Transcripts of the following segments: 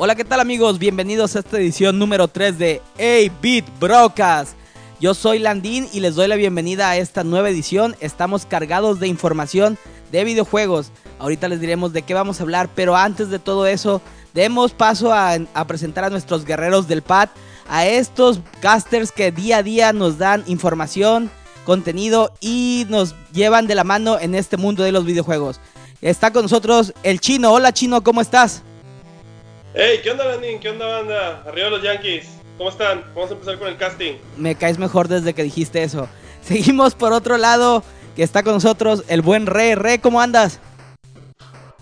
Hola, ¿qué tal amigos? Bienvenidos a esta edición número 3 de A-Beat Broadcast. Yo soy Landín y les doy la bienvenida a esta nueva edición. Estamos cargados de información de videojuegos. Ahorita les diremos de qué vamos a hablar, pero antes de todo eso, demos paso a, a presentar a nuestros guerreros del pad, a estos casters que día a día nos dan información, contenido y nos llevan de la mano en este mundo de los videojuegos. Está con nosotros el chino. Hola chino, ¿cómo estás? Hey, ¿qué onda, Landín? ¿Qué onda, banda? Arriba los Yankees. ¿Cómo están? Vamos a empezar con el casting. Me caes mejor desde que dijiste eso. Seguimos por otro lado, que está con nosotros el buen Re. Re, ¿cómo andas?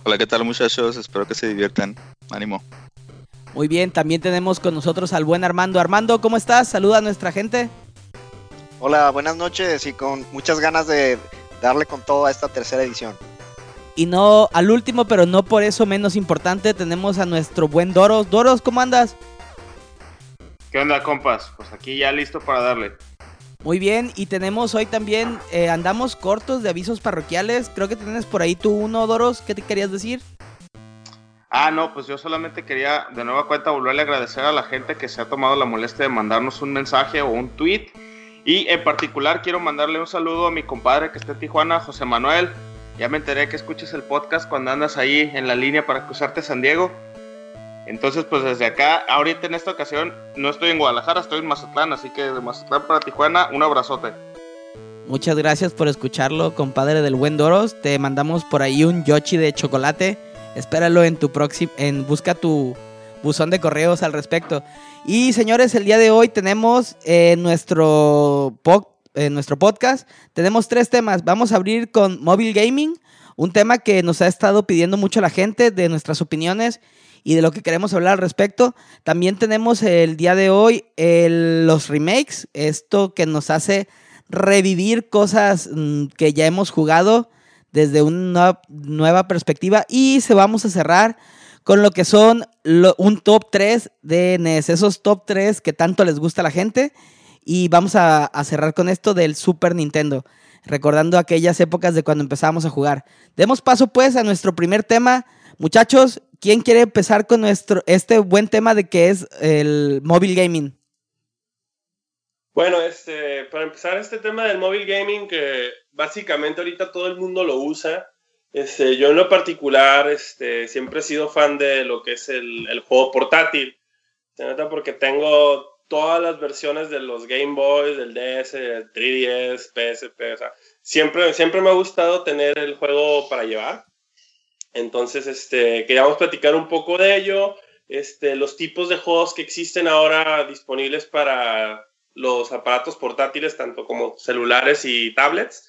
Hola, ¿qué tal, muchachos? Espero que se diviertan. Ánimo. Muy bien, también tenemos con nosotros al buen Armando. Armando, ¿cómo estás? Saluda a nuestra gente. Hola, buenas noches y con muchas ganas de darle con todo a esta tercera edición. Y no al último, pero no por eso menos importante, tenemos a nuestro buen Doros. Doros, ¿cómo andas? ¿Qué onda, compas? Pues aquí ya listo para darle. Muy bien, y tenemos hoy también, eh, andamos cortos de avisos parroquiales. Creo que tienes por ahí tú uno, Doros. ¿Qué te querías decir? Ah, no, pues yo solamente quería de nueva cuenta volverle a agradecer a la gente que se ha tomado la molestia de mandarnos un mensaje o un tweet. Y en particular quiero mandarle un saludo a mi compadre que está en Tijuana, José Manuel. Ya me enteré que escuches el podcast cuando andas ahí en la línea para cruzarte San Diego. Entonces, pues desde acá, ahorita en esta ocasión, no estoy en Guadalajara, estoy en Mazatlán, así que de Mazatlán para Tijuana, un abrazote. Muchas gracias por escucharlo, compadre del buen Doros. Te mandamos por ahí un yochi de chocolate. Espéralo en tu próximo, en busca tu buzón de correos al respecto. Y señores, el día de hoy tenemos eh, nuestro podcast en nuestro podcast. Tenemos tres temas. Vamos a abrir con mobile gaming, un tema que nos ha estado pidiendo mucho la gente de nuestras opiniones y de lo que queremos hablar al respecto. También tenemos el día de hoy los remakes, esto que nos hace revivir cosas mm, que ya hemos jugado desde una nueva perspectiva y se vamos a cerrar con lo que son un top 3 de NES, esos top 3 que tanto les gusta a la gente y vamos a, cerrar con esto del Super Nintendo, recordando aquellas épocas de cuando empezábamos a jugar. Demos paso pues a nuestro primer tema. Muchachos, ¿quién quiere empezar con nuestro, este buen tema de que es el mobile gaming? Bueno, este, para empezar este tema del mobile gaming, que básicamente ahorita todo el mundo lo usa, este, yo en lo particular este, siempre he sido fan de lo que es el, juego portátil, porque tengo todas las versiones de los Game Boys, del DS, del 3DS, PSP, o sea, siempre, siempre me ha gustado tener el juego para llevar. Entonces, este, queríamos platicar un poco de ello, este, los tipos de juegos que existen ahora disponibles para los aparatos portátiles, tanto como celulares y tablets,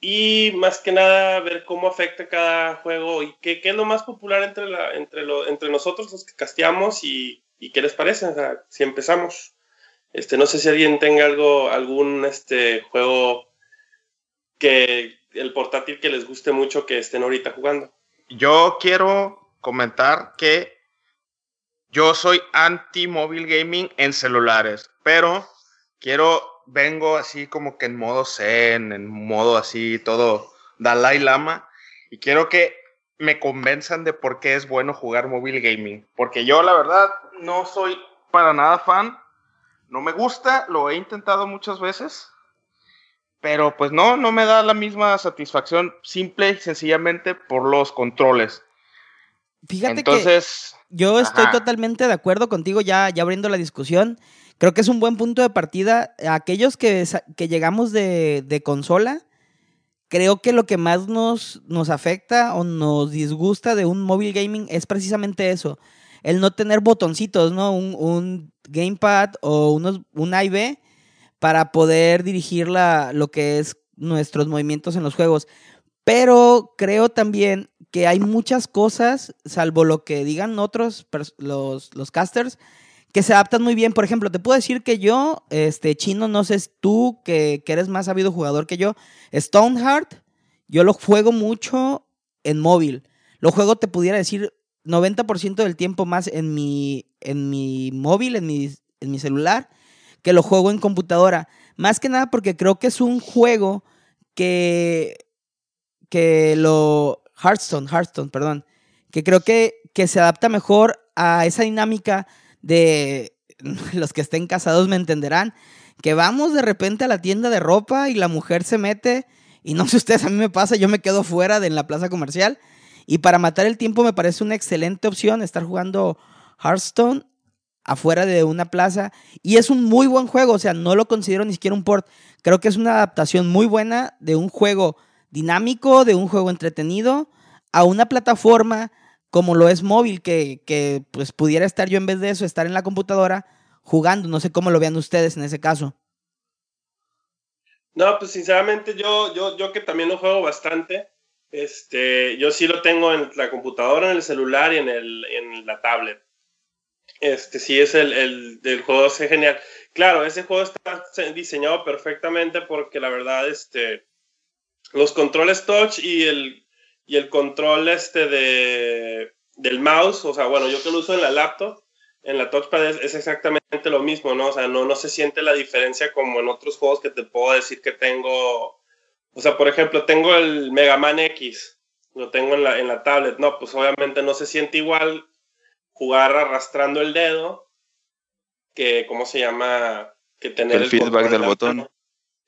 y más que nada ver cómo afecta cada juego y qué, qué es lo más popular entre, la, entre, lo, entre nosotros los que casteamos y, y qué les parece, o sea, si empezamos. Este, no sé si alguien tenga algo, algún este, juego que el portátil que les guste mucho que estén ahorita jugando. Yo quiero comentar que yo soy anti mobile gaming en celulares, pero quiero, vengo así como que en modo zen, en modo así todo Dalai Lama, y quiero que me convenzan de por qué es bueno jugar mobile gaming, porque yo la verdad no soy para nada fan, no me gusta, lo he intentado muchas veces, pero pues no, no me da la misma satisfacción simple y sencillamente por los controles. Fíjate Entonces, que yo estoy totalmente de acuerdo contigo ya, ya abriendo la discusión. Creo que es un buen punto de partida. Aquellos que, que llegamos de, de, consola, creo que lo que más nos, nos afecta o nos disgusta de un móvil gaming es precisamente eso el no tener botoncitos, ¿no? Un, gamepad o unos, un IV para poder dirigir la, lo que es nuestros movimientos en los juegos. Pero creo también que hay muchas cosas, salvo lo que digan otros, los, los casters, que se adaptan muy bien. Por ejemplo, te puedo decir que yo, este chino, no sé tú, que, que eres más sabido jugador que yo, Stoneheart, yo lo juego mucho en móvil. Lo juego, te pudiera decir, 90% del tiempo más en mi, en mi móvil, en mi, en mi celular, que lo juego en computadora. Más que nada porque creo que es un juego que, que lo... Hearthstone, Hearthstone, perdón. Que creo que, que se adapta mejor a esa dinámica de los que estén casados me entenderán, que vamos de repente a la tienda de ropa y la mujer se mete, y no sé ustedes, a mí me pasa, yo me quedo fuera de la plaza comercial, y para matar el tiempo me parece una excelente opción estar jugando Hearthstone afuera de una plaza, y es un muy buen juego, o sea, no lo considero ni siquiera un port, creo que es una adaptación muy buena de un juego dinámico, de un juego entretenido, a una plataforma como lo es móvil, que, que pues pudiera estar yo en vez de eso, estar en la computadora jugando. No sé cómo lo vean ustedes en ese caso. No, pues sinceramente yo, yo, yo que también lo juego bastante, este, yo sí lo tengo en la computadora, en el celular y en, el, en la tablet. Este sí es el, el, el juego, es genial. Claro, ese juego está diseñado perfectamente porque la verdad, este, los controles touch y el, y el control este de, del mouse, o sea, bueno, yo que lo uso en la laptop, en la touchpad es, exactamente lo mismo, ¿no? O sea, no, no se siente la diferencia como en otros juegos que te puedo decir que tengo, o sea, por ejemplo, tengo el Mega Man X, lo tengo en la, en la tablet, no, pues obviamente no se siente igual jugar arrastrando el dedo que, ¿cómo se llama? Que tener el, feedback del botón.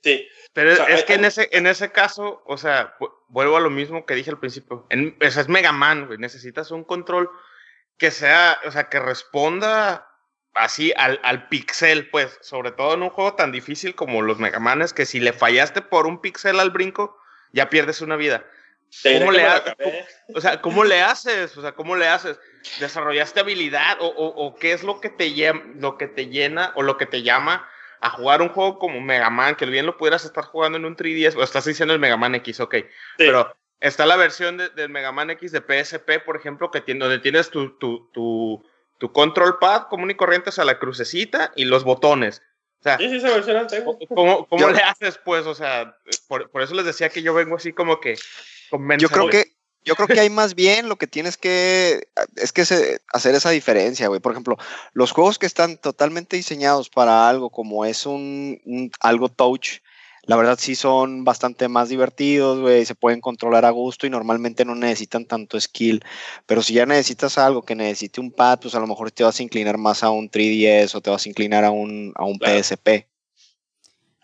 Sí, pero es que en ese, en ese caso, o sea, vuelvo a lo mismo que dije al principio. En, es Mega Man, güey. Necesitas un control que sea, o sea, que responda así al, al pixel, pues. Sobre todo en un juego tan difícil como los Mega Manes, que si le fallaste por un pixel al brinco, ya pierdes una vida. ¿Cómo le, o sea, ¿Cómo le haces? O sea, ¿cómo le haces? ¿Desarrollaste habilidad? ¿O, o, o qué es lo que, te, lo que te llena o lo que te llama a jugar un juego como Mega Man, que bien lo pudieras estar jugando en un 3DS, o estás diciendo el Mega Man X, ok, pero está la versión del Mega Man X de PSP, por ejemplo, que tiene, donde tienes tu, tu, tu, tu, control pad común y corriente, o sea, la crucecita y los botones. O sea, sí, sí, esa versión ¿Cómo, cómo le haces, pues? O sea, por, por, eso les decía que yo vengo así como que... Yo creo que yo creo que hay más bien lo que tienes que es que hacer esa diferencia, güey. Por ejemplo, los juegos que están totalmente diseñados para algo como es un, algo touch, la verdad sí son bastante más divertidos, güey, se pueden controlar a gusto y normalmente no necesitan tanto skill. Pero si ya necesitas algo que necesite un pad, pues a lo mejor te vas a inclinar más a un 3DS o te vas a inclinar a un, a un PSP.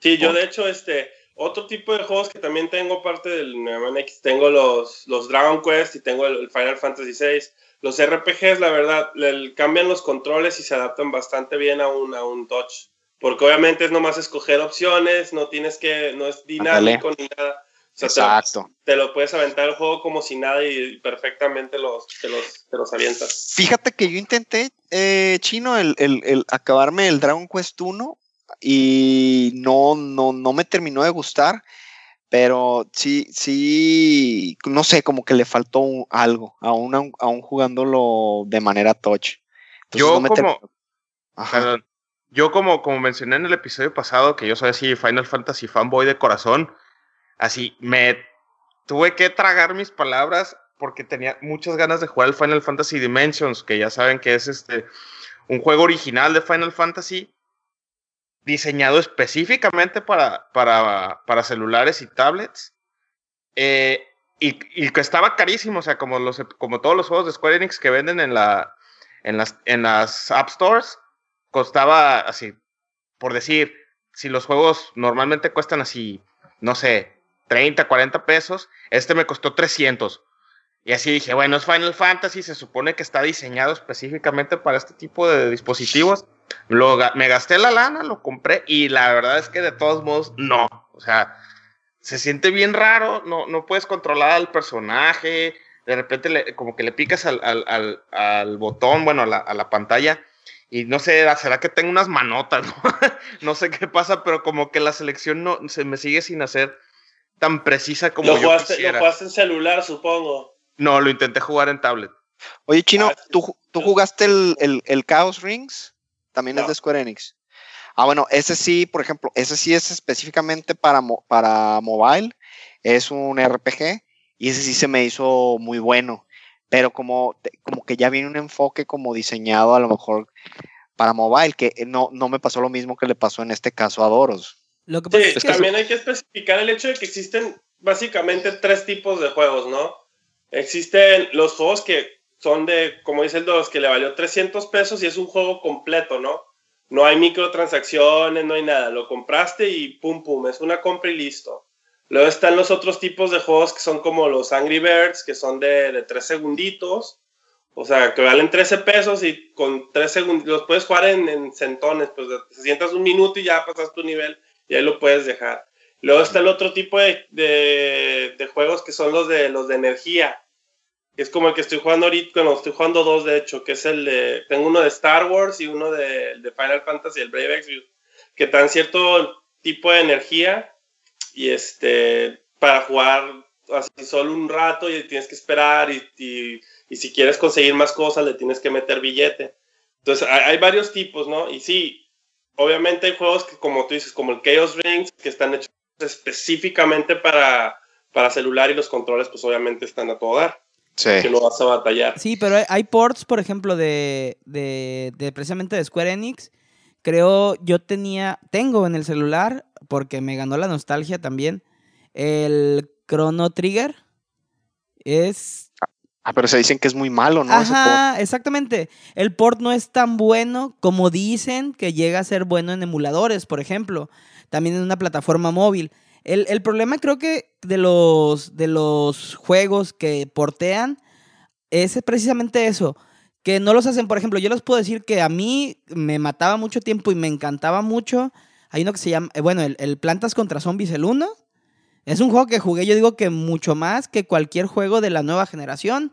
Sí, yo de hecho, este, otro tipo de juegos que también tengo parte del Mega X, tengo los, los Dragon Quest y tengo el, Final Fantasy VI. Los RPGs, la verdad, le, cambian los controles y se adaptan bastante bien a un, a un touch. Porque obviamente es nomás escoger opciones, no tienes que, no es dinámico ni nada. Exacto. Te lo, puedes aventar el juego como si nada y perfectamente los, te, los, te los avientas. Fíjate que yo intenté, eh, Chino, el, el, el, acabarme el Dragon Quest 1 y no, no, no me terminó de gustar, pero sí, sí, no sé, como que le faltó algo, aún, aún jugándolo de manera touch. yo como, yo como, como mencioné en el episodio pasado, que yo soy así Final Fantasy fanboy de corazón, así me tuve que tragar mis palabras porque tenía muchas ganas de jugar el Final Fantasy Dimensions, que ya saben que es este un juego original de Final Fantasy diseñado específicamente para, para, para celulares y tablets. Eh, y, y, que estaba carísimo, o sea, como, los, como todos los juegos de Square Enix que venden en, la, en, las, en las App Stores, costaba así, por decir, si los juegos normalmente cuestan así, no sé, 30, 40 pesos, este me costó 300. Y así dije, bueno, es Final Fantasy, se supone que está diseñado específicamente para este tipo de dispositivos me gasté la lana, lo compré y la verdad es que de todos modos no. O sea, se siente bien raro, no, no puedes controlar al personaje, de repente como que le picas al, al, al, botón, bueno, a la, pantalla y no sé, será que tengo unas manotas, ¿no? no sé qué pasa, pero como que la selección no se me sigue sin hacer tan precisa como lo yo jugaste, quisiera. Lo jugaste en celular, supongo. No, lo intenté jugar en tablet. Oye, Chino, ah, ¿tú, ¿tú jugaste el, el, el Chaos Rings? También es de Square Enix. Ah, bueno, ese sí, por ejemplo, ese sí es específicamente para, para mobile. Es un RPG y ese sí se me hizo muy bueno. Pero como, como que ya viene un enfoque como diseñado a lo mejor para mobile, que no, no me pasó lo mismo que le pasó en este caso a Doros. Lo que sí, es que también hay que especificar el hecho de que existen básicamente tres tipos de juegos, ¿no? Existen los juegos que son de, como dice el dos, que le valió 300 pesos y es un juego completo, ¿no? No hay microtransacciones, no hay nada. Lo compraste y pum, pum, es una compra y listo. Luego están los otros tipos de juegos que son como los Angry Birds, que son de, de 3 segunditos. O sea, que valen 13 pesos y con 3 segundos los puedes jugar en, en centones. Pues te sientas un minuto y ya pasas tu nivel y ahí lo puedes dejar. Luego está el otro tipo de, de, juegos que son los de, los de energía es como el que estoy jugando ahorita, bueno, estoy jugando dos de hecho, que es el de, tengo uno de Star Wars y uno de, de Final Fantasy, el Brave Exvius, que dan cierto tipo de energía y este, para jugar así solo un rato y tienes que esperar y, y, y si quieres conseguir más cosas le tienes que meter billete. Entonces hay, hay, varios tipos, ¿no? Y sí, obviamente hay juegos que como tú dices, como el Chaos Rings, que están hechos específicamente para, para celular y los controles pues obviamente están a todo dar. Sí. Que no vas a batallar. Sí, pero hay, hay ports, por ejemplo, de, de, de, precisamente de Square Enix. Creo, yo tenía, tengo en el celular, porque me ganó la nostalgia también, el Chrono Trigger. Es... Ah, pero se dicen que es muy malo, ¿no? Ajá, exactamente. El port no es tan bueno como dicen que llega a ser bueno en emuladores, por ejemplo. También en una plataforma móvil. El, el, problema creo que de los, de los juegos que portean es precisamente eso, que no los hacen, por ejemplo, yo les puedo decir que a mí me mataba mucho tiempo y me encantaba mucho. Hay uno que se llama, eh, bueno, el, el Plantas contra Zombies, el 1. Es un juego que jugué, yo digo que mucho más que cualquier juego de la nueva generación.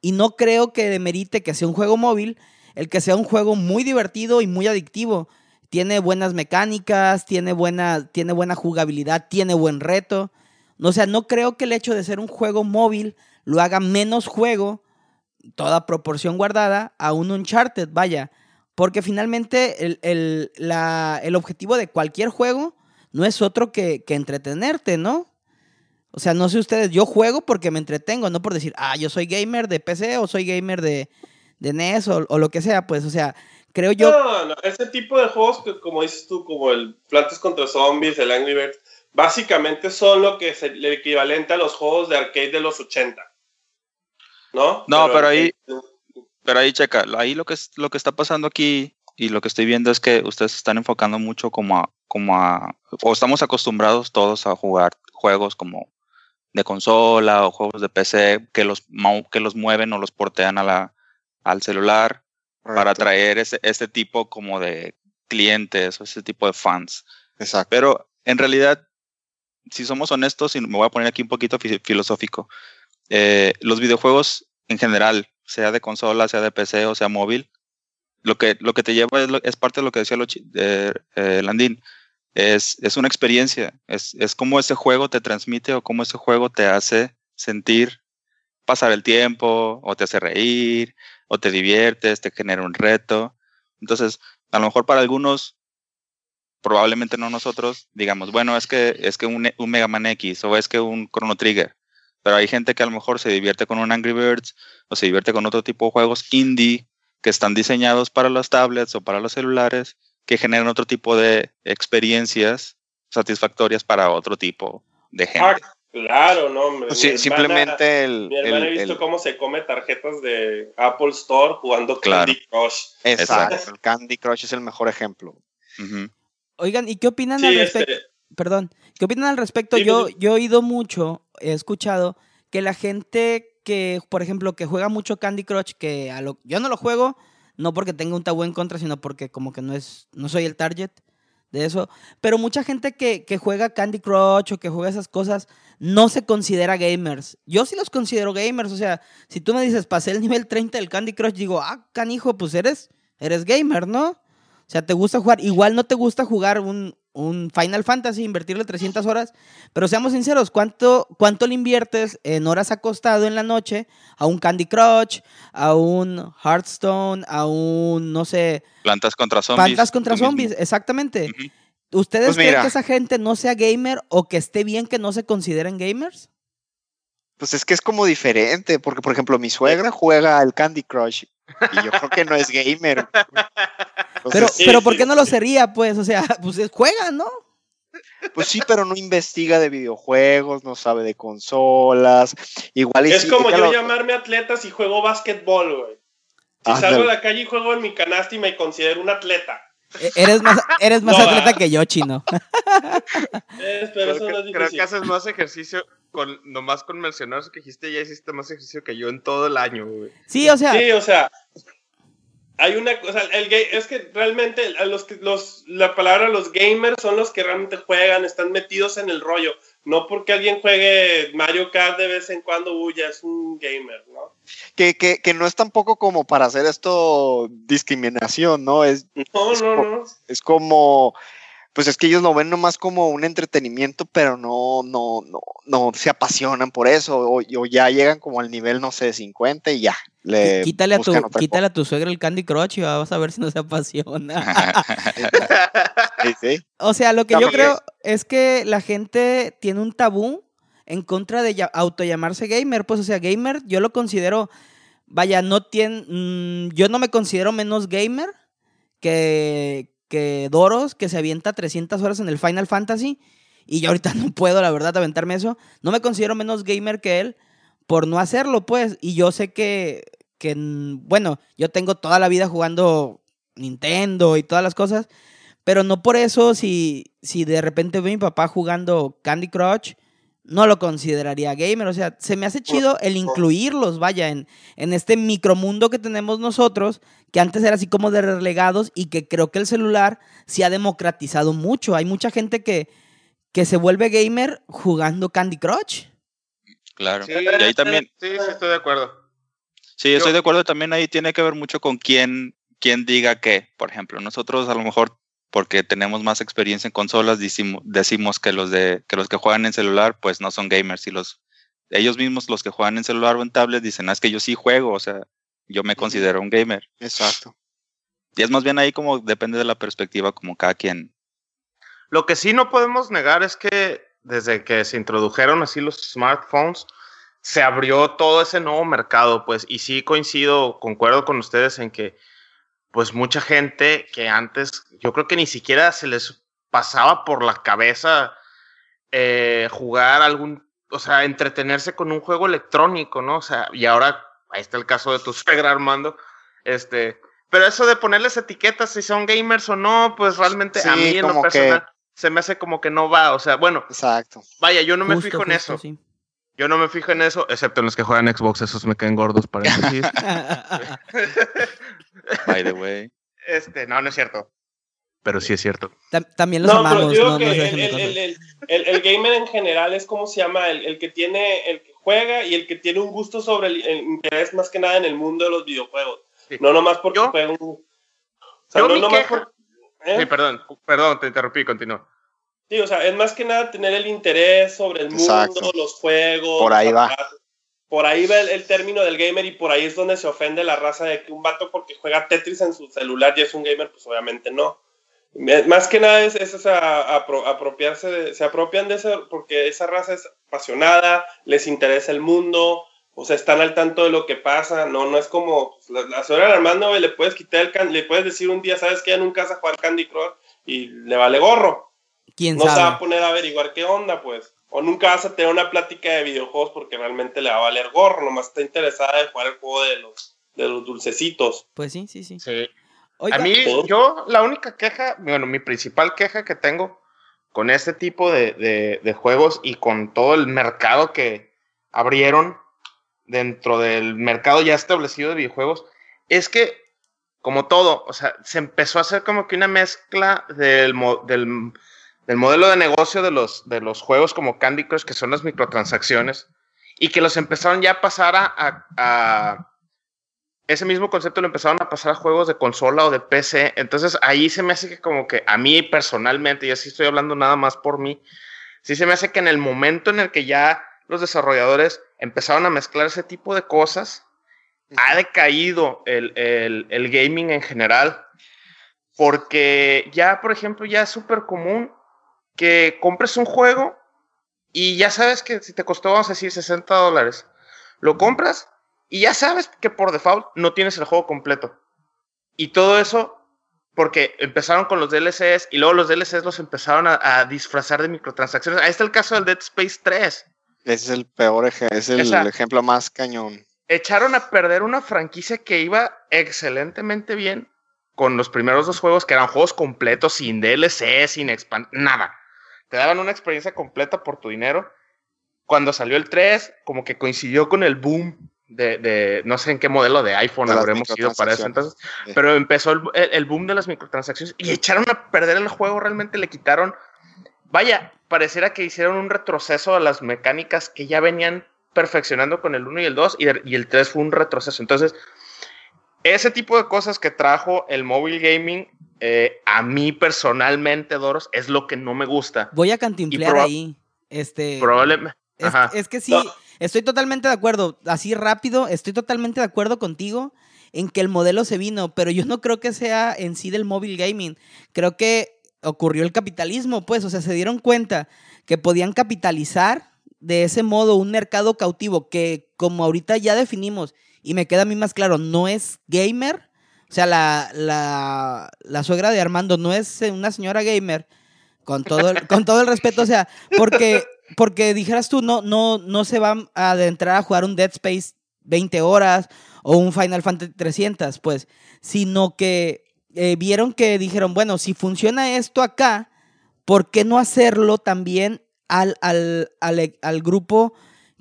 Y no creo que demerite que sea un juego móvil, el que sea un juego muy divertido y muy adictivo tiene buenas mecánicas, tiene buena, tiene buena jugabilidad, tiene buen reto. O sea, no creo que el hecho de ser un juego móvil lo haga menos juego, toda proporción guardada, a un Uncharted, vaya. Porque finalmente el, el, la, el objetivo de cualquier juego no es otro que, que, entretenerte, ¿no? O sea, no sé ustedes, yo juego porque me entretengo, no por decir, ah, yo soy gamer de PC o soy gamer de, de NES o, o lo que sea, pues, o sea, creo yo. No, no, ese tipo de juegos que, como dices tú, como el Plantas contra Zombies, el Angry Birds, básicamente son lo que es el equivalente a los juegos de arcade de los 80. ¿No? No, pero, pero ahí. Pero ahí, checa, ahí lo que, es, lo que está pasando aquí y lo que estoy viendo es que ustedes se están enfocando mucho como a, como a, o estamos acostumbrados todos a jugar juegos como de consola o juegos de PC que los, que los mueven o los portean a la, al celular Correcto. para atraer ese, ese tipo como de clientes o ese tipo de fans. Exacto. Pero en realidad, si somos honestos, y me voy a poner aquí un poquito filosófico, eh, los videojuegos en general, sea de consola, sea de PC o sea móvil, lo que, lo que te lleva es, parte de lo que decía eh, Landín. Es, es una experiencia, es, es como ese juego te transmite o cómo ese juego te hace sentir pasar el tiempo o te hace reír o te diviertes, te genera un reto. Entonces, a lo mejor para algunos, probablemente no nosotros, digamos, bueno, es que, es que un, un Mega Man X o es que un Chrono Trigger. Pero hay gente que a lo mejor se divierte con un Angry Birds o se divierte con otro tipo de juegos indie que están diseñados para las tablets o para los celulares, que generan otro tipo de experiencias satisfactorias para otro tipo de gente. Ah, claro, no, hombre. Pues sí, simplemente el. Mi hermana el, he visto el, cómo se come tarjetas de Apple Store jugando Claro. Candy Crush. Exacto, Exacto. el Candy Crush es el mejor ejemplo. Uh -huh. Oigan, ¿y qué opinan Sí, al respecto? este, Perdón, ¿qué opinan al respecto? Sí, yo, yo he oído mucho, he escuchado que la gente que, por ejemplo, que juega mucho Candy Crush, que a lo, yo no lo juego, no porque tenga un tabú en contra, sino porque como que no es, no soy el target de eso. Pero mucha gente que, que juega Candy Crush o que juega esas cosas no se considera gamers. Yo sí los considero gamers. O sea, si tú me dices, pasé el nivel 30 del Candy Crush, digo, ah, canijo, pues eres, eres gamer, ¿no? O sea, te gusta jugar. Igual no te gusta jugar un, un Final Fantasy, invertirle 300 horas. Pero seamos sinceros, ¿cuánto, ¿cuánto le inviertes en horas acostado en la noche a un Candy Crush, a un Hearthstone, a un, no sé... Plantas contra zombies. Plantas contra mismo. zombies, exactamente. Uh -huh. ¿Ustedes Pues creen mira. que esa gente no sea gamer o que esté bien que no se consideren gamers? Pues es que es como diferente, porque por ejemplo mi suegra juega al Candy Crush y yo creo que no es gamer. Pero, Sí, pero ¿por qué no lo sería, pues? O sea, pues es- juega, ¿no? Pues sí, pero no investiga de videojuegos, no sabe de consolas. Igual y Es sí, como yo llamarme atleta si juego básquetbol, güey. Si salgo a la calle y juego en mi canasta y me considero un atleta. E- Eres más, eres más No, atleta que yo, chino. Es, pero Creo eso no que, es creo que haces más ejercicio con nomás con mencionar eso que dijiste, ya hiciste más ejercicio que yo en todo el año, güey. Sí, o sea, Sí, o sea, hay una cosa, el gay, es que realmente a los que los la palabra los gamers son los que realmente juegan, están metidos en el rollo, no porque alguien juegue Mario Kart de vez en cuando, uy, ya es un gamer, ¿no? que, que, que no es tampoco como para hacer esto discriminación, ¿no? Es, No, Es no, no. es como, pues es que ellos lo ven nomás como un entretenimiento, pero no, no, no, no se apasionan por eso, o, o ya llegan como al nivel, no sé, 50 y ya. Le quítale a, tu, quítale a tu suegra el Candy Crush y vas a ver si no se apasiona. Sí, sí. O sea, lo que yo creo es que la gente tiene un tabú en contra de autollamarse gamer. Pues, o sea, gamer, yo lo considero, vaya, no tiene, mm, yo no me considero menos gamer que, que Doros, que se avienta 300 horas en el Final Fantasy. Y yo ahorita no puedo, la verdad, aventarme eso. No me considero menos gamer que él por no hacerlo, pues. Y yo sé que, que, bueno, yo tengo toda la vida jugando Nintendo y todas las cosas. Pero no por eso, si, si de repente veo a mi papá jugando Candy Crush, no lo consideraría gamer. O sea, se me hace chido el incluirlos, vaya, en, en este micromundo que tenemos nosotros, que antes era así como de relegados y que creo que el celular se ha democratizado mucho. Hay mucha gente que, que se vuelve gamer jugando Candy Crush. Claro. Sí, y ahí también, Sí, sí, estoy de acuerdo. sí, estoy de acuerdo, también ahí tiene que ver mucho con quién, quién diga qué. Por ejemplo, nosotros a lo mejor, porque tenemos más experiencia en consolas, decimos, decimos que los de, que los que juegan en celular, pues no son gamers. Y los, ellos mismos, los que juegan en celular o en tablet, dicen, ah, es que yo sí juego, o sea, yo me considero un gamer. Exacto. Y es más bien ahí como depende de la perspectiva, como cada quien. Lo que sí no podemos negar es que desde que se introdujeron así los smartphones, se abrió todo ese nuevo mercado, pues, y sí coincido, concuerdo con ustedes en que, pues, mucha gente que antes, yo creo que ni siquiera se les pasaba por la cabeza eh, jugar algún, o sea, entretenerse con un juego electrónico, ¿no? O sea, y ahora, ahí está el caso de tu suegra Armando, este, pero eso de ponerles etiquetas si son gamers o no, pues realmente a mí en lo que- personal se me hace como que no va, o sea, bueno, Exacto. vaya, yo no me Justo, fijo en eso, sí. Yo no me fijo en eso, excepto en los que juegan Xbox, esos me caen gordos para decir. By the way. este, no, no es cierto. Pero sí es cierto. Tam- También los No, pero no, no que el, dejen de el- cosas. el- el- el- el gamer en general es como se llama, el, el que tiene, el que juega y el que tiene un gusto sobre el, el interés más que nada en el mundo de los videojuegos. Sí. No nomás porque Yo- juega un... O sea, yo no mi nomás queja- por- ¿eh? Sí, perdón, perdón, te interrumpí, continúa. Sí, o sea, es más que nada tener el interés sobre el Exacto. mundo, los juegos. Por ahí va. Por ahí va el, el término del gamer y por ahí es donde se ofende la raza de que un vato porque juega Tetris en su celular y es un gamer, pues obviamente no. Más que nada es, es esa apro- apropiarse, de- se apropian de eso porque esa raza es apasionada, les interesa el mundo, o sea, están al tanto de lo que pasa, no, no es como pues, la, la señora Armando, le puedes quitar el can- le puedes decir un día, sabes que ya nunca vas a jugar Candy Crush y le vale gorro ¿Quién no se va a poner a averiguar qué onda, pues. O nunca vas a tener una plática de videojuegos porque realmente le va a valer gorro, nomás está interesada en jugar el juego de los, de los dulcecitos. Pues sí, sí, sí. Sí. Oiga, A mí, yo, la única queja, bueno, mi principal queja que tengo con este tipo de, de- de juegos y con todo el mercado que abrieron dentro del mercado ya establecido de videojuegos, es que, como todo, o sea, se empezó a hacer como que una mezcla del, del, del modelo de negocio de los, de los juegos como Candy Crush, que son las microtransacciones, y que los empezaron ya a pasar a- a- a ese mismo concepto lo empezaron a pasar a juegos de consola o de PC. Entonces ahí se me hace que como que a mí personalmente, y así estoy hablando nada más por mí, sí se me hace que en el momento en el que ya los desarrolladores empezaron a mezclar ese tipo de cosas, ha decaído el, el- el gaming en general. Porque ya, por ejemplo, ya es súper común que compres un juego y ya sabes que si te costó, vamos a decir, 60 dólares, lo compras y ya sabes que por default no tienes el juego completo. Y todo eso porque empezaron con los DLCs y luego los DLCs los empezaron a, disfrazar de microtransacciones. Ahí está el caso del Dead Space 3. Ese es el peor ejemplo, es el ejemplo más cañón. Echaron a perder una franquicia que iba excelentemente bien con los primeros dos juegos que eran juegos completos, sin DLC, sin expand, nada. Te daban una experiencia completa por tu dinero. Cuando salió el 3, como que coincidió con el boom de, no sé en qué modelo de iPhone habremos ido para eso entonces, pero empezó el, boom de las microtransacciones y echaron a perder el juego, realmente le quitaron, vaya, pareciera que hicieron un retroceso a las mecánicas que ya venían perfeccionando con el 1 y el 2 y, el 3 fue un retroceso. Entonces, ese tipo de cosas que trajo el mobile gaming, eh, a mí personalmente, Doros, es lo que no me gusta. Voy a cantimplear ahí. Este, probablemente. Es, que sí, estoy totalmente de acuerdo. Así rápido, estoy totalmente de acuerdo contigo en que el modelo se vino, pero yo no creo que sea en sí del mobile gaming. Creo que ocurrió el capitalismo, pues, o sea, se dieron cuenta que podían capitalizar de ese modo un mercado cautivo que, como ahorita ya definimos, y me queda a mí más claro, no es gamer. O sea, la, la, la suegra de Armando no es una señora gamer, con todo, con todo el respeto, o sea, porque porque dijeras tú, no, no, no se van a adentrar a jugar un Dead Space 20 horas o un Final Fantasy 300, pues, sino que eh, vieron que dijeron, bueno, si funciona esto acá, ¿por qué no hacerlo también al, al, al, grupo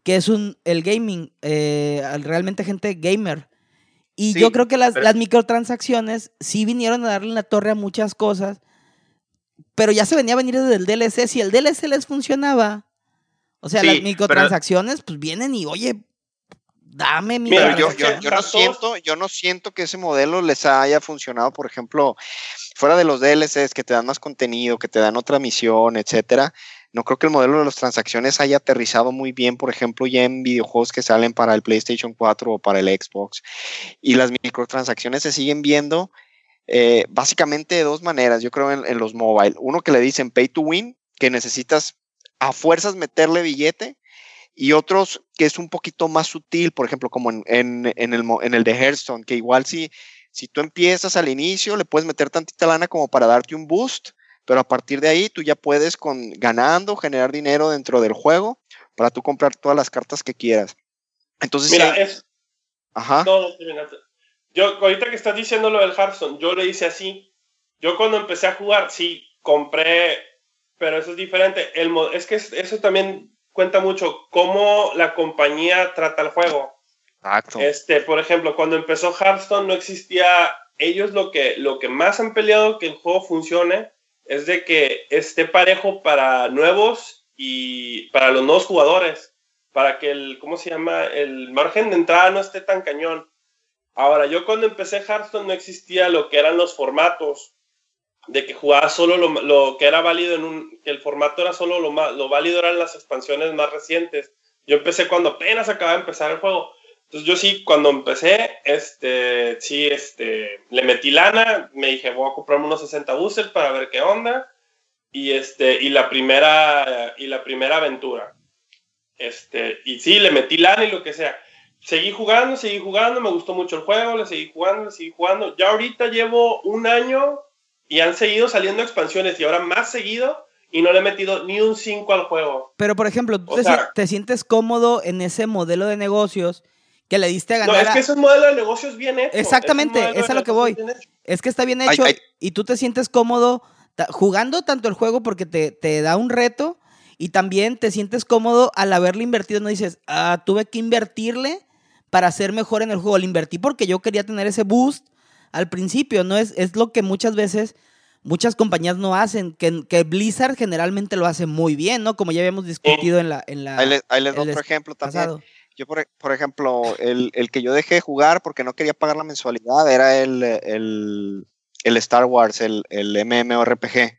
que es un, el gaming, eh, realmente gente gamer? Y yo creo que las, las microtransacciones sí vinieron a darle la torre a muchas cosas, pero ya se venía a venir desde el DLC. Si el DLC les funcionaba, o sea, las microtransacciones, pues vienen y, oye, dame mi yo, yo, no siento, yo no siento que ese modelo les haya funcionado, por ejemplo, fuera de los DLCs que te dan más contenido, que te dan otra misión, etcétera. No creo que el modelo de las transacciones haya aterrizado muy bien, por ejemplo, ya en videojuegos que salen para el PlayStation 4 o para el Xbox. Y las microtransacciones se siguen viendo eh, básicamente de dos maneras, yo creo, en, en, los mobile. Uno que le dicen pay to win, que necesitas a fuerzas meterle billete y otros que es un poquito más sutil, por ejemplo, como en, el de Hearthstone, que igual si, si tú empiezas al inicio, le puedes meter tantita lana como para darte un boost, pero a partir de ahí tú ya puedes con ganando generar dinero dentro del juego para tú comprar todas las cartas que quieras. Entonces, mira, es Ajá. yo ahorita que estás diciendo lo del Hearthstone, yo le hice así. Yo cuando empecé a jugar, sí, compré pero eso es diferente. El, es que eso también cuenta mucho cómo la compañía trata el juego. Exacto. Este, por ejemplo, cuando empezó Hearthstone no existía, ellos lo que, lo que más han peleado que el juego funcione es de que esté parejo para nuevos y para los nuevos jugadores, para que el, ¿cómo se llama? El margen de entrada no esté tan cañón. Ahora, yo cuando empecé Hearthstone no existía lo que eran los formatos de que jugaba solo lo, que era válido en un, que el formato era solo lo, lo válido eran las expansiones más recientes. Yo empecé cuando apenas acababa de empezar el juego. Entonces yo sí, cuando empecé, este, sí, este, le metí lana, me dije, voy a comprarme unos 60 boosters para ver qué onda. Y este, y la primera, y la primera aventura. Este, y sí, le metí lana y lo que sea. Seguí jugando, seguí jugando, me gustó mucho el juego, le seguí jugando, le seguí jugando. Ya ahorita llevo un año y han seguido saliendo expansiones y ahora más seguido y no le he metido ni un 5 al juego. Pero por ejemplo, ¿tú te, sientes cómodo en ese modelo de negocios que le diste a ganar? No, es que es un modelo de negocios bien hecho. Exactamente, es, a lo que voy. Es que está bien hecho y tú te sientes cómodo jugando tanto el juego porque te, te, da un reto y también te sientes cómodo al haberle invertido. No dices, ah, tuve que invertirle para ser mejor en el juego. Le invertí porque yo quería tener ese boost al principio, ¿no? Es, es lo que muchas veces muchas compañías no hacen, que, que, Blizzard generalmente lo hace muy bien, ¿no? Como ya habíamos discutido en la... En la ahí, les, doy otro ejemplo también. Yo, por, por ejemplo, el, el, que yo dejé jugar porque no quería pagar la mensualidad era el, el, el Star Wars, el, el MMORPG.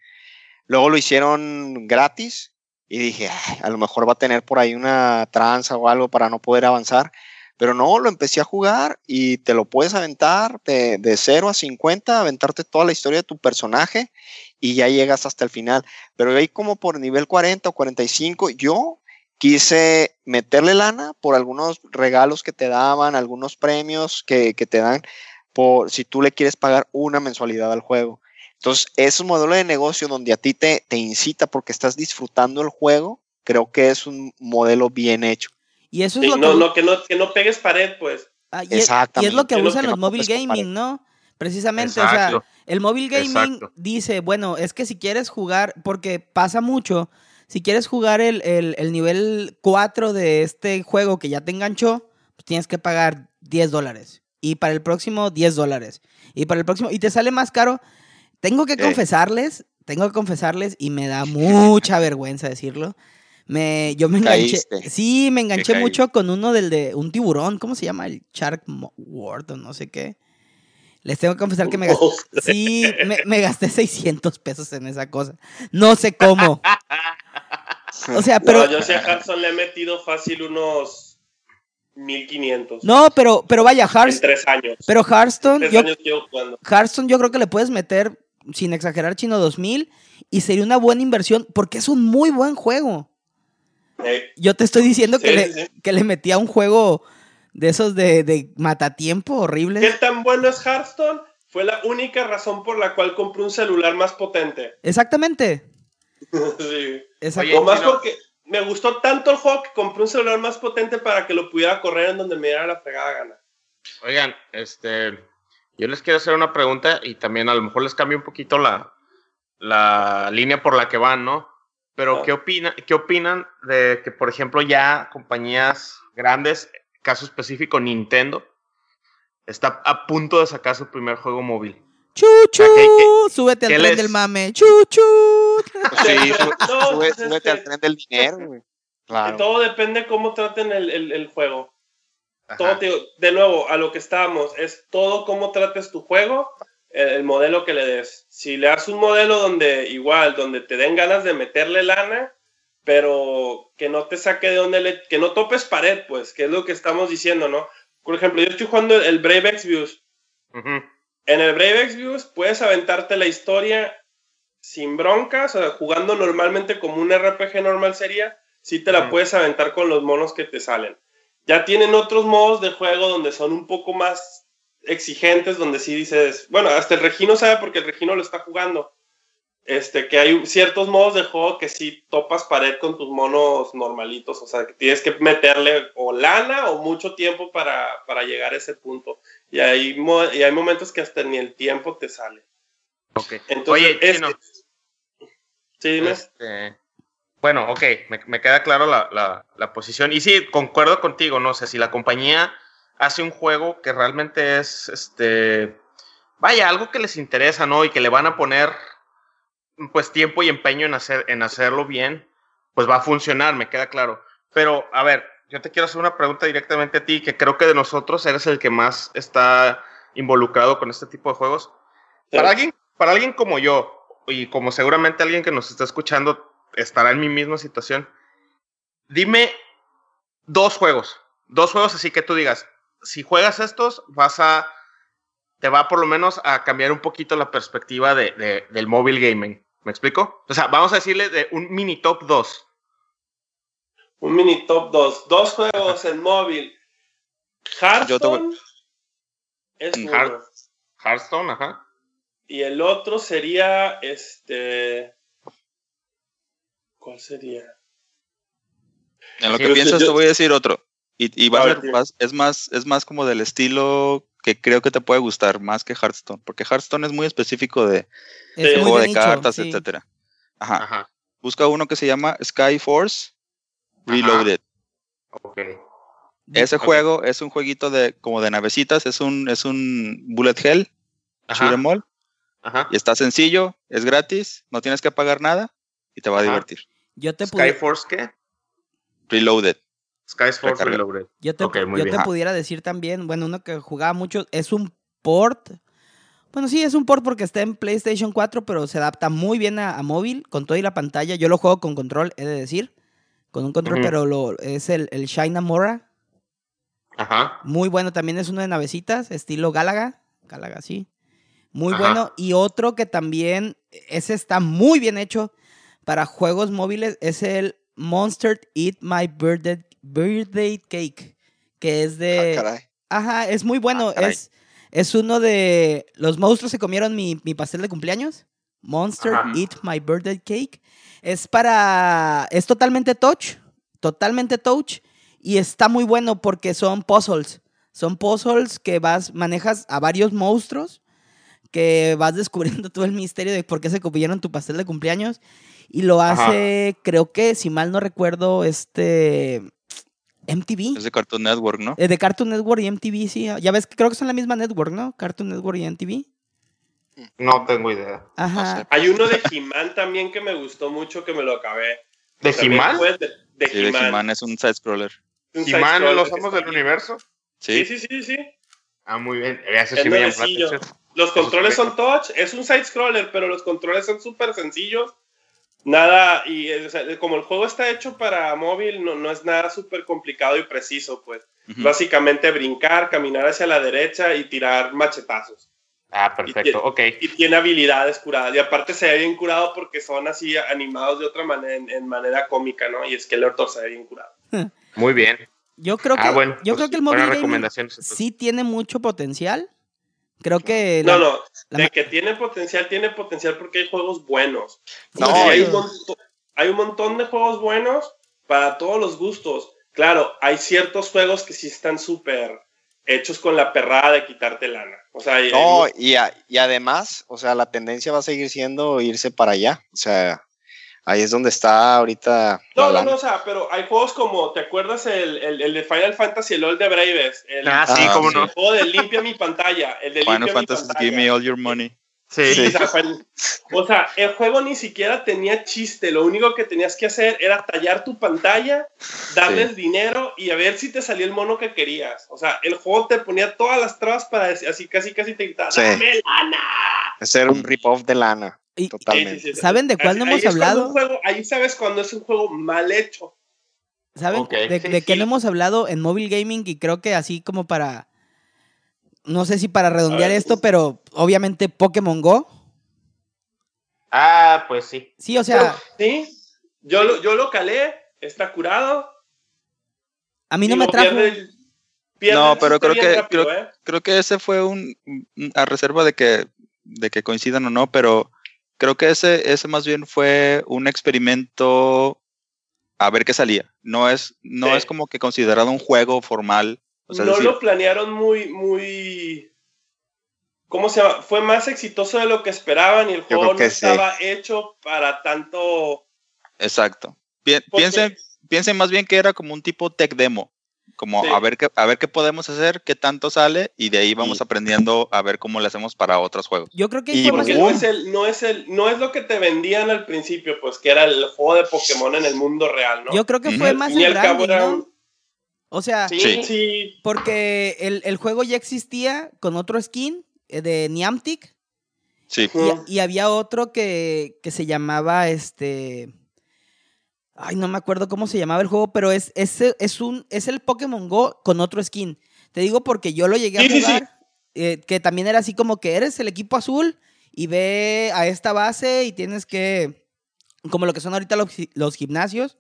Luego lo hicieron gratis y dije, a lo mejor va a tener por ahí una tranza o algo para no poder avanzar. Pero no, lo empecé a jugar y te lo puedes aventar de, de 0 a 50, aventarte toda la historia de tu personaje y ya llegas hasta el final. Pero ahí como por nivel 40 o 45, yo quise meterle lana por algunos regalos que te daban, algunos premios que, que te dan por si tú le quieres pagar una mensualidad al juego. Entonces, es un modelo de negocio donde a ti te, te incita porque estás disfrutando el juego, creo que es un modelo bien hecho. Y eso es Sí, lo no, que... no, que no, que no pegues pared, pues. Ah, y, es, y es lo Exactamente. que Que no- usan que los no pared. gaming, ¿no? Precisamente, o Exacto. sea, el mobile gaming Exacto. dice, bueno, es que si quieres jugar, porque pasa mucho, si quieres jugar el, el- el nivel 4 de este juego que ya te enganchó, pues tienes que pagar 10 dólares. Y para el próximo, 10 dólares. Y para el próximo, y te sale más caro. Tengo que confesarles, tengo que confesarles, y me da mucha vergüenza decirlo. Me, yo me enganché. Caíste. Sí, me enganché mucho con uno del de un tiburón, ¿cómo se llama? El Shark World o no sé qué. Les tengo que confesar que me gasté. Sí, me, me gasté 600 pesos en esa cosa. No sé cómo. O sea, pero. no, yo sí a Hearthstone le he metido fácil unos 1500. No, pero, pero vaya, En Hearthstone. tres años. Pero Hearthstone, tres yo, años llevo jugando. Hearthstone yo creo que le puedes meter, sin exagerar, chino 2000 y sería una buena inversión porque es un muy buen juego. Eh, Yo te estoy diciendo que, Sí, le, que le metí a un juego de esos de, de matatiempo ¿Qué horribles. tan bueno es Hearthstone? Fue la única razón por la cual compré un celular más potente. Exactamente. sí. exacto- Oye, Chino. porque me gustó tanto el juego que compré un celular más potente para que lo pudiera correr en donde me diera la fregada gana. Oigan, este, yo les quiero hacer una pregunta y también a lo mejor les cambio un poquito la, la línea por la que van, ¿no? Pero Ah. ¿qué, opina, ¿qué opinan de que, por ejemplo, ya compañías grandes, caso específico Nintendo, está a punto de sacar su primer juego móvil? Chuchu, ¿qué- súbete al tren les- del mame. Chuchu. Sí, No, sube- pues, súbete al tren del dinero, güey. Claro. Todo depende cómo traten el, el- el juego. Todo, de nuevo, a lo que estábamos, es todo cómo trates tu juego, el, el modelo que le des. Si le das un modelo donde igual, donde te den ganas de meterle lana, pero que no te saque de donde le, que no topes pared, pues, que es lo que estamos diciendo, ¿no? Por ejemplo, yo estoy jugando el Brave Exvius. En el Brave Exvius puedes aventarte la historia sin broncas, o sea, jugando normalmente como un RPG normal sería, sí te la puedes aventar con los monos que te salen. Ya tienen otros modos de juego donde son un poco más exigentes, donde sí dices, bueno, hasta el Regino sabe porque el Regino lo está jugando. Este, que hay ciertos modos de juego que sí topas pared con tus monos normalitos, o sea, que tienes que meterle o lana o mucho tiempo para, para llegar a ese punto. Y hay, y hay momentos que hasta ni el tiempo te sale. Ok. Entonces, Oye, este- sí, dime. Este, bueno, ok, me, me queda claro la, la- la posición. Y sí, concuerdo contigo, no sé, si la compañía hace un juego que realmente es, este, vaya, algo que les interesa, ¿no? Y que le van a poner, pues, tiempo y empeño en, hacer, en hacerlo bien, pues va a funcionar, me queda claro. Pero, a ver, yo te quiero hacer una pregunta directamente a ti, que creo que de nosotros eres el que más está involucrado con este tipo de juegos. Para alguien, para alguien como yo, y como seguramente alguien que nos está escuchando estará en mi misma situación, dime dos juegos, dos juegos así que tú digas, si juegas estos, vas a, te va por lo menos a cambiar un poquito la perspectiva de, de- del móvil gaming. ¿Me explico? O sea, vamos a decirle de un mini top 2. Un mini top 2. Dos juegos en móvil. Yo Hearthstone es Mm, uno. Heart- Hearthstone, ajá. Y el otro sería este. ¿Cuál sería? En lo Sí, que yo- piensas yo- te voy a decir otro. Y, y va A ver, más- es más, es más como del estilo que creo que te puede gustar, más que Hearthstone, porque Hearthstone es muy específico de Es Sí. muy juego de nicho, cartas, sí. etcétera. Ajá. Ajá. Busca uno que se llama Sky Force Reloaded. Ok. Ese juego es un jueguito de como de navecitas, es un es un bullet hell, Ajá. shoot 'em all, Ajá. y está sencillo, es gratis, no tienes que pagar nada y te va a Ajá. divertir. Yo te, pudi- Skyforce, ¿qué? Reloaded. Recarga. Reloaded. yo te, yo bien. te pudiera decir también, bueno, uno que jugaba mucho, es un port. Bueno, sí, es un port porque está en PlayStation 4, pero se adapta muy bien a, a móvil, con toda y la pantalla. Yo lo juego con control, he de decir. Con un control, pero lo, es el, el Shina Mora. Ajá. Muy bueno, también es uno de navecitas, estilo Gálaga. Gálaga, sí. Muy Ajá. bueno. Y otro que también, ese está muy bien hecho para juegos móviles, es el Monster Eat My Birthday, birthday Cake. Que es Ah, de... caray. Ajá, es muy bueno. Ah, caray. es, Es uno de. Los monstruos se comieron mi, mi pastel de cumpleaños. Monster Ajá. Eat My Birthday Cake. Es para. Es totalmente touch. Totalmente touch. Y está muy bueno porque son puzzles. Son puzzles que vas, manejas a varios monstruos. Que vas descubriendo todo el misterio de por qué se comieron tu pastel de cumpleaños. Y lo Ajá. hace, creo que, si mal no recuerdo, este. MTV. Es de Cartoon Network, ¿no? Eh, de Cartoon Network y MTV, sí. Ya ves que creo que son la misma network, ¿no? Cartoon Network y MTV. No tengo idea. Ajá. sé. Hay uno de He-Man también que me gustó mucho, que me lo acabé. ¿De He-Man? De, de Sí, de He-Man. He-Man es un side-scroller. Un ¿He-Man side-scroller los amos del bien. universo? Sí, Sí, sí, sí, sí. Ah, muy bien. Eso Es sí me. Los Eso controles son touch, es un side scroller, pero los controles son súper sencillos. Nada, y eh, o sea, como el juego está hecho para móvil, no, no es nada súper complicado y preciso, pues. Básicamente brincar, caminar hacia la derecha y tirar machetazos. Ah, perfecto. Ok. Y tiene habilidades curadas. Y aparte se ve bien curado porque son así animados de otra manera, en, en manera cómica, ¿no? Y Skeletor se ve bien curado. Muy bien. Yo creo que, Ah, bueno. yo pues, creo que el móvil sí tiene mucho potencial. Creo que No, la- no, la de que tiene potencial, tiene potencial porque hay juegos buenos. No, hay, un montón, hay un montón de juegos buenos para todos los gustos. Claro, hay ciertos juegos que sí están súper hechos con la perrada de quitarte lana. O sea, hay- No, hay- y, a- y además, o sea, la tendencia va a seguir siendo irse para allá. O sea, ahí es donde está ahorita no, no, no, o sea, pero hay juegos como, ¿te acuerdas el, el, el de Final Fantasy, el LOL de Braves? El, Ah, sí, Ah, cómo sí. no. el juego de limpia mi pantalla. El de Final limpia Fantasy, mi pantalla. give me all your money. Sí. Sí, o sea, el juego ni siquiera tenía chiste. Lo único que tenías que hacer era tallar tu pantalla, darles dinero y a ver si te salía el mono que querías. O sea, el juego te ponía todas las trabas para decir, así casi casi te gritaba, Sí. ¡dame lana! Ser un rip-off de lana. Y- Totalmente. Sí, sí, sí. ¿Saben de cuál no hemos hablado? juego- ahí sabes cuando es un juego mal hecho. ¿Saben de, sí, de qué no hemos hablado en mobile gaming? Y creo que así como para. No sé si para redondear ver. esto, pero obviamente Pokémon Go. Ah, pues sí. Sí, o sea, Sí, yo lo, yo lo calé, está curado. a mí no me trajo. pierde- pierde No, pero creo que- rápido, creo- ¿eh? Creo que ese fue un, un- a reserva de que, de que coincidan o no, pero creo que ese, ese más bien fue un experimento a ver qué salía. No es, no Sí. es como que considerado un juego formal. O sea, es no decir, lo planearon muy, muy. ¿Cómo se llama? Fue más exitoso de lo que esperaban y el juego no sí. estaba hecho para tanto. exacto. Pi- Porque- Piensen, piensen más bien que era como un tipo tech demo. Como Sí. a ver qué, a ver qué podemos hacer, qué tanto sale, y de ahí vamos aprendiendo a ver cómo le hacemos para otros juegos. Yo creo que Y fue más Porque no es, el, no, es el, no es lo que te vendían al principio, pues que era el juego de Pokémon en el mundo real, ¿no? Yo creo que fue más y el branding, ¿no? O sea, Sí, Sí. porque el, el juego ya existía con otro skin eh, de Niantic. Sí. Y, y había otro que, que se llamaba este. Ay, no me acuerdo cómo se llamaba el juego, pero es, es, es, un, es el Pokémon Go con otro skin. Te digo porque yo lo llegué a Sí, sí, sí. jugar, eh, que también era así como que eres el equipo azul y ve a esta base y tienes que. Como lo que son ahorita los, los gimnasios.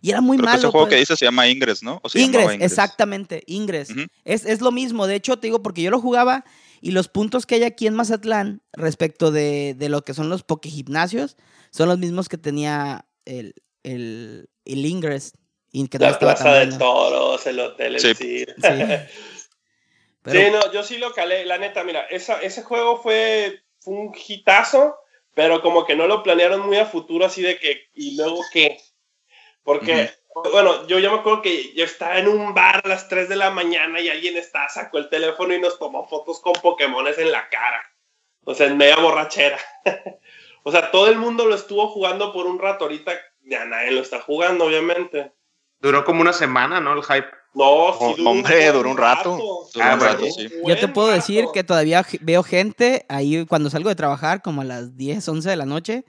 Y era muy Creo que malo. ese juego pues. que dice se llama Ingress, ¿no? O se Ingress, exactamente, Ingress. Es, es lo mismo, de hecho te digo porque yo lo jugaba y los puntos que hay aquí en Mazatlán respecto de, de lo que son los pokegimnasios son los mismos que tenía el, el, el Ingress. Y que no La plaza de toros, el hotel, el Sí. Sí. Pero, Sí, no, yo sí lo calé, la neta, mira, esa, ese juego fue, fue un hitazo, pero como que no lo planearon muy a futuro, así de que, ¿y luego qué? Porque, bueno, yo ya me acuerdo que yo estaba en un bar a las 3 de la mañana y alguien está, sacó el teléfono y nos tomó fotos con Pokémones en la cara. O sea, en media borrachera. o sea, todo el mundo lo estuvo jugando por un rato, ahorita ya nadie lo está jugando, obviamente. Duró como una semana, ¿no? El hype. No, sí Oh, duró hombre, duró un rato. Duró un Duró rato, un sí. yo te puedo decir rato. que todavía veo gente ahí cuando salgo de trabajar, como a las 10, 11 de la noche,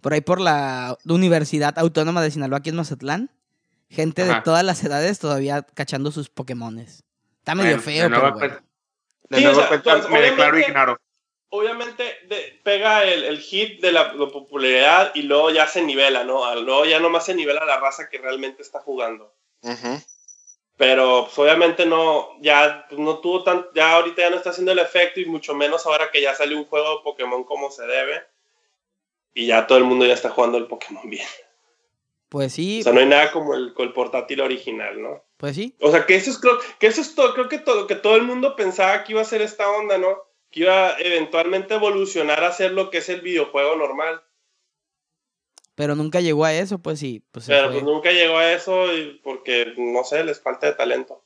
por ahí por la Universidad Autónoma de Sinaloa, aquí en Mazatlán. Gente de todas las edades todavía cachando sus Pokémones. Está medio Bueno, feo, pero bueno. De Sí, o nueva sea, cuenta, pues, me declaro ignaro. Obviamente de- pega el, el hit de la, la popularidad y luego ya se nivela, ¿no? Al- Luego ya nomás se nivela la raza que realmente está jugando. Ujú. pero pues, obviamente no, ya pues, no tuvo tan, ya ahorita ya no está haciendo el efecto y mucho menos ahora que ya salió un juego de Pokémon como se debe y ya todo el mundo ya está jugando el Pokémon bien. Pues sí. O sea, no hay nada como el, el portátil original, ¿no? Pues sí. O sea, que eso es, creo, que eso es todo, creo que todo, que todo el mundo pensaba que iba a ser esta onda, ¿no? Que iba a eventualmente evolucionar a ser lo que es el videojuego normal. Pero nunca llegó a eso, pues sí. Pues Pero pues nunca llegó a eso y porque, no sé, les falta de talento.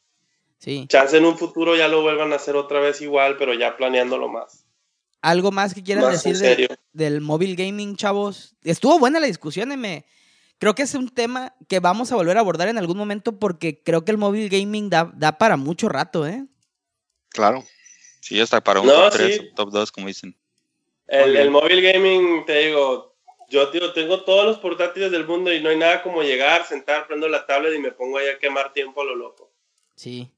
Sí. Chance en un futuro ya lo vuelvan a hacer otra vez igual, pero ya planeándolo más. ¿Algo más que quieran decir del móvil gaming, chavos? Estuvo buena la discusión, me... Creo que es un tema que vamos a volver a abordar en algún momento porque creo que el móvil gaming da, da para mucho rato, ¿eh? Claro. Sí, hasta para un top 3 top 2, como dicen. El, el móvil gaming, te digo, yo tío, tengo todos los portátiles del mundo y no hay nada como llegar, sentar, prendo la tablet y me pongo ahí a quemar tiempo a lo loco. Sí.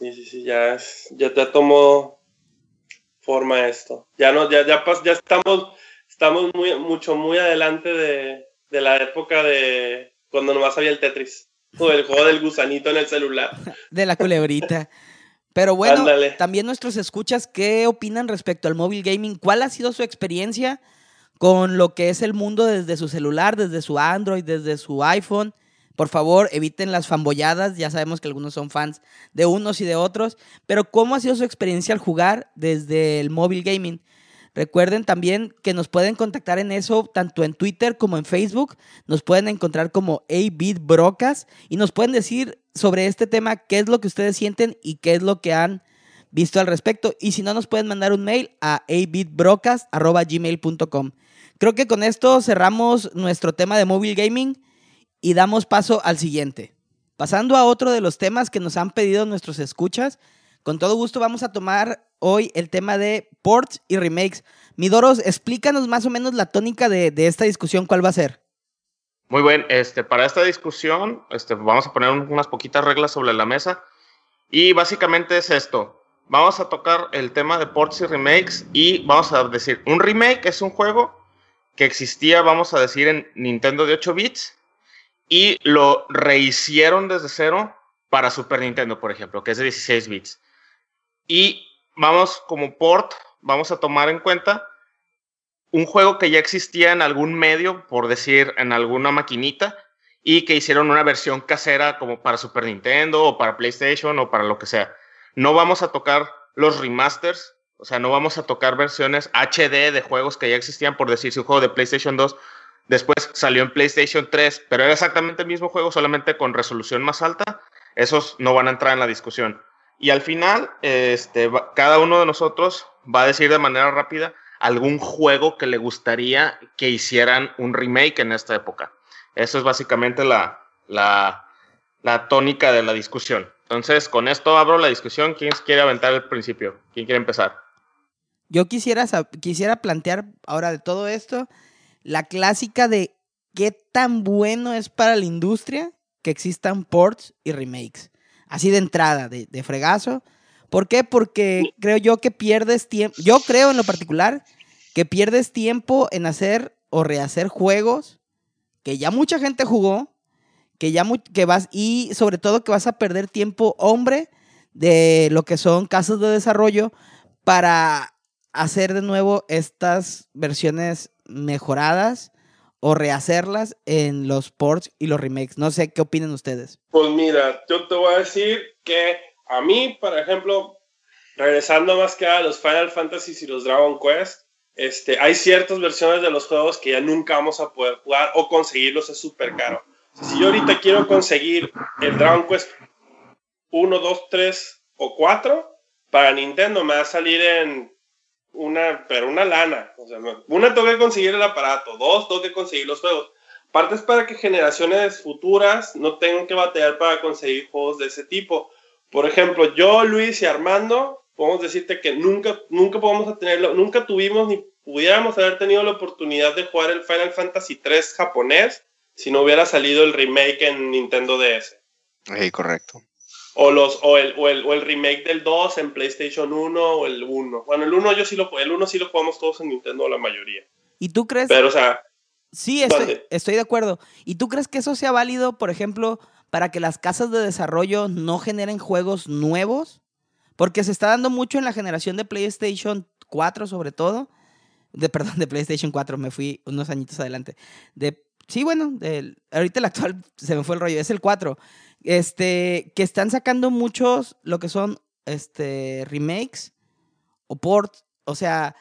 Sí, sí, sí, ya, ya te tomó forma esto. Ya no, ya, ya, ya estamos, estamos muy, mucho, muy adelante de, de la época de cuando nomás había el Tetris. O el juego del gusanito en el celular. de la culebrita. Pero bueno, también nuestros escuchas, ¿qué opinan respecto al móvil gaming? ¿Cuál ha sido su experiencia? con lo que es el mundo desde su celular, desde su Android, desde su iPhone. Por favor, eviten las fanboyadas. Ya sabemos que algunos son fans de unos y de otros. Pero, ¿cómo ha sido su experiencia al jugar desde el móvil gaming? Recuerden también que nos pueden contactar en eso, tanto en Twitter como en Facebook. Nos pueden encontrar como Brocas y nos pueden decir sobre este tema qué es lo que ustedes sienten y qué es lo que han visto al respecto. Y si no, nos pueden mandar un mail a abitbrocas.gmail.com. Creo que con esto cerramos nuestro tema de móvil gaming y damos paso al siguiente. Pasando a otro de los temas que nos han pedido nuestros escuchas, con todo gusto vamos a tomar hoy el tema de ports y remakes. Midoros, explícanos más o menos la tónica de, esta discusión, ¿cuál va a ser? Muy bien, este, para esta discusión este, vamos a poner unas poquitas reglas sobre la mesa y básicamente es esto. Vamos a tocar el tema de ports y remakes y vamos a decir, un remake es un juego que existía, vamos a decir, en Nintendo de 8 bits y lo rehicieron desde cero para Super Nintendo, por ejemplo, que es de 16 bits. Y vamos como port, vamos a tomar en cuenta un juego que ya existía en algún medio, por decir, en alguna maquinita, y que hicieron una versión casera como para Super Nintendo o para PlayStation o para lo que sea. No vamos a tocar los remasters, o sea, no vamos a tocar versiones HD de juegos que ya existían, por decir, si un juego de PlayStation 2 después salió en PlayStation 3, pero era exactamente el mismo juego, solamente con resolución más alta, esos no van a entrar en la discusión. Y al final, este, cada uno de nosotros va a decir de manera rápida algún juego que le gustaría que hicieran un remake en esta época. Eso es básicamente la, la, la tónica de la discusión. Entonces, con esto abro la discusión. ¿Quién quiere aventar el principio? ¿Quién quiere empezar? Yo quisiera, quisiera plantear ahora de todo esto la clásica de qué tan bueno es para la industria que existan ports y remakes. Así de entrada, de, de fregazo. ¿Por qué? Porque creo yo que pierdes tiempo. Yo creo en lo particular que pierdes tiempo en hacer o rehacer juegos que ya mucha gente jugó, que ya que vas y sobre todo que vas a perder tiempo hombre de lo que son casos de desarrollo para hacer de nuevo estas versiones mejoradas o rehacerlas en los ports y los remakes. No sé qué opinan ustedes. Pues mira, yo te voy a decir que a mí, por ejemplo, regresando más que a los Final Fantasy y los Dragon Quest, este, hay ciertas versiones de los juegos que ya nunca vamos a poder jugar o conseguirlos es súper caro. si yo ahorita quiero conseguir el Dragon Quest 1, 2, 3 o 4, para Nintendo me va a salir en una, pero una lana. O sea, una, tengo que conseguir el aparato, dos, tengo que conseguir los juegos. Parte es para que generaciones futuras no tengan que batallar para conseguir juegos de ese tipo. Por ejemplo, yo, Luis y Armando, podemos decirte que nunca, nunca podemos tenerlo, nunca tuvimos ni pudiéramos haber tenido la oportunidad de jugar el Final Fantasy 3 japonés si no hubiera salido el remake en Nintendo DS. Sí, correcto. O, los, o, el, o, el, o el remake del 2 en PlayStation 1 o el 1. Bueno, el 1 yo sí lo el 1 sí lo jugamos todos en Nintendo, la mayoría. ¿Y tú crees? Pero, o sea. Sí, estoy, estoy de acuerdo. ¿Y tú crees que eso sea válido, por ejemplo, para que las casas de desarrollo no generen juegos nuevos, porque se está dando mucho en la generación de PlayStation 4 sobre todo, de perdón, de PlayStation 4, me fui unos añitos adelante. De sí, bueno, del, ahorita el actual se me fue el rollo, es el 4. Este, que están sacando muchos lo que son este remakes o ports, o sea,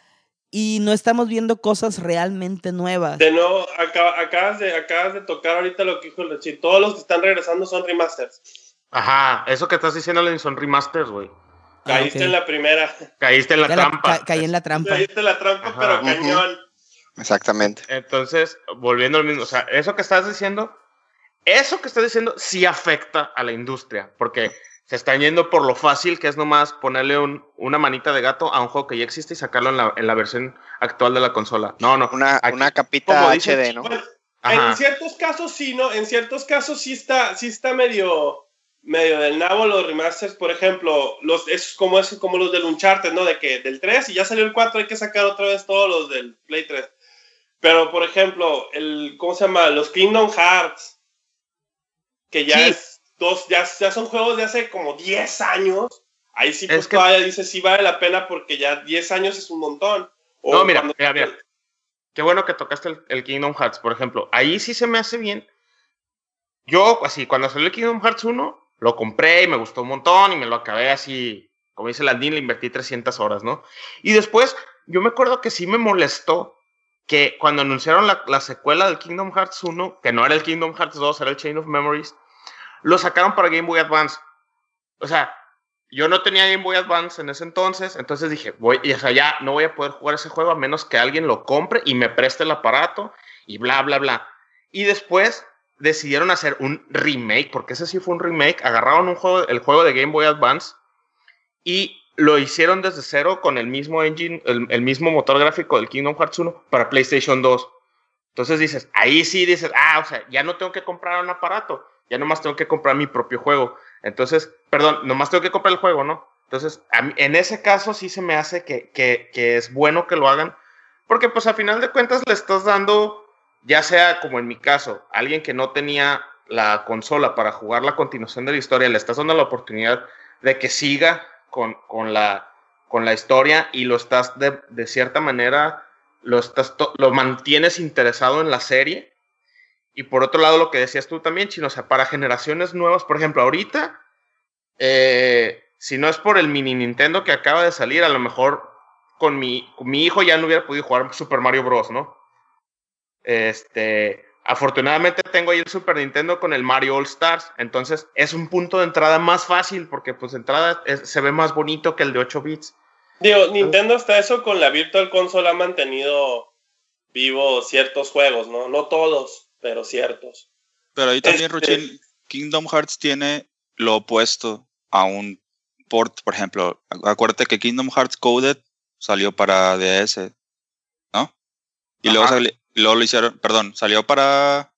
y no estamos viendo cosas realmente nuevas. De nuevo, acabas, de, acabas de tocar ahorita lo que dijo el Rechín. Todos los que están regresando son remasters. Ajá, eso que estás diciendo son remasters, güey. Ah, Caíste en la primera. Caíste en la trampa. caí en la trampa. Caíste en la trampa, pero cañón. Exactamente. Entonces, volviendo al mismo, o sea, eso que estás diciendo, eso que estás diciendo sí afecta a la industria, porque se están yendo por lo fácil que es nomás ponerle un, una manita de gato a un juego que ya existe y sacarlo en la, en la versión actual de la consola. No, no. Una, una capita HD, ¿no? en ciertos casos sí, ¿no? En ciertos casos sí está, sí está medio, medio del nabo los remasters. Por ejemplo, los, es como, es como los del Uncharted, ¿no? De que del 3 y ya salió el 4 hay que sacar otra vez todos los del Play 3. Pero, por ejemplo, el, ¿cómo se llama? Los Kingdom Hearts, que ya es ya, son juegos de hace como 10 años. Ahí sí, pues todavía dice sí vale la pena porque ya 10 años es un montón. no, mira, mira, mira. Qué bueno que tocaste el, Kingdom Hearts, por ejemplo. Ahí sí se me hace bien. Yo, así, cuando salió el Kingdom Hearts 1, lo compré y me gustó un montón y me lo acabé así, como dice Landín, le invertí 300 horas, ¿no? Y después, yo me acuerdo que sí me molestó que cuando anunciaron la, la secuela del Kingdom Hearts 1, que no era el Kingdom Hearts 2, era el Chain of Memories, lo sacaron para Game Boy Advance. O sea, yo no tenía Game Boy Advance en ese entonces, entonces dije, voy, y, ya no voy a poder jugar ese juego a menos que alguien lo compre y me preste el aparato y bla, bla, bla. Y después decidieron hacer un remake, porque ese sí fue un remake, agarraron el juego de Game Boy Advance y lo hicieron desde cero con el mismo engine, el, el mismo motor gráfico del Kingdom Hearts 1 para PlayStation 2. Entonces dices, ahí sí dices, ah, o sea, ya no tengo que comprar un aparato ya nomás tengo que comprar mi propio juego. Entonces, perdón, nomás tengo que comprar el juego, ¿no? Entonces, en ese caso sí se me hace que, que, es bueno que lo hagan, porque pues a final de cuentas le estás dando, ya sea como en mi caso, alguien que no tenía la consola para jugar la continuación de la historia, le estás dando la oportunidad de que siga con, con, la, con la historia y lo estás de, de cierta manera, lo, estás lo mantienes interesado en la serie y por otro lado, lo que decías tú también, Chino, o sea, para generaciones nuevas, por ejemplo, ahorita, eh, si no es por el mini Nintendo que acaba de salir, a lo mejor con mi, mi hijo ya no hubiera podido jugar Super Mario Bros., ¿no? Este, afortunadamente tengo ahí el Super Nintendo con el Mario All Stars, entonces es un punto de entrada más fácil porque pues entrada se ve más bonito que el de 8 bits. Digo, Nintendo hasta eso con la Virtual Console ha mantenido vivo ciertos juegos, ¿no? No todos pero ciertos. Pero ahí también, este, Kingdom Hearts tiene lo opuesto a un port, por ejemplo. Acuérdate que Kingdom Hearts Coded salió para DS, ¿no? Y luego, lo hicieron, perdón, salió para,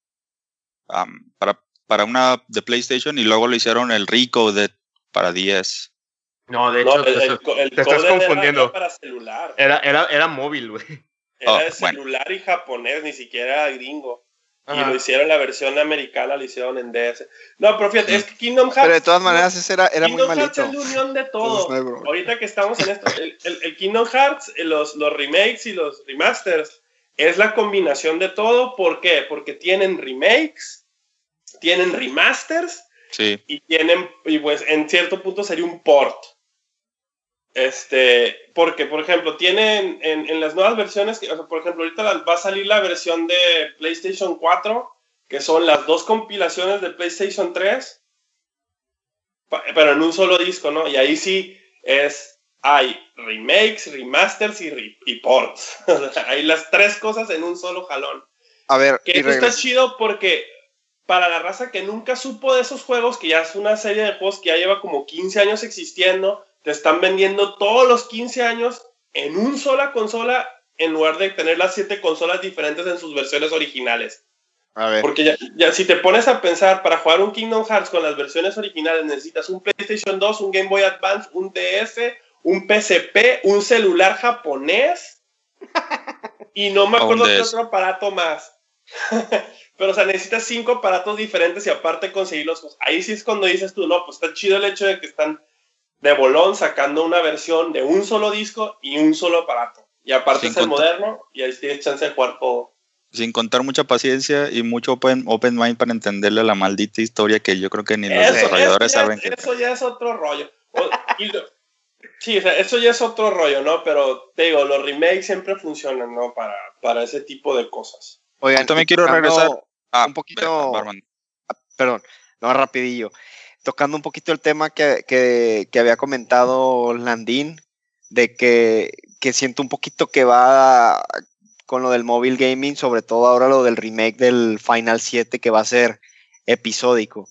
para, para una de PlayStation y luego lo hicieron el Recoded para 10. No, de hecho, te, estás confundiendo. Era para celular. Era, era, era móvil, güey. Era oh, de celular y japonés, ni siquiera gringo. Y lo hicieron la versión americana, lo hicieron en DS. No, pero fíjate, es que Kingdom Hearts. Pero de todas maneras, ese era, era Kingdom muy malito. Hearts es la unión de todo. Ahorita que estamos en esto, el, el, Kingdom Hearts, eh, los, los remakes y los remasters, es la combinación de todo. ¿Por qué? Porque tienen remakes, tienen remasters sí. y tienen, y pues en cierto punto sería un port. Este, porque, por ejemplo, tienen en, las nuevas versiones, por ejemplo, ahorita va a salir la versión de PlayStation 4, que son las dos compilaciones de PlayStation 3, pero en un solo disco, ¿no? Y ahí sí es, hay remakes, remasters y, y ports. hay las tres cosas en un solo jalón. A ver, que esto está chido porque para la raza que nunca supo de esos juegos, que ya es una serie de juegos que ya lleva como 15 años existiendo, te están vendiendo todos los 15 años en una sola consola en lugar de tener las siete consolas diferentes en sus versiones originales. A ver. Porque ya, si te pones a pensar, para jugar un Kingdom Hearts con las versiones originales necesitas un PlayStation 2, un Game Boy Advance, un DS, un PSP, un celular japonés y no me acuerdo qué otro aparato más. pero o sea, necesitas cinco aparatos diferentes y aparte conseguirlos. Ahí sí es cuando dices tú, no, pues está chido el hecho de que están de bolón sacando una versión de un solo disco y un solo aparato. Y aparte es el moderno y ahí tienes chance de jugar todo. Sin contar mucha paciencia y mucho open, open mind para entenderle la maldita historia que yo creo que ni los desarrolladores saben. que eso ya es otro rollo. sí, o sea, eso ya es otro rollo, ¿no? Pero te digo, los remakes siempre funcionan, ¿no? Para, para ese tipo de cosas. Oigan, también quiero regresar un poquito. Perdón, no, rapidillo. Tocando un poquito el tema que, que, que había comentado Landín, de que, que siento un poquito que va con lo del mobile gaming, sobre todo ahora lo del remake del Final 7 que va a ser episódico.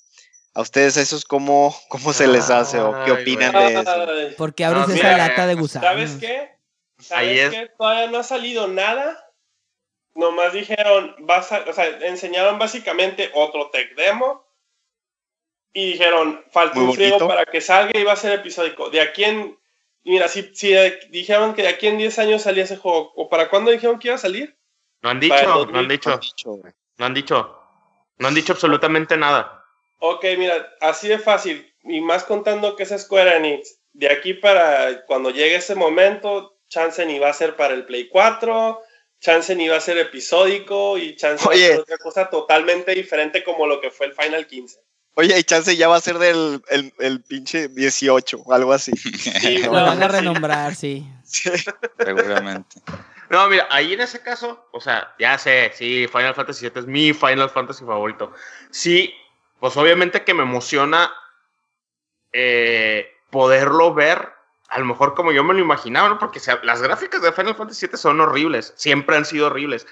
¿A ustedes eso es cómo, cómo se les hace o qué opinan de eso? Porque abres esa lata de gusano. ¿Sabes qué? ¿Sabes qué? Todavía no ha salido nada. Nomás dijeron, vas o sea, enseñaron básicamente otro tech demo. Y dijeron, falta un friego para que salga y va a ser episódico. De aquí en mira, si, si dijeron que de aquí en 10 años salía ese juego, ¿o para cuándo dijeron que iba a salir? No han dicho, no han dicho. No han dicho. No han dicho absolutamente nada. Ok, mira, así de fácil. Y más contando que es Square Enix. De aquí para cuando llegue ese momento, Chance ni va a ser para el Play 4, Chance ni va a ser episódico y Chance va a ser otra cosa totalmente diferente como lo que fue el Final 15. Oye, y chance ya va a ser del el, el pinche 18 o algo así. Sí, lo van a renombrar, sí. Seguramente. No, mira, ahí en ese caso, o sea, ya sé, sí, Final Fantasy VII es mi Final Fantasy favorito. Sí, pues obviamente que me emociona eh, poderlo ver, a lo mejor como yo me lo imaginaba, ¿no? Porque las gráficas de Final Fantasy VII son horribles, siempre han sido horribles.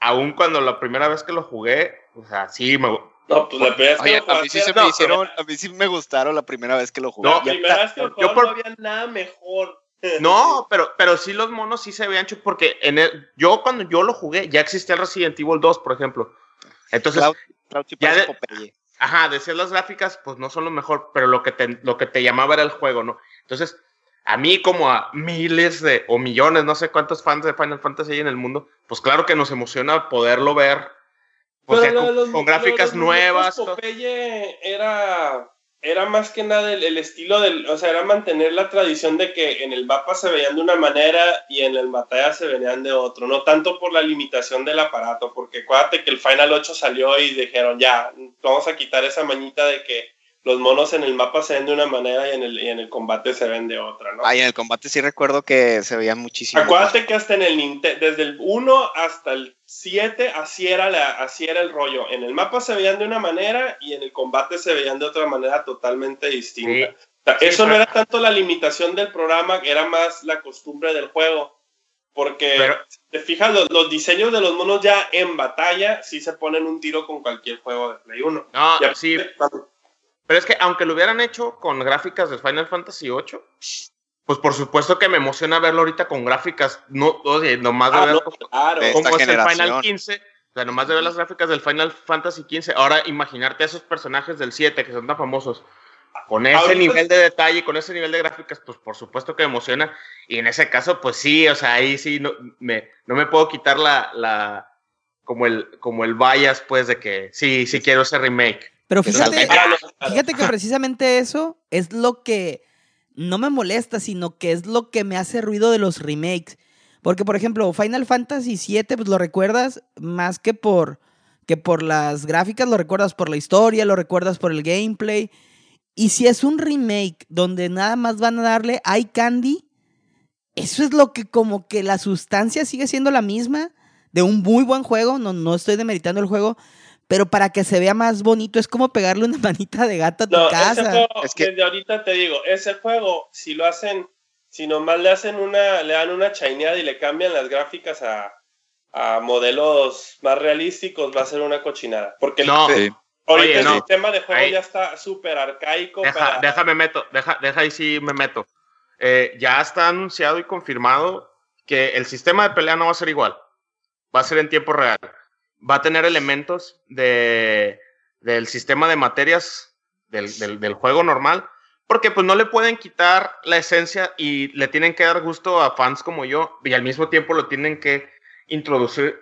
Aún cuando la primera vez que lo jugué, o sea, sí, me, no, pues la primera vez que a mí sí se me hicieron, a mí sí me gustaron la primera vez que lo jugué. No, la primera vez que lo jugué no había nada mejor. No, pero, pero sí los monos sí se veían chulos porque en el, yo cuando yo lo jugué ya existía el Resident Evil 2, por ejemplo. Entonces, ya de, ajá, decías las gráficas, pues no son lo mejor, pero lo que te, lo que te llamaba era el juego, ¿no? Entonces, a mí como a miles de, o millones, no sé cuántos fans de Final Fantasy hay en el mundo, pues claro que nos emociona poderlo ver o sea, con, gráficas nuevas. Popeye era, era más que nada el, estilo del, o sea, era mantener la tradición de que en el mapa se veían de una manera y en el batalla se veían de otro, no tanto por la limitación del aparato, porque acuérdate que el Final 8 salió y dijeron, ya, vamos a quitar esa mañita de que los monos en el mapa se ven de una manera y en el, en el combate se ven de otra, ¿no? Ah, en el combate sí recuerdo que se veían muchísimo. Acuérdate que hasta en el Nintendo, desde el 1 hasta el 7, así era, la, así era el rollo. En el mapa se veían de una manera y en el combate se veían de otra manera totalmente distinta. eso no era tanto la limitación del programa, era más la costumbre del juego. Porque, te fijas, los, diseños de los monos ya en batalla sí se ponen un tiro con cualquier juego de Play 1. No, sí. Pero es que aunque lo hubieran hecho con gráficas de Final Fantasy VIII, pues por supuesto que me emociona verlo ahorita con gráficas, no, oye, nomás de ah, ver cómo, es el Final 15, o sea, nomás de ver las gráficas del Final Fantasy 15, ahora imaginarte a esos personajes del 7 que son tan famosos, con ese nivel de detalle, con ese nivel de gráficas, pues por supuesto que me emociona, y en ese caso, pues sí, o sea, ahí sí no me, no me puedo quitar la, la, como el, como el bias, pues, de que sí, sí quiero ese remake. Pero fíjate, fíjate que precisamente eso es lo que no me molesta, sino que es lo que me hace ruido de los remakes. Porque, por ejemplo, Final Fantasy VII, pues lo recuerdas más que por, que por las gráficas, lo recuerdas por la historia, lo recuerdas por el gameplay. Y si es un remake donde nada más van a darle eye candy, eso es lo que como que la sustancia sigue siendo la misma de un muy buen juego, no, no estoy demeritando el juego, pero para que se vea más bonito es como pegarle una manita de gato a tu casa. es que desde ahorita te digo, ese juego, si lo hacen, si nomás le hacen una, le dan una chaineada y le cambian las gráficas a, a modelos más realísticos, va a ser una cochinada. Porque no. ahorita el sistema de juego ya está súper arcaico. Deja, Déjame meto, deja, deja ahí sí me meto. Eh, ya está anunciado y confirmado que el sistema de pelea no va a ser igual. Va a ser en tiempo real va a tener elementos de, del sistema de materias del, del, juego normal, porque pues no le pueden quitar la esencia y le tienen que dar gusto a fans como yo, y al mismo tiempo lo tienen que introducir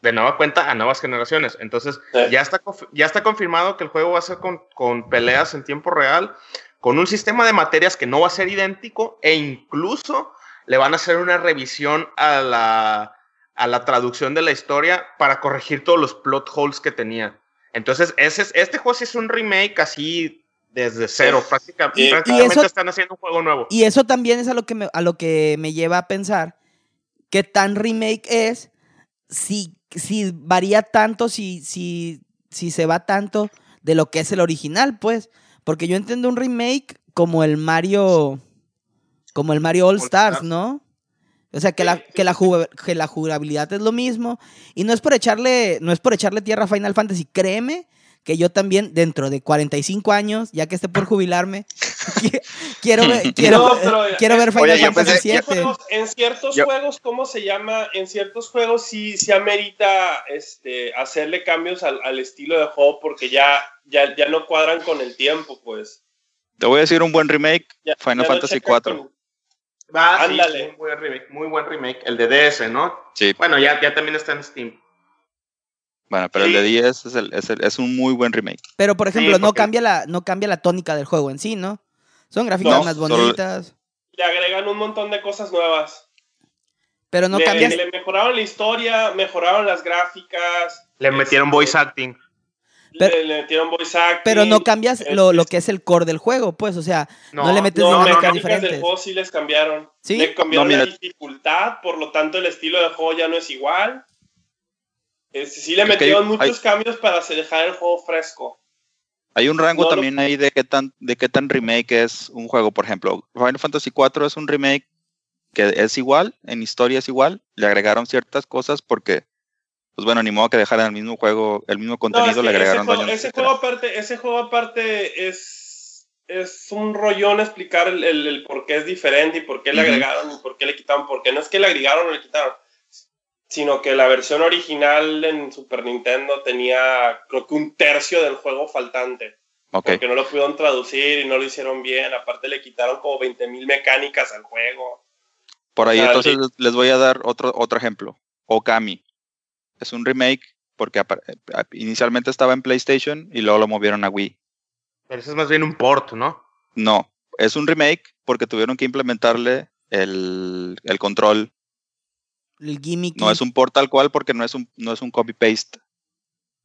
de nueva cuenta a nuevas generaciones. Entonces, Sí. ya, está, ya está confirmado que el juego va a ser con, con peleas en tiempo real, con un sistema de materias que no va a ser idéntico e incluso le van a hacer una revisión a la, a la traducción de la historia para corregir todos los plot holes que tenía. Entonces, ese es, este juego sí es un remake así desde cero. Sí. Práctica- Y- y prácticamente eso- están haciendo un juego nuevo. Y eso también es a lo que me, a lo que me lleva a pensar qué tan remake es, si, si varía tanto, si, si, si se va tanto de lo que es el original, pues. Porque yo entiendo un remake como el Mario. Como el Mario All All Stars, Stars. ¿no? O sea, que la, que, la que la jugabilidad es lo mismo. Y no es por echarle, no es por echarle tierra a Final Fantasy. Créeme que yo también, dentro de 45 años, ya que esté por jubilarme, qui- quiero ver, quiero, No, pero, quiero ver Final Oye, Fantasy pensé- En VII. juegos- en ciertos Yo- juegos, ¿cómo se llama? En ciertos juegos sí, sí amerita este, hacerle cambios al, al estilo de juego porque ya, ya, ya no cuadran con el tiempo, pues. Te voy a decir un buen remake, Ya- Final ya Fantasy checa 4. con- Ah, sí, Ándale. muy buen remake, muy buen remake. El de DS, ¿no? Sí, Bueno, ya, ya también está en Steam. bueno, pero el Sí. de 10 es, el- es, el- es un muy buen remake. Pero, por ejemplo, no, porque- cambia la, no cambia la tónica del juego en sí, ¿no? Son gráficas No, más solo- bonitas, Le agregan un montón de cosas nuevas. pero no le, cambias... le mejoraron la historia, mejoraron las gráficas. Le metieron este, voice acting. Pero- le, le metieron voice acting. Pero no cambias lo, lo que es el core del juego, pues, o sea, no, le metes No, dinámicas mecánicas del diferentes. juego sí les cambiaron. ¿Sí? Le cambiaron No, la dificultad, por lo tanto el estilo de juego ya no es igual. Este, sí le metieron hay- muchos cambios para hacer- dejar el juego fresco. Hay un rango No lo- también ahí de qué tan de qué tan remake es un juego, por ejemplo, Final Fantasy 4 es un remake que es igual, en historia es igual, le agregaron ciertas cosas porque pues bueno, ni modo que dejaran el mismo juego, el mismo contenido, le ese, agregaron juego, ese juego aparte, ese juego aparte es, es un rollón explicar el, el- el por qué es diferente y por qué le agregaron y por qué le quitaron. Porque no es que le agregaron o le quitaron, sino que la versión original en Super Nintendo tenía creo que un tercio del juego faltante. Porque no lo pudieron traducir y no lo hicieron bien. Aparte le quitaron como 20.000 mecánicas al juego. Por ahí o sea, entonces sí. les voy a dar otro otro ejemplo. Okami es un remake porque eh, inicialmente estaba en PlayStation y luego lo movieron a Wii. Pero eso es más bien un port, ¿no? No, es un remake porque tuvieron que implementarle el, el control. El gimmick. No es un port tal cual porque no es un, no es un copy-paste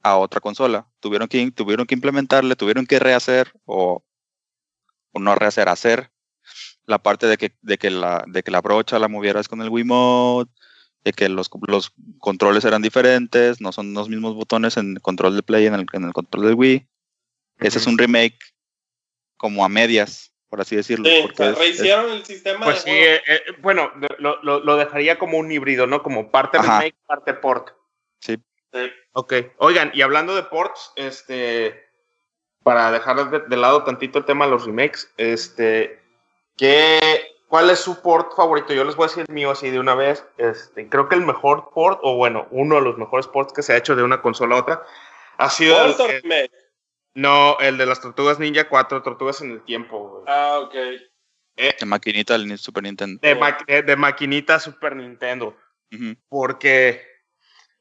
a otra consola. Tuvieron que, tuvieron que implementarle, tuvieron que rehacer o, o no rehacer, hacer la parte de que, de que, la, de que la brocha la movieras con el Wiimote, de que los, los controles eran diferentes, no son los mismos botones en el control de Play y en el, en el control del Wii. Ese es un remake como a medias, por así decirlo. Sí, porque es- es- rehicieron el sistema Pues de sí, juego. eh, eh, bueno, lo, lo- lo dejaría como un híbrido, ¿no? Como parte Ajá. remake, parte port. sí, Sí. Ok. Oigan, y hablando de ports, este, para dejar de, de lado tantito el tema de los remakes, este, ¿qué, ¿cuál es su port favorito? Yo les voy a decir el mío así de una vez. Este, creo que el mejor port, o bueno, uno de los mejores ports que se ha hecho de una consola a otra, ha sido Port eh, no, el de las Tortugas Ninja 4, Tortugas en el Tiempo, güey. Ah, ok. de maquinita del Super Nintendo. de, ma- de- de maquinita Super Nintendo. Porque,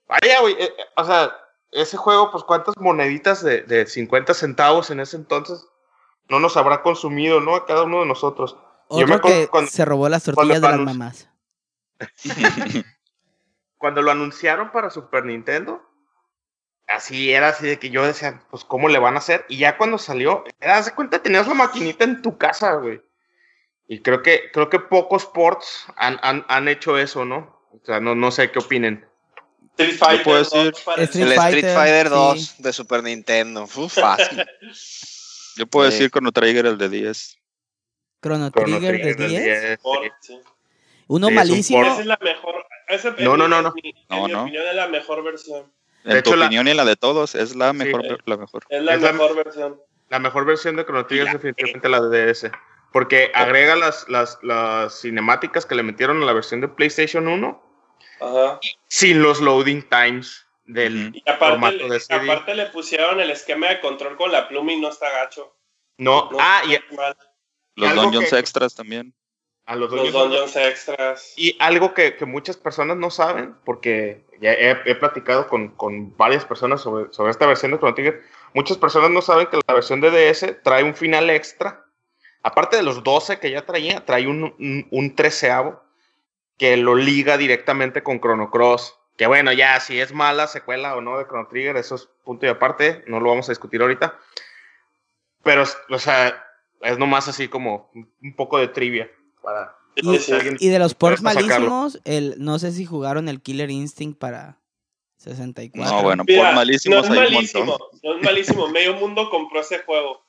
vaya, güey, eh, eh, o sea, ese juego, pues cuántas moneditas de, de 50 centavos en ese entonces no nos habrá consumido, ¿no? A cada uno de nosotros. Yo me Otro que cuando- se robó las tortillas de las mamás. Cuando lo anunciaron para Super Nintendo, así era así de que yo decía, pues, ¿cómo le van a hacer? Y ya cuando salió, haz de cuenta, tenías la maquinita en tu casa, güey. Y creo que, creo que pocos ports han, han, han hecho eso, ¿no? O sea, no, no sé qué opinen. Street Fighter puedo 2 decir- Street el Fighter, Street Fighter sí. 2 de Super Nintendo. Uf, fácil. Yo puedo Sí. decir Chrono Trigger el de 10. Chrono Chrono Trigger Trigger de del 10. 10, Port, sí. sí. Uno Sí, es un malísimo. Esa es la mejor. esa, en No, no, mi- no, no. En mi, en No, mi no. opinión es la mejor versión. En De tu hecho, la- opinión y en la de todos, es la mejor. Sí. la mejor. Es la Es la- mejor versión. La mejor versión de Chrono Trigger es definitivamente la de DS. Porque agrega las, las, las cinemáticas que le metieron a la versión de PlayStation 1 Ajá. sin los loading times del. Y aparte, formato de CD. aparte le pusieron el esquema de control con la pluma y no está gacho. No, No ah, y mal. Los dungeons que- extras también. A los Los dungeons. dungeons extras. Y algo que, que muchas personas no saben, porque ya he, he platicado con, con varias personas sobre, sobre esta versión de Chrono Trigger, muchas personas no saben que la versión de DS trae un final extra. Aparte de los 12 que ya traía, trae un, un, un treceavo que lo liga directamente con Chrono Cross. Que bueno, ya si es mala secuela o no de Chrono Trigger, eso es punto y aparte, no lo vamos a discutir ahorita. Pero, o sea, es nomás así como un poco de trivia para... Y, y de los ports malísimos, el, no sé si jugaron el Killer Instinct para 64. No, bueno, Mira, por malísimos no es hay un malísimo, montón. no es malísimo. Medio mundo compró ese juego.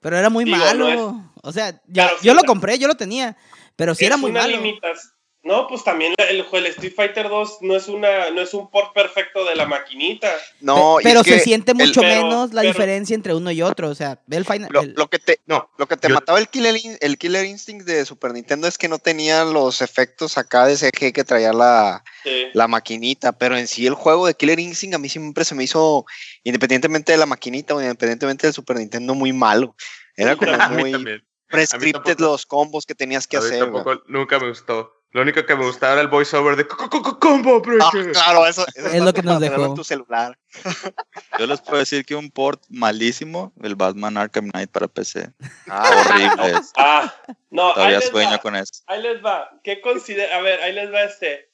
Pero era muy Digo, malo. no O sea, ya, sí yo lo compré, yo lo tenía. Pero sí era muy una malo. limitas- No, pues también el, el Street Fighter 2 no es una no es un port perfecto de la maquinita. No, pero es se siente el- mucho pero- menos la pero- diferencia entre uno y otro. O sea, ve el final. Lo, el- lo que te, No, lo que te yo- mataba el Killer, In- el Killer Instinct de Super Nintendo es que no tenía los efectos acá de CG que traía la, Sí. la maquinita, pero en sí el juego de Killer Instinct a mí siempre se me hizo, independientemente de la maquinita o independientemente del Super Nintendo, muy malo. Era como muy prescripted los combos que tenías que A hacer. tampoco, nunca me gustó. Lo único que me gustaba era el voiceover de "Co- co- co- Combo Ah, Breaker. claro, eso, eso Es lo que nos dejó. en tu celular. Yo les puedo decir que un port malísimo, el Batman Arkham Knight para PC. Ah, Horrible. Ah, no, ahí Todavía les sueño va. con eso. Ahí les va. ¿Qué considera? A ver, ahí les va este.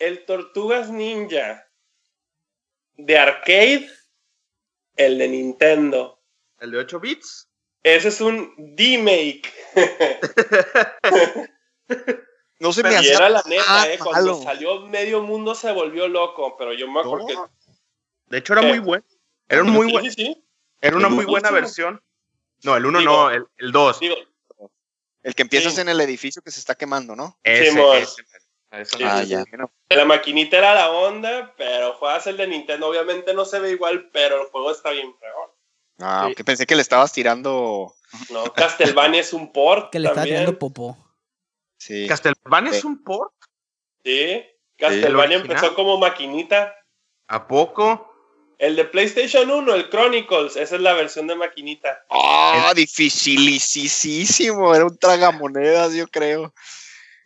El Tortugas Ninja de arcade, el de Nintendo. El de 8 bits. Ese es un remake. no se me y hacía era la neta, ah, eh. Cuando malo. salió medio mundo se volvió loco, pero yo me acuerdo que. De hecho, era ¿Qué? muy bueno. Era un muy Sí, buen, sí, sí. era una El muy buena versión. No, el 1 Digo- no, el, el 2. Digo, el que empiezas Sí. en el edificio que se está quemando, ¿no? Ese, ese. Eso no. Ah, sí, ya. La maquinita era la onda, pero fue a hacer de Nintendo. Obviamente no se ve igual, pero el juego está bien peor. Ah, Sí. ok, pensé que le estabas tirando. ¿no? Castlevania es un port. que le estaba también. tirando popó. Sí. ¿Castlevania Sí. es un port? Sí. Castlevania ¿El original? empezó como maquinita. ¿A poco? El de PlayStation 1, el Chronicles, esa es la versión de maquinita. Ah, dificilísimo. Era un tragamonedas, yo creo.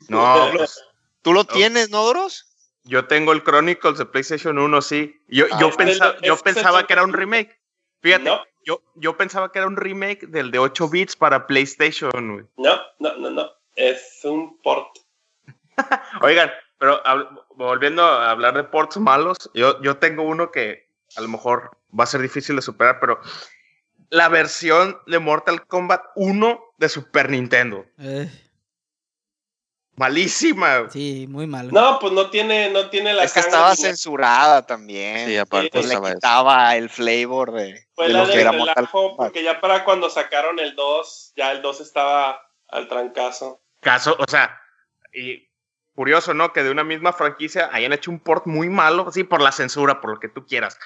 No, pues, ¿Tú lo tienes, no, Doros? yo tengo el Chronicles de PlayStation 1, sí. Yo, Ah, yo, es pensa- del- yo pensaba que era un remake. Fíjate, No, yo, yo pensaba que era un remake del de 8 bits para PlayStation, güey. no, no, no, no. Es un port. Oigan, pero hab- volviendo a hablar de ports malos, yo, yo tengo uno que a lo mejor va a ser difícil de superar, pero la versión de Mortal Kombat 1 de Super Nintendo. Eh, Malísima. sí, muy malo. No, pues no tiene, no tiene la Es que estaba censurada también. Sí, aparte Sí, le quitaba el flavor de, Fue de la relajo, Kombat. porque ya para cuando sacaron el 2, ya el 2 estaba al trancazo. Caso, o sea, y curioso, ¿no? Que de una misma franquicia hayan hecho un port muy malo, sí, por la censura, por lo que tú quieras.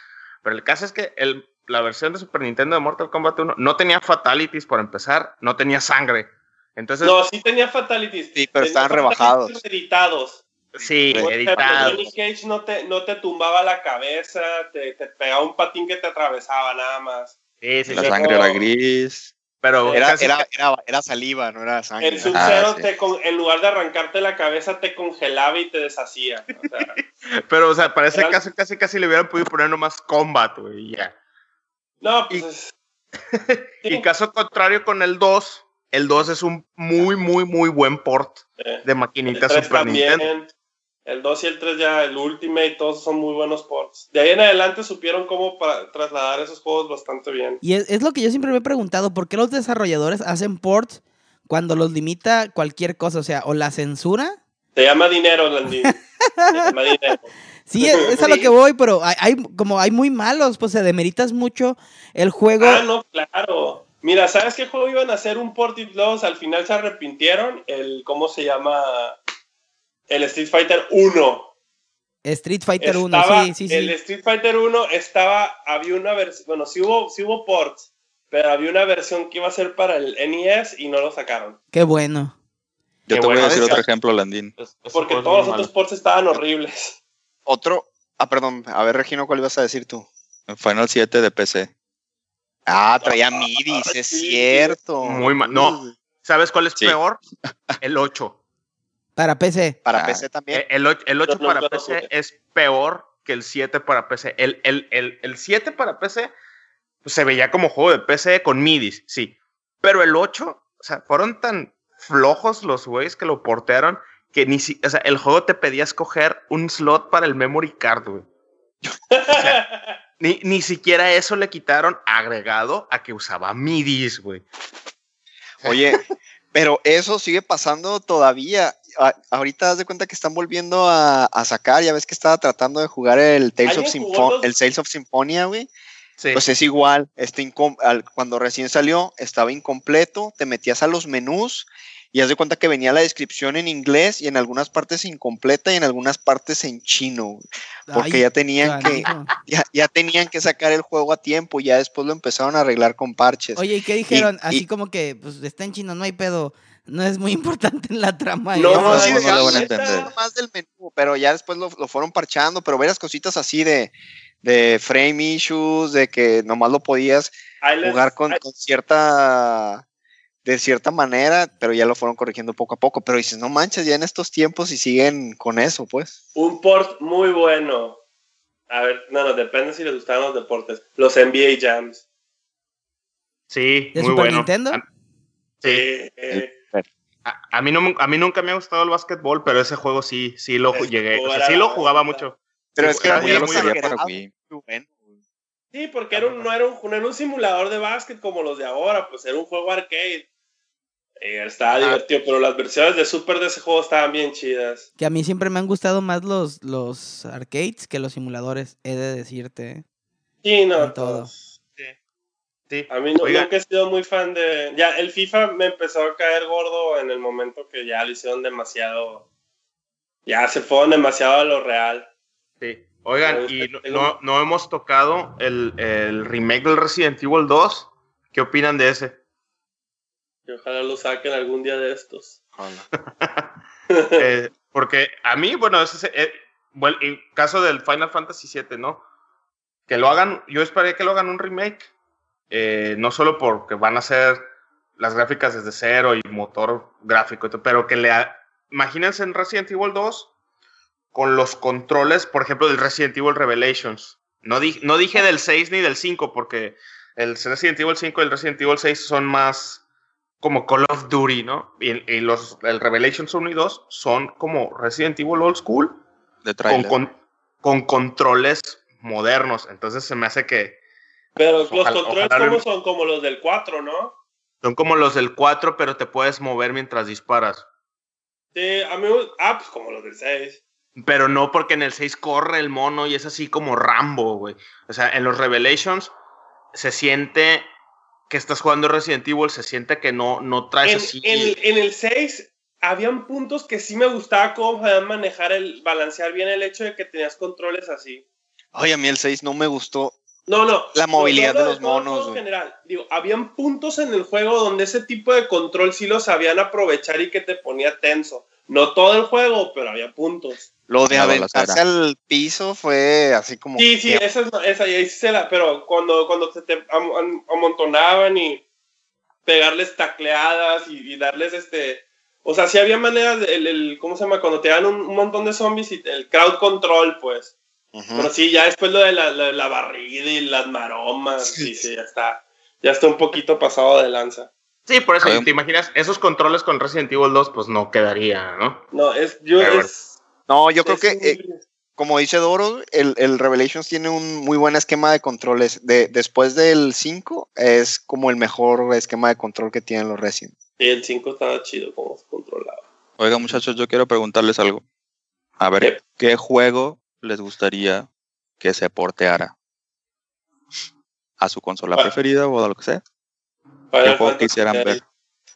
Pero el caso es que el, la versión de Super Nintendo de Mortal Kombat 1 no tenía fatalities por empezar, no tenía sangre. Entonces, No, sí tenía fatalities. Sí, pero estaban rebajados. Editados. sí, Sí. editado. Johnny Cage no te, no te tumbaba la cabeza, te, te pegaba un patín que te atravesaba nada más. Sí, sí, La sí. sangre era gris. Pero Era, casi- era, era, era saliva, no era sangre. El Sub-Zero, sí. te con- en lugar de arrancarte la cabeza, te congelaba y te deshacía. O sea, pero, o sea, parece Eran- casi, casi, casi le hubieran podido poner nomás combat, güey, y ya. no, pues Y- es- Y caso contrario con el 2, el 2 es un muy, muy, muy buen port eh, de el maquinita 3 Super también. Nintendo. El 2 y el 3 ya, el Ultimate, todos son muy buenos ports. De ahí en adelante supieron cómo trasladar esos juegos bastante bien. Y es, es lo que yo siempre me he preguntado, ¿por qué los desarrolladores hacen ports cuando los limita cualquier cosa? O sea, o la censura. Se llama dinero, Landy. Se llama dinero. Sí, es, es a lo que voy, pero hay, como hay muy malos, pues se demeritas mucho el juego. Ah, no, claro. Mira, ¿sabes qué juego iban a hacer un port y los al final se arrepintieron? El, ¿cómo se llama? El Street Fighter 1. Street Fighter 1, Estaba- sí, sí, sí. El Street Fighter 1 estaba, había una versión, bueno, sí hubo, sí hubo ports, pero había una versión que iba a ser para el NES y no lo sacaron. Qué bueno. Yo Qué te voy a decir otro ejemplo, Landín. Es- Porque todos los otros ports estaban horribles. Otro. Ah, perdón. A ver, Regino, ¿cuál ibas a decir tú? Final 7 de PC. Ah, traía midis, es sí. cierto. Muy mal. No. ¿Sabes cuál es Sí. peor? El 8. Para PC. Para Ah, PC también. Eh, El, el 8 No, no, para no, PC no. es peor que el 7 para PC. El, el, el, el 7 para PC pues, se veía como juego de PC con midis, sí. Pero el 8, o sea, fueron tan flojos los güeyes que lo portearon que ni si, o sea, el juego te pedía escoger un slot para el memory card, güey. Ni, ni siquiera eso le quitaron agregado a que usaba midis, güey. Oye, pero eso sigue pasando todavía. A- ahorita das de cuenta que están volviendo a, a sacar. Ya ves que estaba tratando de jugar el Tales of ¿Alguien jugó Sympho- los- el Tales of Symphonia, güey. Sí. Pues es igual. Este al- cuando recién salió, estaba incompleto. Te metías a los menús y haz de cuenta que venía la descripción en inglés y en algunas partes incompleta y en algunas partes en chino. Porque Ay, ya tenían que ya, ya tenían que sacar el juego a tiempo. Y ya después lo empezaron a arreglar con parches. Oye, ¿y qué dijeron? y- Así como que, pues está en chino, no hay pedo. No es muy importante en la trama. y No. No, sí, no, no lo van a neta, entender. más del menú, pero ya después lo, lo fueron parchando, pero varias cositas así de, de frame issues, de que nomás lo podías jugar con, con cierta de cierta manera, pero ya lo fueron corrigiendo poco a poco, pero dices, no manches, ya en estos tiempos y siguen con eso, pues. Un port muy bueno. A ver, no, no, depende si les gustan los deportes. Los NBA Jams. Sí, ¿De muy Super bueno. Nintendo? Sí. Eh, A, a mí no, a mí nunca me ha gustado el básquetbol, pero ese juego sí, sí lo Es llegué. O sea, sí lo jugaba mucho. Pero Sí, es que era muy para Wii. bueno. sí, porque era un- no, era un, no era un simulador de básquet como los de ahora, pues era un juego arcade. Eh, estaba Ah. divertido, pero las versiones de Super de ese juego estaban bien chidas. Que a mí siempre me han gustado más los, los arcades que los simuladores, he de decirte. Sí, no, En todo. pues, Sí. A mí no- nunca he sido muy fan de... Ya, el FIFA me empezó a caer gordo en el momento que ya lo hicieron demasiado... Ya se fueron demasiado a lo real. Sí. Oigan, y no, no- no hemos tocado el, el remake del Resident Evil 2. ¿Qué opinan de ese? Y ojalá lo saquen algún día de estos. Eh, porque a mí, bueno, ese es eh, bueno, el caso del Final Fantasy VII, ¿no? Que lo hagan, yo esperé que lo hagan un remake, eh, no solo porque van a hacer las gráficas desde cero y motor gráfico, pero que le... ha- Imagínense en Resident Evil 2 con los controles, por ejemplo, del Resident Evil Revelations. No, di- no dije del 6 ni del 5, porque el Resident Evil 5 y el Resident Evil 6 son más como Call of Duty, ¿no? Y, y los el Revelations 1 y 2 son como Resident Evil Old School De con, con, con controles modernos. Entonces se me hace que Pero Pues los ojalá- controles ojalá lo- como son como los del 4, ¿no? son como los del 4, pero te puedes mover mientras disparas. Sí, a mí... me- Ah, pues como los del 6. Pero no porque en el 6 corre el mono y es así como Rambo, güey. O sea, en los Revelations se siente que estás jugando Resident Evil, se siente que no, no traes En, así. en- en el 6 habían puntos que sí me gustaba cómo sabían manejar el... Balancear bien el hecho de que tenías controles así. Oye, a mí el 6 no me gustó. No, no. La no, movilidad no de los monos, en general. Digo, habían puntos en el juego donde ese tipo de control sí lo sabían aprovechar y que te ponía tenso. No todo el juego, pero había puntos. Lo de aventarse al piso fue así como. Sí, sí, esa es esa, y ahí sí se la, pero cuando, cuando se te am- am- amontonaban y pegarles tacleadas y, y darles este, o sea, sí había maneras, de- el, el- ¿cómo se llama? Cuando te dan un, un montón de zombies y el crowd control, pues. Pero sí, ya después lo de la, la, la barrida y las maromas, sí, sí, ya está, ya está un poquito pasado de lanza. Sí, por eso, te imaginas, esos controles con Resident Evil 2, pues no quedaría, ¿no? No, es, yo, es, No, yo creo que, eh, como dice Doro, el, el Revelations tiene un muy buen esquema de controles. De, después del 5, es como el mejor esquema de control que tienen los Resident. sí, el 5 estaba chido como se controlaba. Oiga, muchachos, yo quiero preguntarles algo. A ver, ¿Qué? ¿qué juego les gustaría que se porteara? ¿A su consola Bueno. preferida o a lo que sea? ¿Qué juego quisieran ver?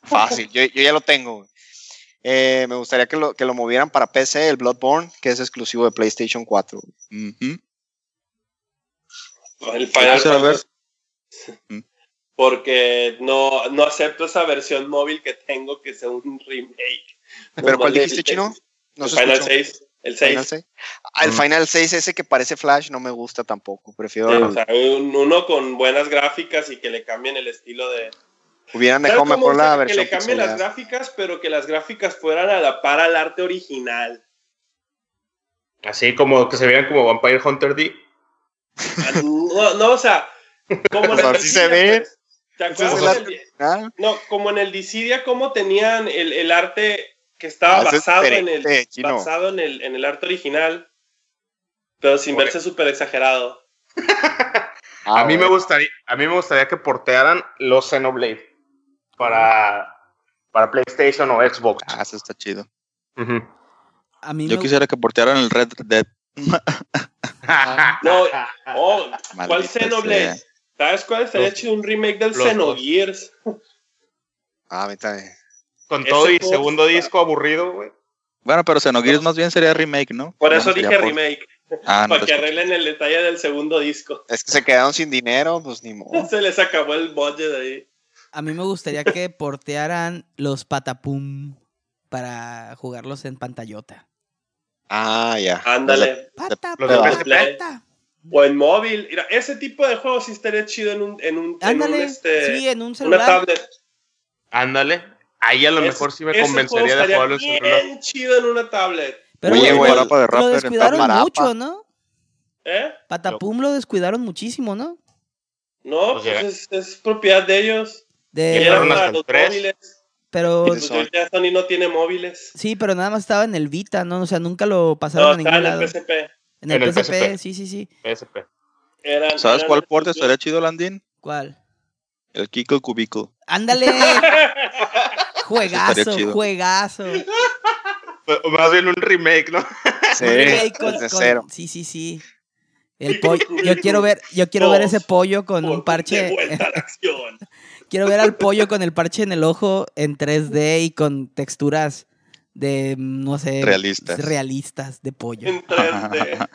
Fácil, yo, yo ya lo tengo. Eh, me gustaría que lo, que lo movieran para PC, el Bloodborne, que es exclusivo de PlayStation 4. güey. Ujú. El Final Fantasy. Mm. Porque no, no acepto esa versión móvil que tengo que sea un remake. ¿Pero cuál dijiste, Chino? No el se Final escuchó. 6. El 6. Final 6. Ah, el. Final 6 ese que parece Flash no me gusta tampoco. Prefiero Sí, o sea, un- uno con buenas gráficas y que le cambien el estilo de, Hubieran ¿Sabes dejado mejor la que versión le cambien las gráficas, pero que las gráficas fueran a la par al arte original. Así como que se vean como Vampire Hunter D. Ah, No, no, o sea, como en el se Dissidia, ve. ¿Te acuerdas? Ah, no, como en el Dissidia, cómo tenían el, el arte que estaba Ah, es basado, en el, basado en el, en el arte original, pero sin Oye. verse súper exagerado. ah, a mí me gustaría, a mí me gustaría que portearan los Xenoblade para, para PlayStation o Xbox. Ah, eso está chido. Ujú. A mí Yo me- quisiera que portearan el Red Dead. No, oh, ¿cuál Xenoblade? ¿Sabes cuál Los- chido? Un remake del los. Xenogears. Ah, a mí también. Con todo y juego segundo disco aburrido, güey. Bueno, pero Xenogears más bien sería remake, ¿no? Por eso no dije remake, Ah, no para que arreglen el detalle del segundo disco. Es que se quedaron sin dinero, pues ni modo. Se les acabó el budget ahí. A mí me gustaría que portearan los patapum para jugarlos en pantallota. Ah, ya. Ándale. Pata, los de pata, PSP. pata. O en móvil. Mira, ese tipo de juegos sí estaría chido en un, en un, en un, Ándale, este, sí, en un una celular. tablet. Ándale. Ahí a lo mejor sí me convencería de jugarlo en celular. bien chido en una tablet. Pero Oye, güey, lo, de Rapper lo descuidaron mucho, ¿no? ¿Eh? Patapum lo descuidaron muchísimo, ¿no? No, Pues pues es, es propiedad de ellos. De, Llegaron hasta los tres. móviles. pero Pues ya Sony no tiene móviles. sí, pero nada más estaba en el Vita, ¿no? O sea, nunca lo pasaron No, a ningún en lado. el PSP. En el, En el PSP, PSP. sí, sí, sí. PSP. Eran, ¿Sabes eran cuál port exclusivos. estaría chido, Landín? ¿Cuál? El Kiko Cubicle. Ándale. juegazo, juegazo. O Más bien un remake, ¿no? Sí, Remake con- desde con- cero. Sí, sí, sí. El pollo, yo quiero ver, yo quiero ver ese pollo con un parche. De vuelta a la acción. Quiero ver al pollo con el parche en el ojo en 3D y con texturas de, no sé, Realistas. realistas de pollo. En 3D.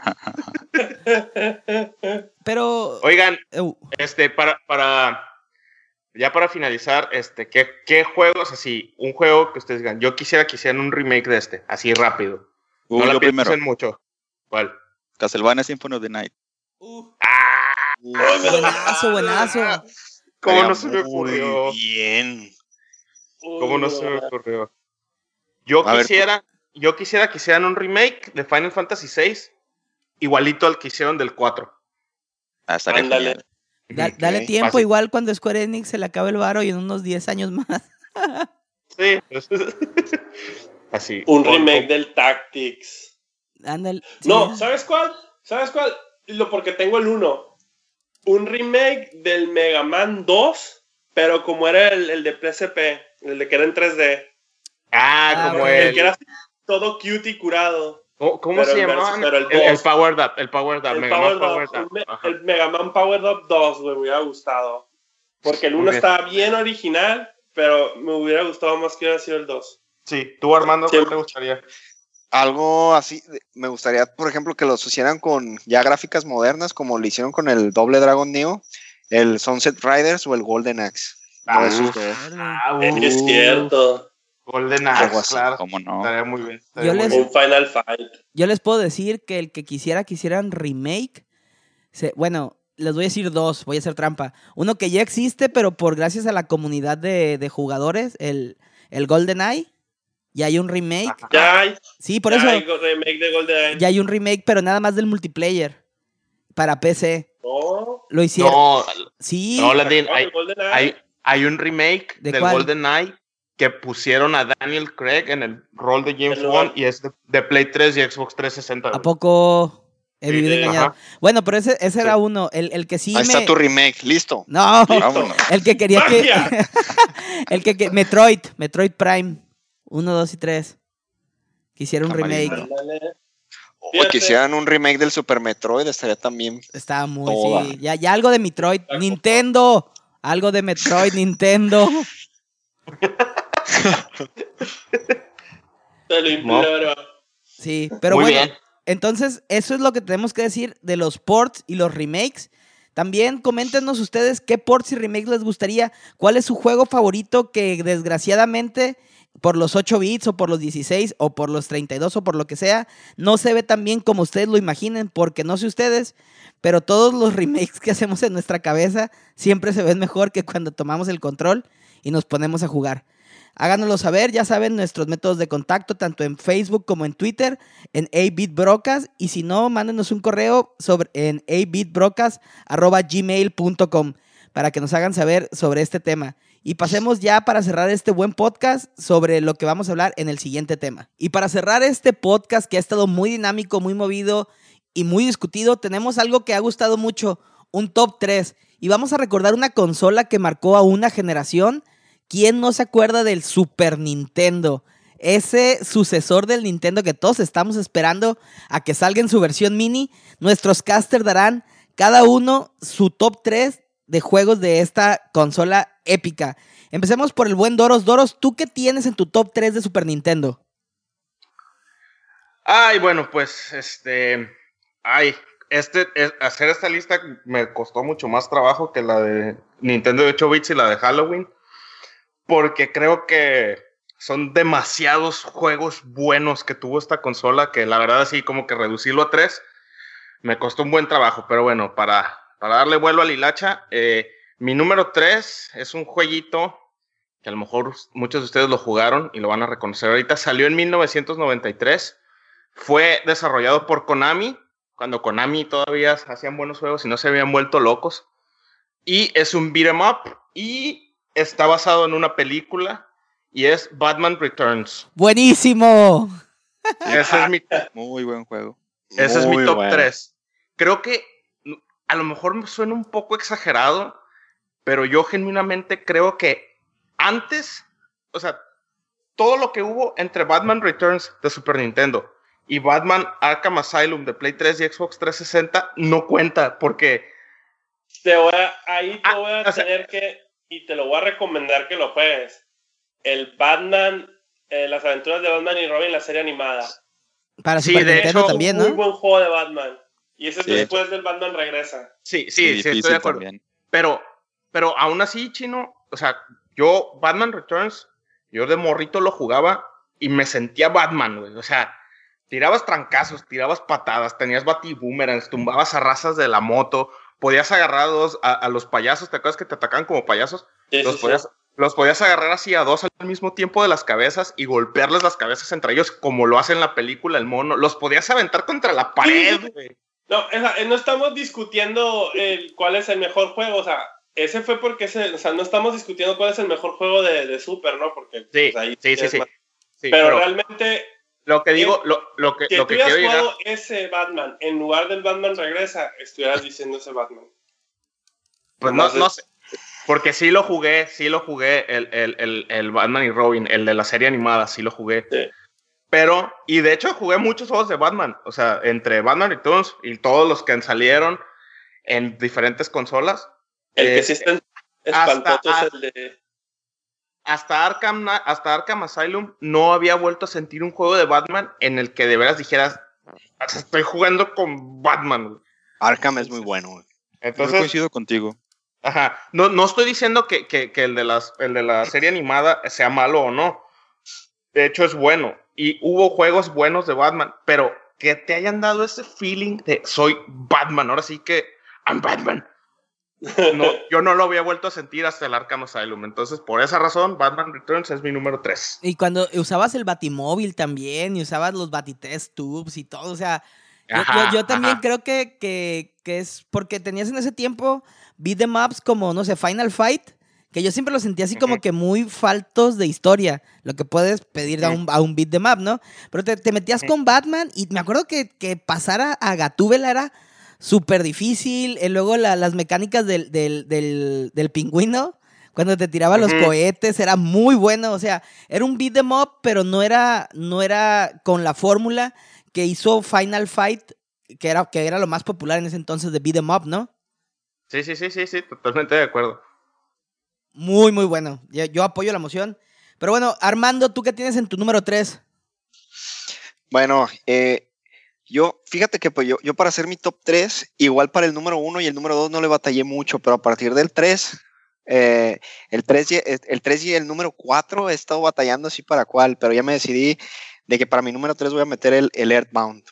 Pero, Oigan, uh, este, para, para, ya para finalizar, este, ¿qué, qué juegos así? Un juego que ustedes digan, yo quisiera que hicieran un remake de este, así rápido. Uh, no primero. piensen mucho. ¿Cuál? Castlevania Symphony of the Night. buenazo, buenazo. ¿Cómo no se me muy ocurrió? Bien. ¿Cómo no se me ocurrió? Yo A ver, quisiera, yo quisiera que hicieran un remake de Final Fantasy VI igualito al que hicieron del 4. Ah, estaría Ándale. genial. Da- dale tiempo, fácil. igual cuando Square Enix se le acabe el varo y en unos 10 años más. Sí. Así. Un remake del Tactics. Sí. No, ¿sabes cuál? ¿Sabes cuál? Lo porque tengo el 1. Un remake del Mega Man 2, pero como era el, el de PSP, el de que era en 3D. Ah, Ah, como. El el. que era así, todo cute y curado. ¿Cómo, se en llamaba? verso- pero el El. Power Up. El Power Up. El, Mega Power Man Power Up, Up. me- Ajá. el Mega Man Power Up 2, güey, me hubiera gustado. Porque el Muy 1 bien. estaba bien original, pero me hubiera gustado más que hubiera sido el 2. Sí, tú Armando, ¿cuál Sí. te gustaría? Algo así, me gustaría, por ejemplo, que los hicieran con ya gráficas modernas, como lo hicieron con el doble Dragon Neo, el Sunset Riders o el Golden Axe. Ah, dos. Órale. Ah, Es es cierto. Golden Algo Axe, así, claro. ¿Cómo no? Estaría muy bien. estaría Yo muy les- bien. Un Final Fight. Yo les puedo decir que el que quisiera que hicieran remake, se- bueno, les voy a decir dos, voy a hacer trampa. Uno que ya existe, pero por gracias a la comunidad de, de jugadores, el, el GoldenEye, ya hay un remake. Ya hay, Sí, por ya eso, hay remake de GoldenEye. ya hay un remake, pero nada más del multiplayer para PC. No, Lo hicieron. No, sí, no, no, hay, de GoldenEye. hay, hay un remake ¿De del cuál? Golden Eye que pusieron a Daniel Craig en el rol de James. Bond y es de, de Play 3 y Xbox 360. ¿a poco he Sí, vivido sí. engañado? Ajá. Bueno, pero ese, ese era uno. El, el que sí Ahí me. está tu remake, listo. No, Vámonos. el que quería que. El que, que- Metroid, Metroid Prime. 1, 2 y 3. Quisiera un Camarita. remake. O que hicieran un remake del Super Metroid, estaría también. Estaba muy, Toda. sí. Ya, ya algo de Metroid. Nintendo. Algo de Metroid, Nintendo. Te lo imploro. Sí, pero Muy bueno. bien. Entonces, eso es lo que tenemos que decir de los ports y los remakes. También coméntenos ustedes qué ports y remakes les gustaría. ¿Cuál es su juego favorito que desgraciadamente por los 8 bits o por los 16 o por los 32 o por lo que sea, no se ve tan bien como ustedes lo imaginen, porque no sé ustedes, pero todos los remakes que hacemos en nuestra cabeza siempre se ven mejor que cuando tomamos el control y nos ponemos a jugar. Háganoslo saber, ya saben nuestros métodos de contacto, tanto en Facebook como en Twitter, en 8bitbrocas, y si no, mándenos un correo sobre, en 8bitbrocas.gmail.com para que nos hagan saber sobre este tema. Y pasemos ya para cerrar este buen podcast sobre lo que vamos a hablar en el siguiente tema. Y para cerrar este podcast que ha estado muy dinámico, muy movido y muy discutido, tenemos algo que ha gustado mucho, un top 3. Y vamos a recordar una consola que marcó a una generación. ¿Quién no se acuerda del Super Nintendo? Ese sucesor del Nintendo que todos estamos esperando a que salga en su versión mini. Nuestros casters darán cada uno su top 3 de juegos de esta consola épica. Empecemos por el buen Doros. Doros, ¿tú qué tienes en tu top 3 de Super Nintendo? Ay, bueno, pues este. Ay, este, hacer esta lista me costó mucho más trabajo que la de Nintendo de 8 bits y la de Halloween. Porque creo que son demasiados juegos buenos que tuvo esta consola que la verdad así como que reducirlo a tres me costó un buen trabajo. Pero bueno, para, para darle vuelo a Lilacha, eh, mi número 3 es un jueguito que a lo mejor muchos de ustedes lo jugaron y lo van a reconocer ahorita. Salió en 1993. Fue desarrollado por Konami, cuando Konami todavía hacían buenos juegos y no se habían vuelto locos. Y es un beat'em up y está basado en una película y es Batman Returns. Buenísimo. Ese es mi muy buen juego. Ese es mi top 3. Creo que a lo mejor me suena un poco exagerado, pero yo genuinamente creo que antes, o sea, todo lo que hubo entre Batman Returns de Super Nintendo y Batman Arkham Asylum de Play 3 y Xbox 360 no cuenta porque... Te voy a, ahí te ah, voy a tener que, y te lo voy a recomendar que lo juegues, el Batman, eh, las aventuras de Batman y Robin, la serie animada. Para Super Nintendo también, ¿no? Muy buen juego de Batman. Y ese es después del Batman regresa. Sí, sí, sí, estoy de acuerdo. Pero pero aún así, chino, o sea, yo, Batman Returns, yo de morrito lo jugaba y me sentía Batman, güey. O sea, tirabas trancazos, tirabas patadas, tenías batiboomerangs, tumbabas a razas de la moto, podías agarrar a, dos, a, los payasos, ¿te acuerdas que te atacan como payasos? los, podías, los podías agarrar así a dos al mismo tiempo de las cabezas y golpearles las cabezas entre ellos, como lo hace en la película el mono. Los podías aventar contra la pared, güey. No, no estamos discutiendo cuál es el mejor juego, o sea, ese fue porque, ese, o sea, no estamos discutiendo cuál es el mejor juego de, de Super, ¿no? Porque sí, pues, ahí sí, sí, sí, pero, realmente... Lo que digo, lo, lo que, que lo que quiero jugado ese Batman en lugar del Batman regresa, estuvieras diciendo ese Batman. Pues no, no sé. Porque sí lo jugué, sí lo jugué, el, el, el, el, Batman y Robin, el de la serie animada, sí lo jugué. Sí. Pero, y de hecho jugué muchos juegos de Batman, o sea, entre Batman Returns y todos los que salieron en diferentes consolas, el que sí está espantoso hasta, es el de. Hasta Arkham, hasta Arkham Asylum no había vuelto a sentir un juego de Batman en el que de veras dijeras, estoy jugando con Batman. Arkham es muy bueno. Entonces, coincido contigo. Ajá. No, no estoy diciendo que, que, que, el, de las, el de la serie animada sea malo o no. De hecho, es bueno. Y hubo juegos buenos de Batman, pero que te hayan dado ese feeling de soy Batman. Ahora sí que I'm Batman. No, yo no lo había vuelto a sentir hasta el Arkham Asylum. Entonces, por esa razón, Batman Returns es mi número 3. Y cuando usabas el Batimóvil también, y usabas los Batitest Tubes y todo, o sea, yo, también creo que, que, es porque tenías en ese tiempo beat maps como, no sé, Final Fight, que yo siempre lo sentía así como que muy faltos de historia, lo que puedes pedir a, un, a un beat de map, ¿no? Pero te, metías con Batman y me acuerdo que, que pasar a Gatúbela era súper difícil. Y luego las mecánicas del, del, pingüino, cuando te tiraba los cohetes, era muy bueno. O sea, era un beat em up, pero no era, no era con la fórmula que hizo Final Fight, que era, que era lo más popular en ese entonces de beat em up, ¿no? Sí, sí, sí, sí, sí, totalmente de acuerdo. Muy, muy bueno. Yo, yo apoyo la moción. Pero bueno, Armando, ¿tú qué tienes en tu número 3? Bueno, eh, yo, fíjate que pues yo, yo para hacer mi top 3, igual para el número 1 y el número 2 no le batallé mucho, pero a partir del 3 Eh, el, 3 y, el 3 y el número 4 he estado batallando así para cuál, pero ya me decidí de que para mi número 3 voy a meter el, el Earthbound.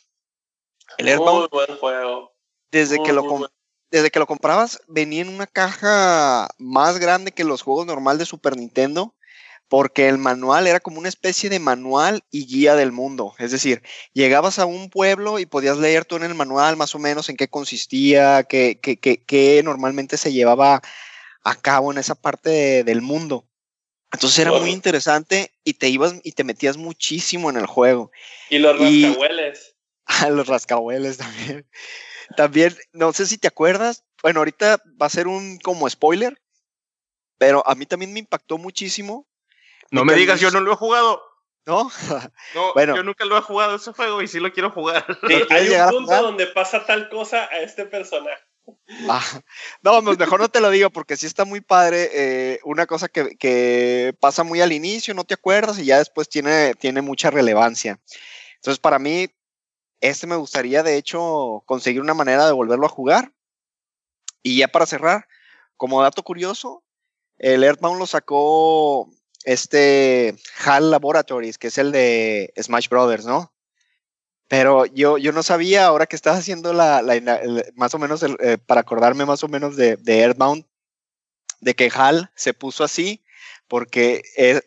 El Earthbound. Muy buen juego. Desde, que lo desde que lo comprabas, venía en una caja más grande que los juegos normal de Super Nintendo porque el manual era como una especie de manual y guía del mundo. Es decir, llegabas a un pueblo y podías leer tú en el manual más o menos en qué consistía, qué, qué, qué, normalmente se llevaba a cabo en esa parte del mundo. Entonces era muy interesante y te ibas y te metías muchísimo en el juego. Y los rascahueles. Ah, los rascahueles también. También, no sé si te acuerdas, bueno, ahorita va a ser un como spoiler, pero a mí también me impactó muchísimo no me digas, yo no lo he jugado. ¿No? no, bueno. yo nunca lo he jugado ese juego y sí lo quiero jugar. hay un punto donde pasa tal cosa a este personaje. Ah, no, pues mejor no te lo digo porque sí está muy padre. Eh, una cosa que, que, pasa muy al inicio, no te acuerdas y ya después tiene, tiene mucha relevancia. Entonces, para mí, este me gustaría, de hecho, conseguir una manera de volverlo a jugar. Y ya para cerrar, como dato curioso, el Earthbound lo sacó este HAL Laboratories, que es el de Smash Brothers, ¿no? Pero yo, yo no sabía, ahora que estás haciendo la, más o menos, eh, para acordarme más o menos de, de, Earthbound, de que HAL se puso así, porque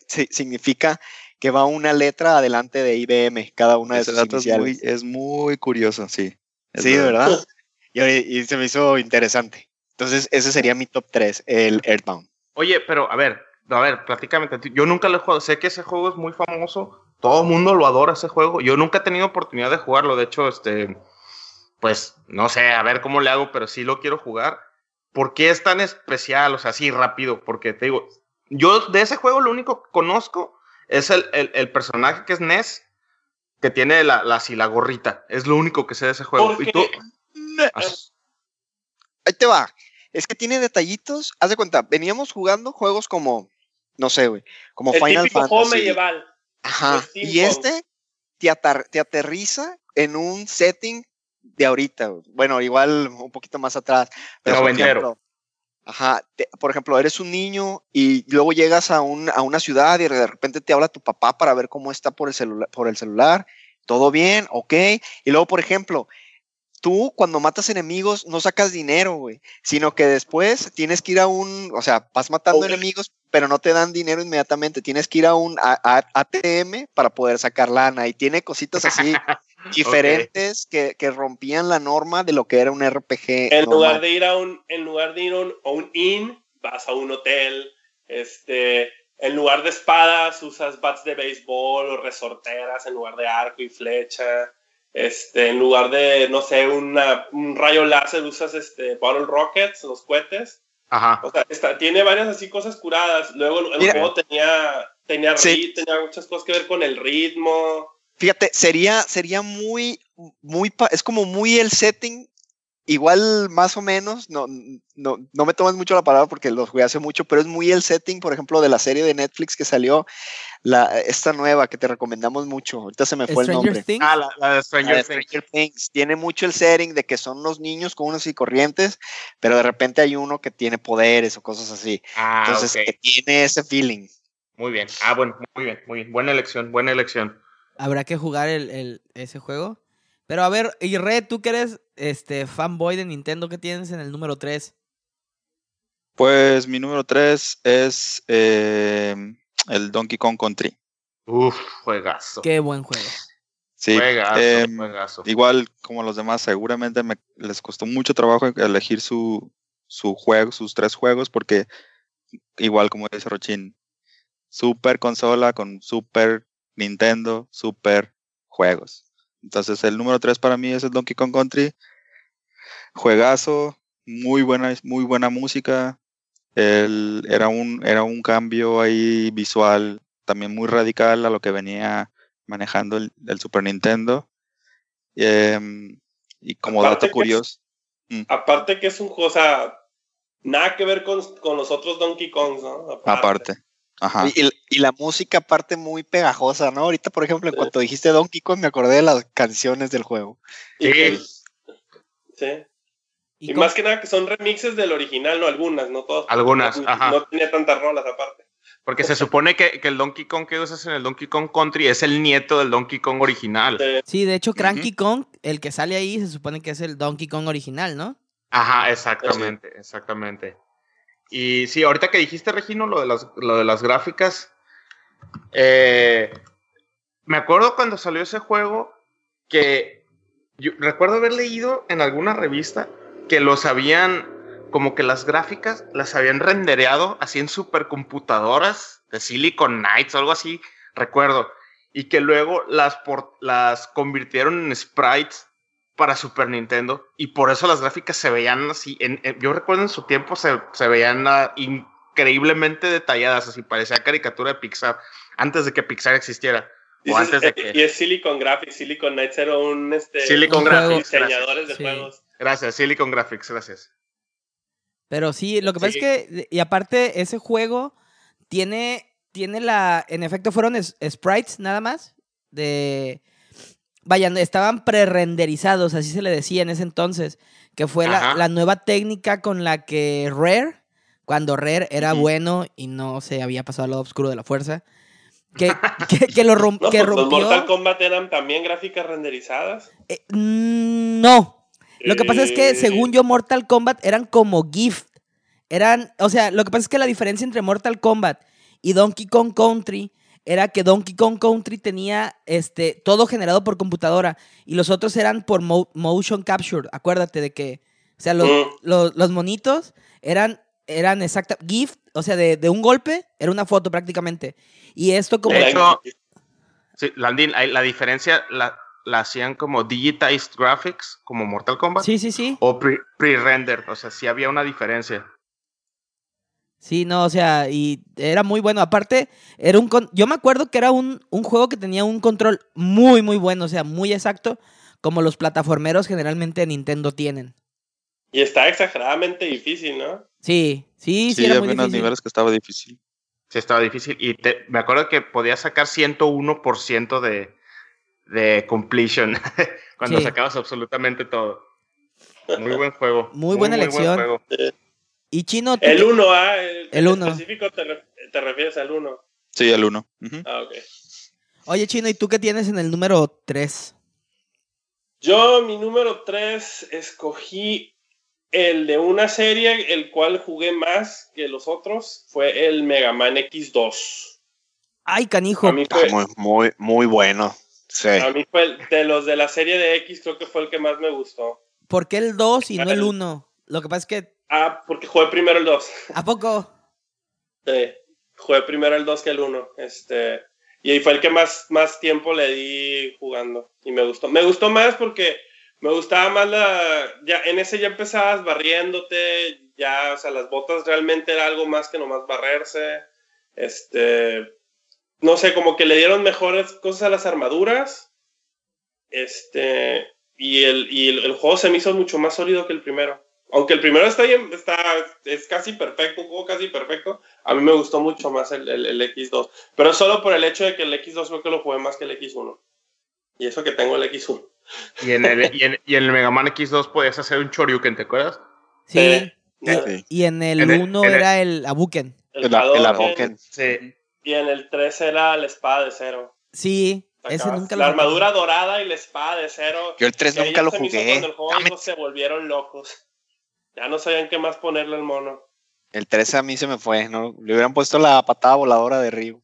significa que va una letra adelante de IBM, cada una de sus iniciales. Es muy, es muy curioso, sí. Sí, ¿verdad? Y, y, se me hizo interesante. Entonces, ese sería mi top 3, el Earthbound. Oye, pero a ver, a ver, prácticamente, yo nunca lo he jugado, sé que ese juego es muy famoso, todo el mundo lo adora ese juego, yo nunca he tenido oportunidad de jugarlo, de hecho, este, pues, no sé, a ver cómo le hago, pero sí lo quiero jugar. ¿Por qué es tan especial, o sea, así rápido? Porque te digo, yo de ese juego lo único que conozco es el, el, personaje que es Ness, que tiene la, la, así, la gorrita, es lo único que sé de ese juego. ¿Y tú? Ahí te va. Es que tiene detallitos. Haz de cuenta, veníamos jugando juegos como no sé, güey. Como el Final típico Fantasy. medieval. Ajá. Y este te, te, aterriza en un setting de ahorita. Bueno, igual un poquito más atrás. Pero, por ejemplo, Ajá, por ejemplo, eres un niño y luego llegas a, un, a una ciudad y de repente te habla tu papá para ver cómo está por el, celular, por el celular. Todo bien, ok. Y luego, por ejemplo, tú cuando matas enemigos no sacas dinero, güey, sino que después tienes que ir a un, o sea, vas matando enemigos, pero no te dan dinero inmediatamente, tienes que ir a un ATM para poder sacar lana y tiene cositas así diferentes que, rompían la norma de lo que era un RPG. En lugar de ir a un, en lugar de ir a un, a un inn, vas a un hotel, este, en lugar de espadas usas bats de béisbol o resorteras en lugar de arco y flecha. Este, en lugar de, no sé, una, un rayo láser, usas este, bottle rockets, los cohetes. Ajá. O sea, está, tiene varias así cosas curadas. Luego el juego tenía, tenía, tenía muchas cosas que ver con el ritmo. Fíjate, sería, sería muy, muy, es como muy el setting igual más o menos, no, no, no me tomas mucho la palabra porque los jugué hace mucho, pero es muy el setting, por ejemplo, de la serie de Netflix que salió, la, esta nueva que te recomendamos mucho, ahorita se me fue el nombre. Ah, la, de Stranger, Things. Tiene mucho el setting de que son los niños comunes y corrientes, pero de repente hay uno que tiene poderes o cosas así. Ah, Entonces, que tiene ese feeling. Muy bien. Ah, bueno, muy bien, muy bien. Buena elección, buena elección. ¿Habrá que jugar el, el, ese juego? Pero a ver, y Red, tú que eres este fanboy de Nintendo, ¿qué tienes en el número 3? Pues mi número 3 es eh, el Donkey Kong Country. Uf, juegazo. Qué buen juego. Sí, juegazo, em, juegazo. igual como los demás, seguramente me, les costó mucho trabajo elegir su, su juego, sus tres juegos, porque igual como dice Rochin, super consola con super Nintendo, super juegos. Entonces el número 3 para mí es el Donkey Kong Country. Juegazo, muy buena, muy buena música. era, un, era un cambio ahí visual también muy radical a lo que venía manejando el, Super Nintendo. Em, y como dato curioso. Mm. Aparte que es un cosa, nada que ver con, los otros Donkey Kongs, ¿no? aparte. Y, la música parte muy pegajosa, ¿no? Ahorita, por ejemplo, en cuanto dijiste Donkey Kong, me acordé de las canciones del juego. Sí. sí. Y, más que nada que son remixes del original, no algunas, no todas. Algunas, no, ajá. No tenía tantas rolas aparte. Porque se supone que, que, el Donkey Kong que usas en el Donkey Kong Country es el nieto del Donkey Kong original. Sí, Sí, de hecho, Cranky Kong, el que sale ahí, se supone que es el Donkey Kong original, ¿no? Ajá, exactamente, exactamente. Y sí, ahorita que dijiste, Regino, lo de las, lo de las gráficas, eh, me acuerdo cuando salió ese juego que yo recuerdo haber leído en alguna revista que los habían, como que las gráficas las habían rendereado así en supercomputadoras de Silicon Knights o algo así, recuerdo, y que luego las, por, las convirtieron en sprites para Super Nintendo y por eso las gráficas se veían así, en, en, yo recuerdo en su tiempo se, se veían uh, increíblemente detalladas, así parecía caricatura de Pixar, antes de que Pixar existiera. Dices, antes de que... Y es Silicon Graphics, Silicon Knights era un este, Silicon un Graphics, diseñadores de sí. juegos. Gracias, Silicon Graphics, gracias. Pero sí, lo que pasa sí. es que, y aparte, ese juego tiene, tiene la, en efecto fueron es, sprites nada más, de, vayan, estaban pre-renderizados, así se le decía en ese entonces, que fue la, la, nueva técnica con la que Rare, cuando Rare era uh -huh. bueno y no se había pasado al lado oscuro de la fuerza, que, que, que lo romp, no, que rompió. ¿Los Mortal Kombat eran también gráficas renderizadas? Eh, no. Lo que pasa es que, según yo, Mortal Kombat eran como gift. Eran, o sea, lo que pasa es que la diferencia entre Mortal Kombat y Donkey Kong Country era que Donkey Kong Country tenía este, todo generado por computadora y los otros eran por mo motion capture. Acuérdate de que, o sea, los, mm. los, los monitos eran, eran exacta, gift, o sea, de, de, un golpe era una foto prácticamente. Y esto como... De hecho, sí, Landin, la diferencia la, la, hacían como digitized graphics, como Mortal Kombat. Sí, sí, sí. O pre-render, pre o sea, sí había una diferencia. Sí, no, o sea, y era muy bueno. Aparte, era un yo me acuerdo que era un, un, juego que tenía un control muy, muy bueno, o sea, muy exacto, como los plataformeros generalmente de Nintendo tienen. Y está exageradamente difícil, ¿no? Sí, sí, sí, sí era había muy difícil. niveles que estaba difícil. Sí, estaba difícil. Y te, me acuerdo que podía sacar 101% de, de completion cuando Sí. sacabas absolutamente todo. Muy buen juego. Muy buena elección. juego. Y Chino, tú El qué- 1, ah, el, El en uno. específico te, re- te refieres al 1. Sí, el uno. Ujú. Ah, ok. Oye, Chino, ¿y tú qué tienes en el número 3? Yo, mi número 3, escogí el de una serie, el cual jugué más que los otros, fue el Mega Man X2. Ay, canijo. A mí fue, muy, muy, muy bueno. Sí. a mí fue el- de los de la serie de X, creo que fue el que más me gustó. ¿Por qué el 2 y no el El- 1? Lo que pasa es que, Ah, porque jugué primero el 2. ¿a poco? Sí, jugué primero el 2 que el 1. Este, y ahí fue el que más, más tiempo le di jugando. Y me gustó. Me gustó más porque me gustaba más la. Ya, en ese ya empezabas barriéndote. Ya, o sea, las botas realmente era algo más que nomás barrerse. Este. No sé, como que le dieron mejores cosas a las armaduras. Este. Y el, y el, el juego se me hizo mucho más sólido que el primero. Aunque el primero está bien, está, es casi perfecto, un juego casi perfecto. A mí me gustó mucho más el, el, el X2. Pero solo por el hecho de que el X2 creo que lo jugué más que el X1. Y eso que tengo el X1. Y en, el, y, en, y en el Mega Man X2 podías hacer un Choryuken, ¿te acuerdas? Sí. Eh, y, sí. y en el En el- 1 en el- era el Abuken. El, El, el Hadouken. Sí. Y en el 3 era la espada de cero. Sí, ese nunca lo la armadura dorada y la espada de cero. Yo el 3 Que ahí nunca lo jugué. Cuando el juego Dame. hizo, se volvieron locos. Ya no sabían qué más ponerle al mono. El 3 a mí se me fue, ¿no? Le hubieran puesto la patada voladora de Ryu.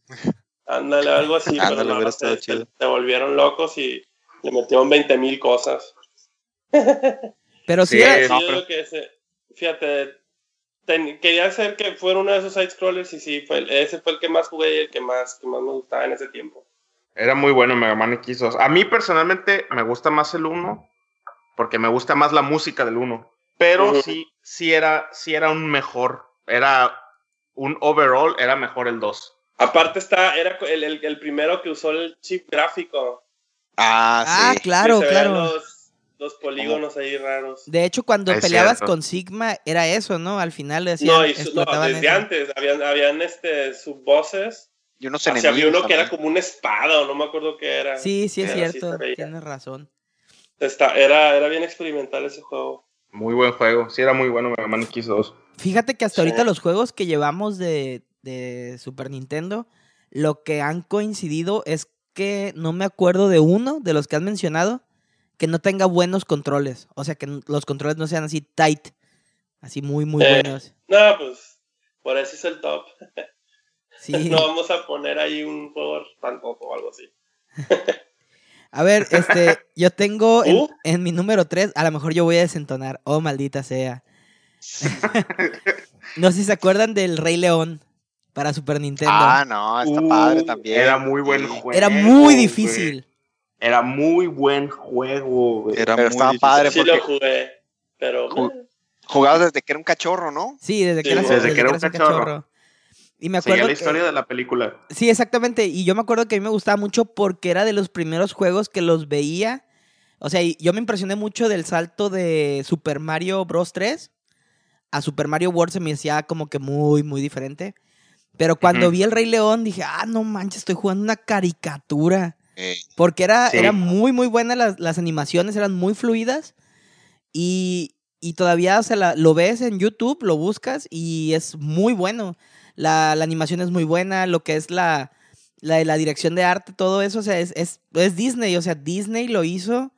Ándale, algo así. pero Ándale, no, hubiera se, estado se- chido. se volvieron locos y le metieron 20 mil cosas. Pero sí, Sí, era- no, Sí, pero- lo que ese- fíjate, ten- quería hacer que fuera uno de esos side scrollers y sí, fue el- ese fue el que más jugué y el que más, que más me gustaba en ese tiempo. Era muy bueno Mega Man X2. A mí personalmente me gusta más el 1 porque me gusta más la música del 1. Pero sí, sí era, sí era un mejor. Era un overall, era mejor el 2. Aparte está, era el, el- el primero que usó el chip gráfico. Ah, Ah, sí. claro, que se veían claro. Los, los polígonos ahí raros. De hecho, cuando Es peleabas cierto. con Sigma, era eso, ¿no? Al final le hacían, No, y su- no, desde eso. antes, habían, habían este, subbosses. Y unos sea, había enemigos. uno que era como una espada o no me acuerdo qué era. Sí, sí es cierto. Tienes razón. Está, era, era bien experimental ese juego. Muy buen juego. Sí, era muy bueno Mega Man X2. Fíjate que hasta Sí. ahorita los juegos que llevamos de, de Super Nintendo, lo que han coincidido es que no me acuerdo de uno de los que has mencionado que no tenga buenos controles. O sea, que los controles no sean así tight, así muy, muy Eh. buenos. No, pues por eso es el top. Sí. No vamos a poner ahí un juego espantoso o algo así. A ver, este, yo tengo en, mi número 3, a lo mejor yo voy a desentonar. Oh, maldita sea. no sé si se acuerdan del Rey León para Super Nintendo. Ah, no, está Uh, padre también. Era muy buen juego. Era muy güey. difícil. Era muy buen juego, güey. Era Pero muy estaba difícil. padre Sí porque lo jugué, pero... Ju- jugabas desde que era un cachorro, ¿no? Sí, desde que, Sí, eras- desde desde que era un cachorro. Y me Seguía acuerdo la que- historia de la película. Sí, exactamente. Y yo me acuerdo que a mí me gustaba mucho porque era de los primeros juegos que los veía. O sea, y yo me impresioné mucho del salto de Super Mario Bros. 3 a Super Mario World. Se me hacía como que muy, muy diferente. Pero cuando vi el Rey León dije, ah, no manches, estoy jugando una caricatura. Eh, Porque era, Sí. era muy, muy buena las, las animaciones, eran muy fluidas. Y, y todavía, o sea, la- lo ves en YouTube, lo buscas y es muy bueno. La, la animación es muy buena, lo que es la, la, la dirección de arte, todo eso, o sea, es, es, es Disney, o sea, Disney lo hizo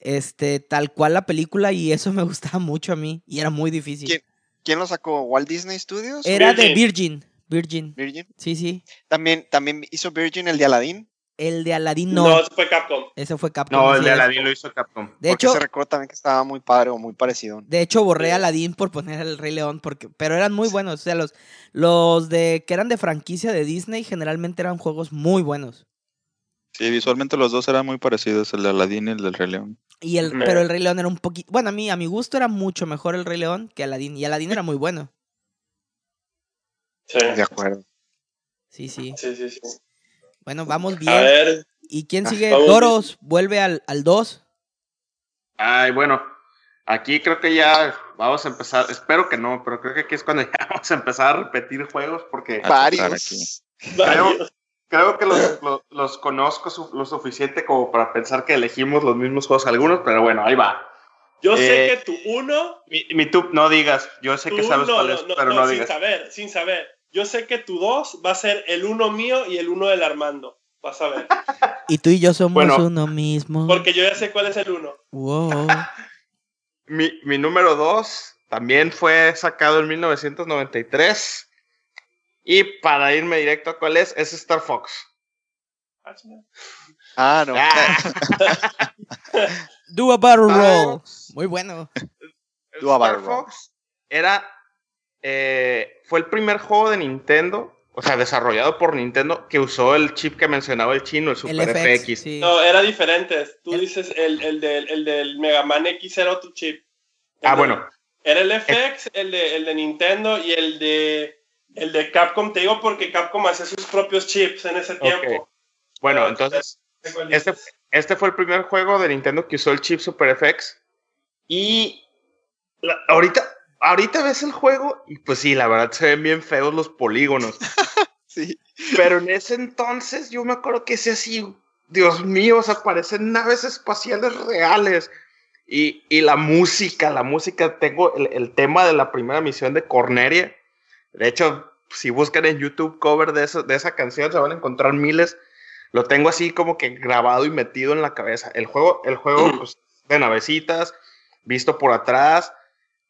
este, tal cual la película y eso me gustaba mucho a mí y era muy difícil. ¿Quién? ¿Quién lo sacó? ¿Walt Disney Studios? Era de Virgin. Virgin, Virgin, Virgin. sí, sí. También, también hizo Virgin el de Aladdin. El de Aladdin No, no, eso fue Capcom. ese fue Capcom. No, el de. Aladdin lo hizo Capcom. De porque hecho, se recuerdo también que estaba muy padre o muy parecido. De hecho, borré Sí. a Aladdin por poner al Rey León, porque, pero eran muy buenos. O sea, los, los de que eran de franquicia de Disney generalmente eran juegos muy buenos. Sí, visualmente los dos eran muy parecidos, el de Aladdin y el del Rey León. Y el, pero el Rey León era un poquito. Bueno, a mí, a mi gusto era mucho mejor el Rey León que Aladdin. Y Aladdin era muy bueno. Sí, De acuerdo. Sí, sí. sí, sí. sí. Bueno, vamos A bien. ver, ¿Y quién Ah, sigue? Doros vuelve al, al 2. Ay, bueno, aquí creo que ya vamos a empezar. Espero que no, pero creo que aquí es cuando ya vamos a empezar a repetir juegos porque. Varios. varios. creo que los, los- los conozco su- lo suficiente como para pensar que elegimos los mismos juegos algunos, pero bueno, ahí va. Yo sé Eh, que tu uno, Mi, mi tú, no digas, yo sé que sabes uno, cuál no, es, no, pero no, no sin saber, sin saber. Yo sé que tu dos va a ser el uno mío y el uno del Armando. Vas a ver. Y tú y yo somos Bueno. uno mismo. Porque yo ya sé cuál es el uno. Wow. Mi, mi número 2 también fue sacado en 1993. Y para irme directo a cuál es, es Star Fox. Ah. Ah, no. Ah, Do a battle roll. Muy bueno. Do a Star Battle Roll. Fox era. Eh, fue el primer juego de Nintendo, o sea, desarrollado por Nintendo, que usó el chip que mencionaba el chino, el El Super FX. FX. sí. No, era diferente. Tú El- dices el, el, del, el del Mega Man X era otro chip. El Ah, de- bueno. Era el FX, el de, el de Nintendo y el de el de Capcom. Te digo porque Capcom hacía sus propios chips en ese tiempo. Bueno, entonces, cuál este, este fue el primer juego de Nintendo que usó el chip Super FX. Y la- ahorita, ahorita ves el juego y pues sí, la verdad se ven bien feos los polígonos. Sí. Pero en ese entonces yo me acuerdo que ese así, Dios mío, o sea, parecen naves espaciales reales. Y, y la música, la música, tengo el, el tema de la primera misión de Corneria. De hecho, si buscan en YouTube cover de, eso- de esa canción, se van a encontrar miles. Lo tengo así como que grabado y metido en la cabeza. El juego, el juego pues, de navecitas, visto por atrás,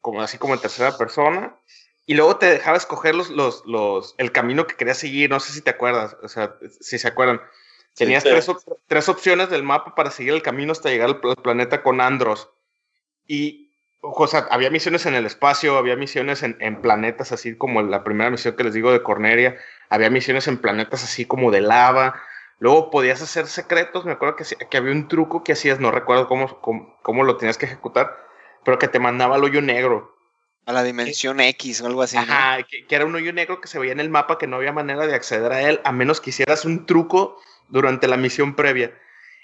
como así como en tercera persona. Y luego te dejaba escoger los, los, los, el camino que querías seguir. No sé si te acuerdas, o sea, si se acuerdan. Tenías sí. tres, op- tres opciones del mapa para seguir el camino hasta llegar al, pl- al planeta con Andros. Y, o sea, había misiones en el espacio, había misiones en, en planetas, así como la primera misión que les digo de Corneria. Había misiones en planetas así como de lava. Luego podías hacer secretos. Me acuerdo que, que había un truco que hacías, no recuerdo cómo, cómo, cómo lo tenías que ejecutar, pero que te mandaba al hoyo negro. A la dimensión X o algo así. ¿no? Ajá, que, que era un hoyo negro que se veía en el mapa que no había manera de acceder a él a menos que hicieras un truco durante la misión previa.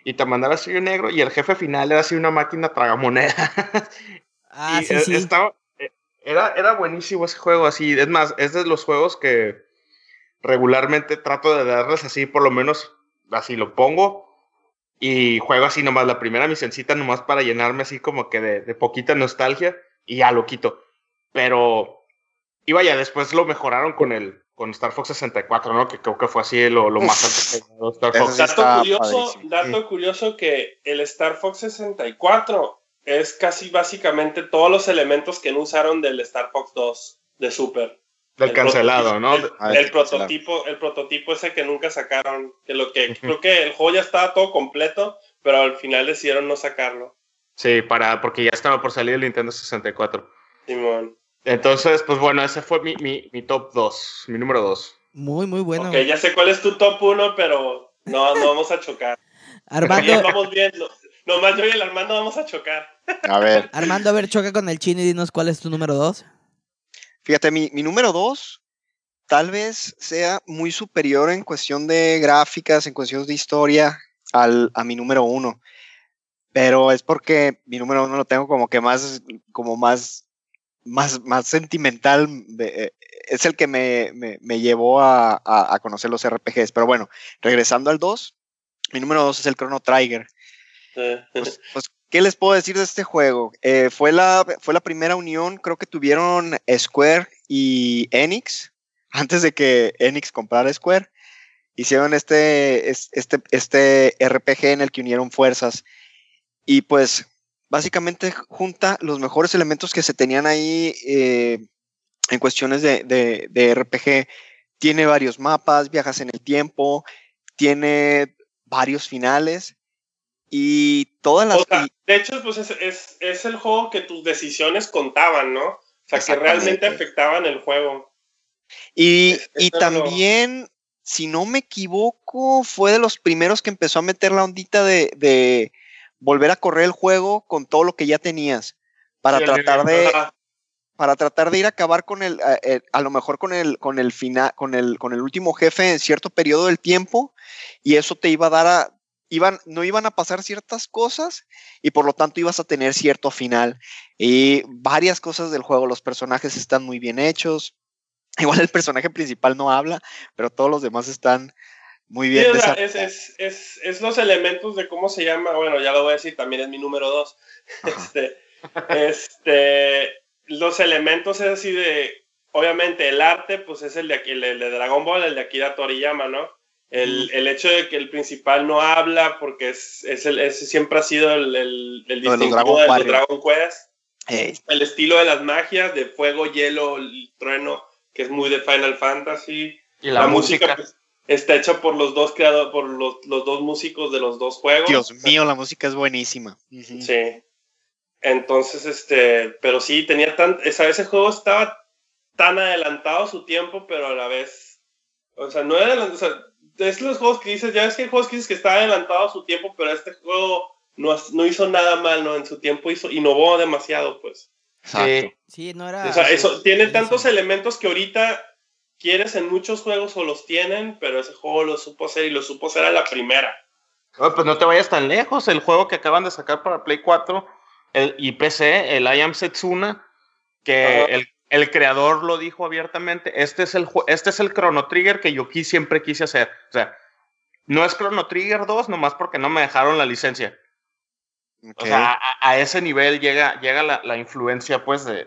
Y te mandaba ese hoyo negro y el jefe final era así una máquina tragamoneda. Ah, Y, sí, eh, sí. estaba- eh, era, era buenísimo ese juego así. Es más, es de los juegos que regularmente trato de darles así, por lo menos así lo pongo. Y juego así nomás la primera misioncita nomás para llenarme así como que de, de poquita nostalgia y ya lo quito. Pero, y vaya, después lo mejoraron con el con Star Fox 64, ¿no? Que creo que fue así lo, lo más alto Star Fox. Dato curioso, dato curioso que el Star Fox 64 es casi básicamente todos los elementos que no usaron del Star Fox 2 de Super. Del cancelado, ¿no? El, ah, prototipo, el prototipo ese que nunca sacaron, que lo que creo que el juego ya estaba todo completo, pero al final decidieron no sacarlo. Sí, para, porque ya estaba por salir el Nintendo 64. Simón. Entonces, pues bueno, ese fue mi, mi, mi top 2, mi número 2. Muy, muy bueno. Ok, ya sé cuál es tu top 1, pero no, no vamos a chocar. Armando. vamos viendo. Nomás yo y el Armando vamos a chocar. A ver. Armando, a ver, choca con el chino y dinos cuál es tu número 2. Fíjate, mi, mi número 2 tal vez sea muy superior en cuestión de gráficas, en cuestión de historia, al, a mi número 1. Pero es porque mi número 1 lo tengo como que más, como más más, más sentimental, eh, es el que me, me, llevó a, a, conocer los RPGs. Pero bueno, regresando al 2, mi número 2 es el Chrono Trigger. Pues, pues, ¿qué les puedo decir de este juego? Eh, fue, la, fue la primera unión, creo que tuvieron Square y Enix, antes de que Enix comprara Square. Hicieron este, este, este RPG en el que unieron fuerzas. Y pues básicamente junta los mejores elementos que se tenían ahí eh, en cuestiones de, RPG. Tiene varios mapas, viajas en el tiempo, tiene varios finales y todas las... de hecho, pues es, el juego que tus decisiones contaban, ¿no? O sea, que realmente afectaban el juego. Y, también, si no me equivoco, fue de los primeros que empezó a meter la ondita de volver a correr el juego con todo lo que ya tenías para tratar de para tratar de ir a acabar con el, eh, a, lo mejor con el con el final con el con el último jefe en cierto periodo del tiempo y eso te iba a dar a iban no iban a pasar ciertas cosas y por lo tanto ibas a tener cierto final y varias cosas del juego los personajes están muy bien hechos igual el personaje principal no habla pero todos los demás están muy bien. es, es, los elementos de cómo se llama, bueno, ya lo voy a decir, también es mi número dos. Este, este, los elementos es así de, obviamente el arte, pues es el de, aquí, el de Dragon Ball, el de Akira Toriyama, ¿no? El, el, hecho de que el principal no habla, porque es, es el, ese siempre ha sido el, el, el distintivo de Dragon, Quest. El estilo de las magias, de fuego, hielo, el trueno, que es muy de Final Fantasy. Y la, música, pues, está hecha por los dos creados, por los, dos músicos de los dos juegos. Dios mío, la música es buenísima. Sí. Entonces, este, pero sí, tenía tan, esa, ese juego estaba tan adelantado a su tiempo, pero a la vez, o sea, no era, o sea, es los juegos que dices, ya es que hay juegos que dices que está adelantado a su tiempo, pero este juego no, no hizo nada mal, ¿no? En su tiempo hizo, innovó demasiado, pues. Sí. sí, no era. O sea, eso, tiene tantos elementos que ahorita quieres en muchos juegos o los tienen, pero ese juego lo supo hacer y lo supo hacer a la primera. pues no te vayas tan lejos. El juego que acaban de sacar para Play 4 el, y PC, el I Am Setsuna, que el, creador lo dijo abiertamente, este es, el, este es el Chrono Trigger que yo siempre quise hacer. O sea, no es Chrono Trigger 2, nomás porque no me dejaron la licencia. O sea, a, ese nivel llega, llega la, influencia, pues, de,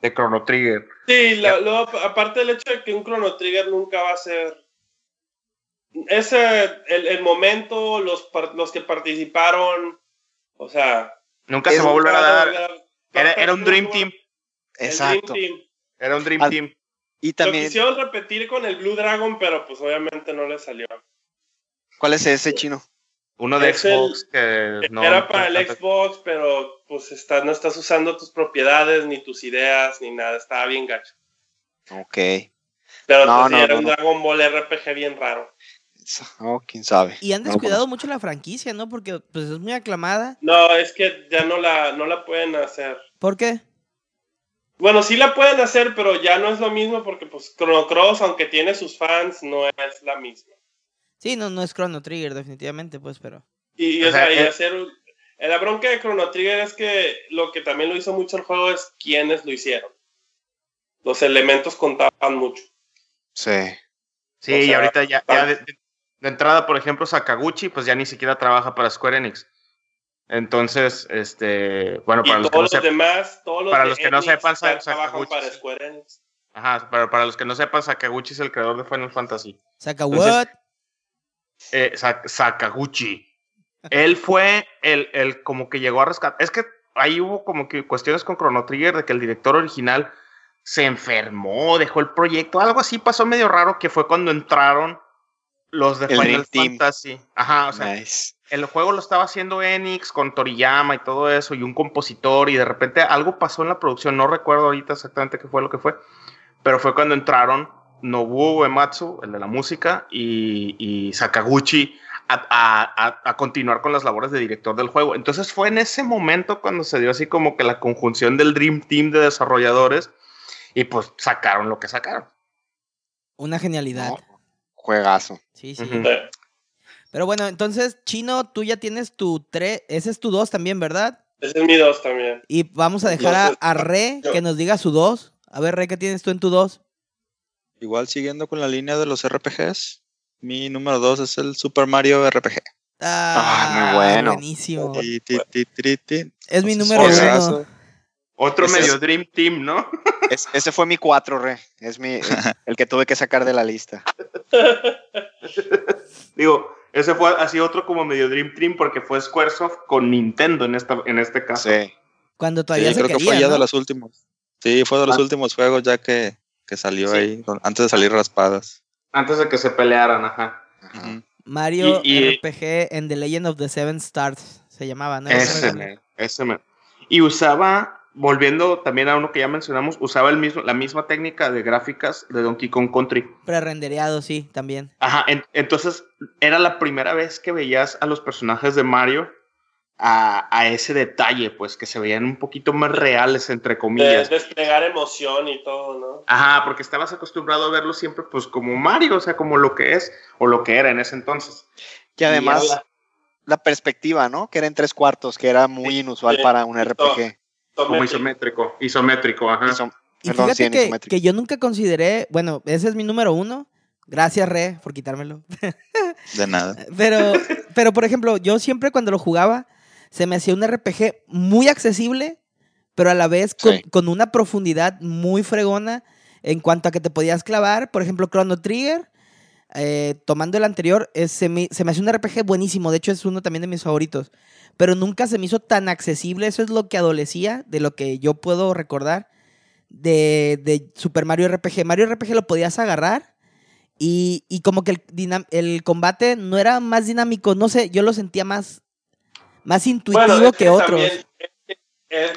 de, Chrono Trigger. Sí, aparte del hecho de que un Chrono Trigger nunca va a ser... Ese, el, el momento, los, los que participaron, o sea... Nunca se va a volver a dar. Era, un Dream Team. Exacto. Era un Dream Team. Y también... Lo quisieron repetir con el Blue Dragon, pero pues obviamente no le salió. ¿Cuál es ese chino? Uno de Xbox que no. Era para el Xbox, pero pues está, no estás usando tus propiedades, ni tus ideas, ni nada. Estaba bien gacho. Ok. Pero no, pues, era un Dragon Ball RPG bien raro. Oh, quién sabe. Y han descuidado mucho la franquicia, ¿no? Porque pues es muy aclamada. No, es que ya no la, no la pueden hacer. ¿Por qué? Bueno, sí la pueden hacer, pero ya no es lo mismo porque pues Chrono Cross, aunque tiene sus fans, no es la misma. Sí, no, no es Chrono Trigger, definitivamente, pues, pero. Y, o sea, y eh, hacer. La bronca de Chrono Trigger es que lo que también lo hizo mucho el juego es quiénes lo hicieron. Los elementos contaban mucho. Sí. Sí, y ahorita ya, de entrada, por ejemplo, Sakaguchi, pues ya ni siquiera trabaja para Square Enix. Entonces, este, bueno, para los que todos no los sepan, demás, todos los para los que no sepan, Sakaguchi ajá, para, para los que no sepan, Sakaguchi es el creador de Final Fantasy. Saca Entonces- what? Eh, Sa- Sakaguchi. Él fue el, el como que llegó a rescatar. Es que ahí hubo como que cuestiones con Chrono Trigger de que el director original se enfermó, dejó el proyecto, algo así pasó medio raro que fue cuando entraron los de El Dream Final Team. Fantasy. Ajá, o sea, Nice. el juego lo estaba haciendo Enix con Toriyama y todo eso, y un compositor, y de repente algo pasó en la producción, no recuerdo ahorita exactamente qué fue lo que fue, pero fue cuando entraron Nobuo Uematsu, el de la música, y, y Sakaguchi a, a- a- a continuar con las labores de director del juego. Entonces fue en ese momento cuando se dio así como que la conjunción del Dream Team de desarrolladores, y pues sacaron lo que sacaron. Una genialidad. No, Juegazo. Sí, sí. Uh -huh. Pero bueno, entonces, Chino, tú ya tienes tu 3, ese es tu 2 también, ¿verdad? Ese es mi 2 también. Y vamos a dejar a, a Re que nos diga su 2. A ver, Re, ¿qué tienes tú en tu 2? Igual siguiendo con la línea de los RPGs, mi número 2 es el Super Mario RPG. Ah, ah muy bueno. Buenísimo. Ti, ti, ti, es Entonces, mi número 1. Otro Ese medio es- Dream Team, ¿no? Es- ese fue mi 4, re. Es mi, el que tuve que sacar de la lista. Digo, ese fue así otro como medio Dream Team porque fue Squaresoft con Nintendo en, esta, en este caso. Sí. Cuando Sí, todavía se creo que fue ya ¿no? de los últimos. Sí, fue de los Ah. últimos juegos ya que, que salió Sí. ahí, antes de salir raspadas. Antes de que se pelearan, ajá. Mario Y- y- RPG en The Legend of the Seven Stars se llamaba, ¿no? Ese, me- ese me- Y usaba, volviendo también a uno que ya mencionamos, usaba el mismo, la misma técnica de gráficas de Donkey Kong Country. Prerendereado, sí, también. Ajá, en- entonces era la primera vez que veías a los personajes de Mario a, a ese detalle, pues que se veían un poquito más reales, entre De comillas. desplegar emoción y todo, ¿no? Ajá, porque estabas acostumbrado a verlo siempre pues como Mario, o sea, como lo que es o lo que era en ese entonces. Y además, la- la perspectiva, ¿no? Que era en tres cuartos, que era muy inusual sí. para un RPG. Como isométrico, isométrico, ajá. Iso- Y perdón, fíjate que, isométrico. que yo nunca consideré, bueno, ese es mi número uno. Gracias, Re, por quitármelo. De nada. Pero, pero por ejemplo, yo siempre cuando lo jugaba, se me hacía un RPG muy accesible, pero a la vez con, Sí. con una profundidad muy fregona en cuanto a que te podías clavar. Por ejemplo, Chrono Trigger, eh, tomando el anterior, es- se, me, se me hace un RPG buenísimo. De hecho, es uno también de mis favoritos. Pero nunca se me hizo tan accesible. Eso es lo que adolecía de lo que yo puedo recordar de, de Super Mario RPG. Mario RPG lo podías agarrar. Y, y como que el, el combate no era más dinámico, no sé, yo lo sentía más, más intuitivo que, otros. que,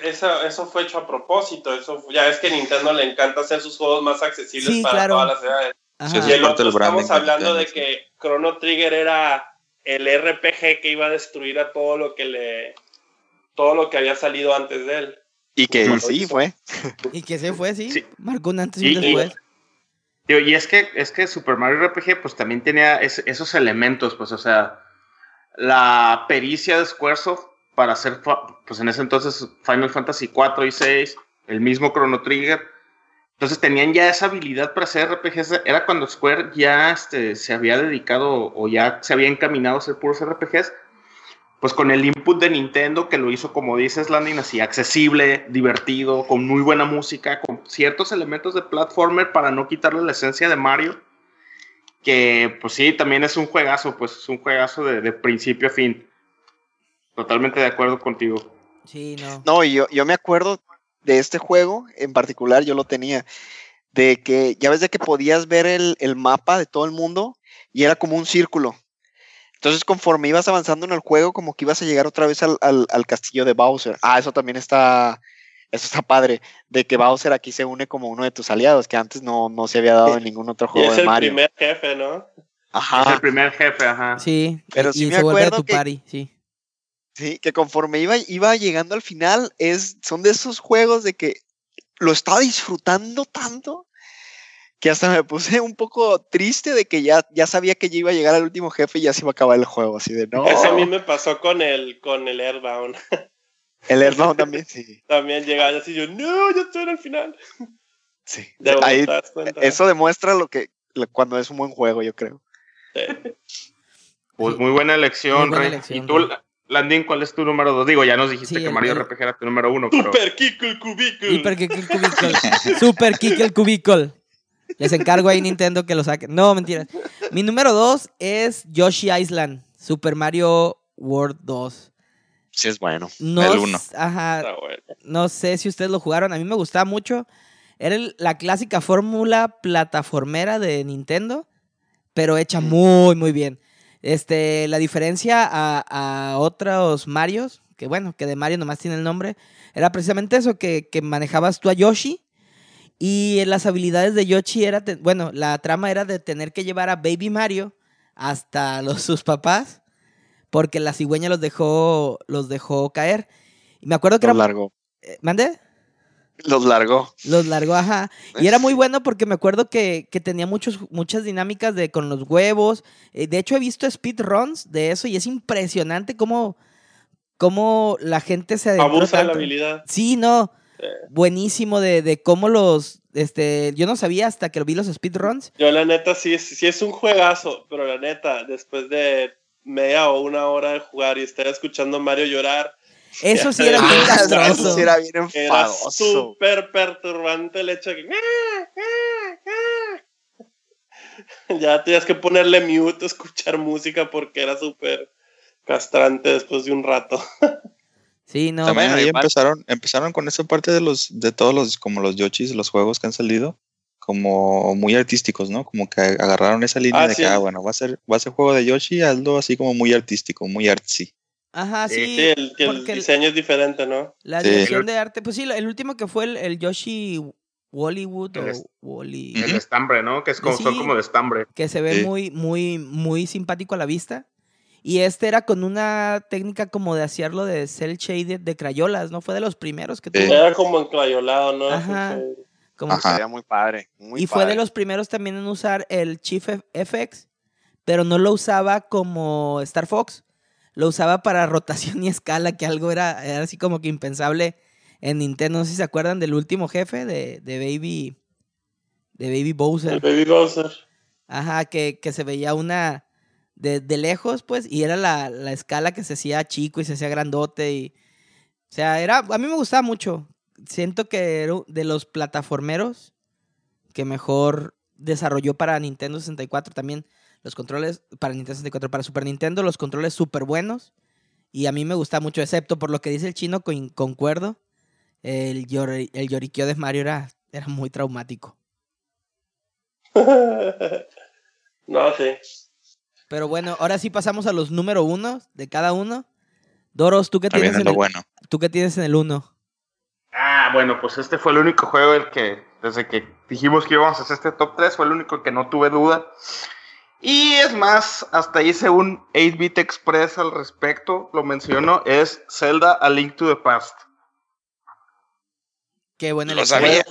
eso, eso fue hecho a propósito. Eso, ya es que Nintendo le encanta hacer sus juegos más accesibles Sí, para claro. todas las edades. Ajá. Sí, Y el otro estamos hablando de que Chrono Trigger era el RPG que iba a destruir a todo lo que le todo lo que había salido antes de él. Y que sí eso- fue. Y que se fue, sí. Sí. Marcó un antes y Y- un y- después. Digo, y es que, es que Super Mario RPG pues también tenía es- esos elementos, pues o sea, la pericia de Squaresoft para hacer, pues en ese entonces Final Fantasy 4 y 6, el mismo Chrono Trigger, entonces tenían ya esa habilidad para hacer RPGs, era cuando Square ya este, se había dedicado o ya se había encaminado a hacer puros RPGs, pues con el input de Nintendo que lo hizo como dices Landing así accesible, divertido, con muy buena música, con ciertos elementos de platformer para no quitarle la esencia de Mario, que pues sí, también es un juegazo, pues es un juegazo de, de principio a fin. Totalmente de acuerdo contigo. Sí, no. No, y yo, yo me acuerdo de este juego en particular, yo lo tenía, de que ya ves de que podías ver el, el mapa de todo el mundo y era como un círculo. Entonces, conforme ibas avanzando en el juego, como que ibas a llegar otra vez al, al- al castillo de Bowser. Ah, eso también está, eso está padre, de que Bowser aquí se une como uno de tus aliados, que antes no, no se había dado en ningún otro Y juego es de el Mario. primer jefe, ¿no? Es el Ajá, primer jefe, ajá. Sí, Pero y, sí y me se vuelve a acuerdo tu que- party, sí. Sí, que conforme iba, iba llegando al final, es, son de esos juegos de que lo estaba disfrutando tanto que hasta me puse un poco triste de que ya, ya sabía que ya iba a llegar al último jefe y ya se iba a acabar el juego, así de no. Eso a mí me pasó con el con el Airbound. El Earthbound también, sí. También llegaba así yo, no, ya estoy en el final. sí. De Ahí, eso demuestra lo que lo- cuando es un buen juego, yo creo. Sí. Pues muy buena elección, Muy buena Rey. elección, y tú, Rey. Landín, ¿cuál es tu número dos? Digo, ya nos dijiste Sí, que Mario el- RPG era tu número uno, pero... Super Kiko el Cubicle. Hiper Kick el Cubicle. Super Kick el Cubicle. Les encargo ahí Nintendo que lo saquen. No, mentira. Mi número dos es Yoshi Island. Super Mario World 2. Sí, es bueno. No, El uno. Ajá. Bueno. No sé si ustedes lo jugaron. A mí me gustaba mucho. Era el- la clásica fórmula plataformera de Nintendo, pero hecha muy, muy bien. Este, la diferencia a, a otros Marios, que bueno, que de Mario nomás tiene el nombre, era precisamente eso, que, que manejabas tú a Yoshi. Y las habilidades de Yoshi era, te- bueno, la trama era de tener que llevar a Baby Mario hasta los, sus papás, porque la cigüeña los dejó, los dejó caer. Y me acuerdo que Los era... largó. eh, ¿Mande? Los largó. Los largó, ajá. Y era muy bueno porque me acuerdo que, que tenía muchos, muchas dinámicas de con los huevos. Eh, de hecho, he visto speedruns de eso y es impresionante cómo, cómo la gente se Abusa de la habilidad. Sí, no. Sí. Buenísimo de, de cómo los. Este, yo no sabía hasta que vi los speedruns. Yo la neta sí, es- sí es un juegazo, pero la neta, después de media o una hora de jugar y estar escuchando a Mario llorar, Eso sí era muy Ah, eso castroso. sí era bien era enfadoso. súper perturbante el hecho de que... Ya tenías que ponerle mute, escuchar música porque era súper castrante después de un rato. Sí, no. También ahí empezaron, empezaron con esa parte de los, de todos los, como los Yoshis, los juegos que han salido, como muy artísticos, ¿no? Como que agarraron esa línea Ah, de sí. que, ah, bueno, va a ser, va a ser juego de Yoshi, hazlo así como muy artístico, muy artsy. Ajá, Sí, sí. Sí, el, que el porque el- diseño es diferente, ¿no? la Sí. dirección de arte. Pues sí, el último que fue el, el Yoshi Wollywood El o es- Wally. El estambre, ¿no? Que es como, son Sí. como de estambre. que se ve Sí. muy, muy, muy simpático a la vista. Y este era con una técnica como de hacerlo de cel shaded de crayolas, ¿no? Fue de los primeros que Sí. tuvo. Era como enclayolado, ¿no? Ajá. Como- Ajá. Sería muy padre. Muy y fue de padre. los primeros también en usar el Chief FX, pero no lo usaba como Star Fox. Lo usaba para rotación y escala, que algo era, era así como que impensable en Nintendo. No sé si se acuerdan del último jefe de, de Baby. De Baby El Bowser. Baby Bowser. Ajá, que, que se veía una de, de lejos, pues, y era la, la escala que se hacía chico y se hacía grandote. Y, o sea, era, a mí me gustaba mucho. Siento que era de los plataformeros que mejor desarrolló para Nintendo 64 también. Los controles para Nintendo 64, para Super Nintendo, los controles súper buenos. Y a mí me gusta mucho, excepto por lo que dice el chino, con, concuerdo. El, llor- el lloriqueo de Mario era, era muy traumático. no, sí. Pero bueno, ahora sí pasamos a los número uno de cada uno. Doros, ¿tú qué También tienes es en lo el, bueno. ¿tú qué tienes en el uno? Ah, bueno, pues este fue el único juego el que, desde que dijimos que íbamos a hacer este top 3, fue el único que no tuve duda. Y es más, hasta hice un 8-bit express al respecto, lo menciono, es Zelda A Link to the Past. Qué buena Lo sabía.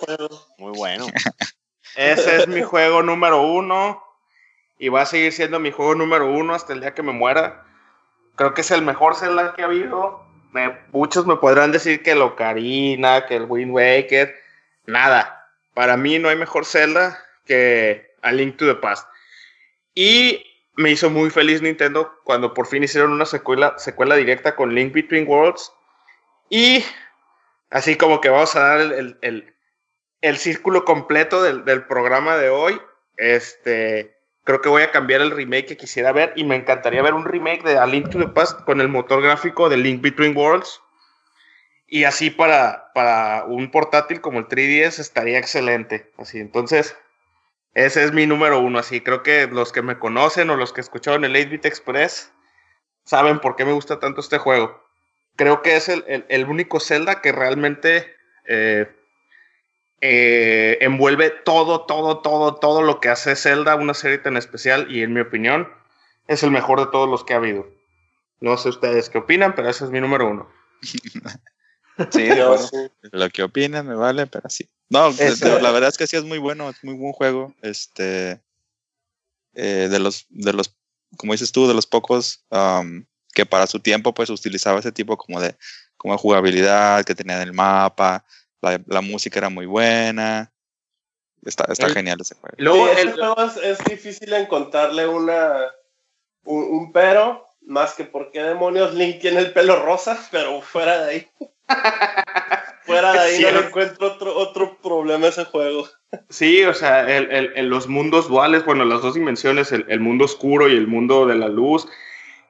Muy bueno. Ese es mi juego número uno y va a seguir siendo mi juego número uno hasta el día que me muera. Creo que es el mejor Zelda que ha habido. Me- muchos me podrán decir que el Ocarina, que el Wind Waker. Nada. Para mí no hay mejor Zelda que A Link to the Past. Y me hizo muy feliz Nintendo cuando por fin hicieron una secuela, secuela directa con Link Between Worlds. Y así como que vamos a dar el, el- el- círculo completo del, del programa de hoy. Este, creo que voy a cambiar el remake que quisiera ver y me encantaría ver un remake de A Link to the Past con el motor gráfico de Link Between Worlds. Y así para, para un portátil como el 3DS estaría excelente. Así, entonces, ese es mi número uno. Así, creo que los que me conocen o los que escucharon el 8-Bit Express saben por qué me gusta tanto este juego. Creo que es el, el- único Zelda que realmente eh, eh, envuelve todo, todo, todo, todo lo que hace Zelda, una serie tan especial y en mi opinión es el mejor de todos los que ha habido. No sé ustedes qué opinan, pero ese es mi número uno. Sí, de. Lo que opinan me vale, pero sí. No, la verdad es que sí es muy bueno, es muy buen juego. Este, eh, de los, de los, como dices tú, de los pocos que para su tiempo pues utilizaba ese tipo como de, como de jugabilidad que tenía en el mapa, la, la música era muy buena. Está, está El- genial ese juego. Luego, Sí, el- es, es difícil encontrarle una un, un un pero, más que por qué demonios Link tiene el pelo rosa, pero fuera de ahí. fuera de ahí no le encuentro otro, otro problema a ese juego. Sí, o sea, el, los mundos duales, bueno, las dos dimensiones, el, mundo oscuro y el mundo de la luz,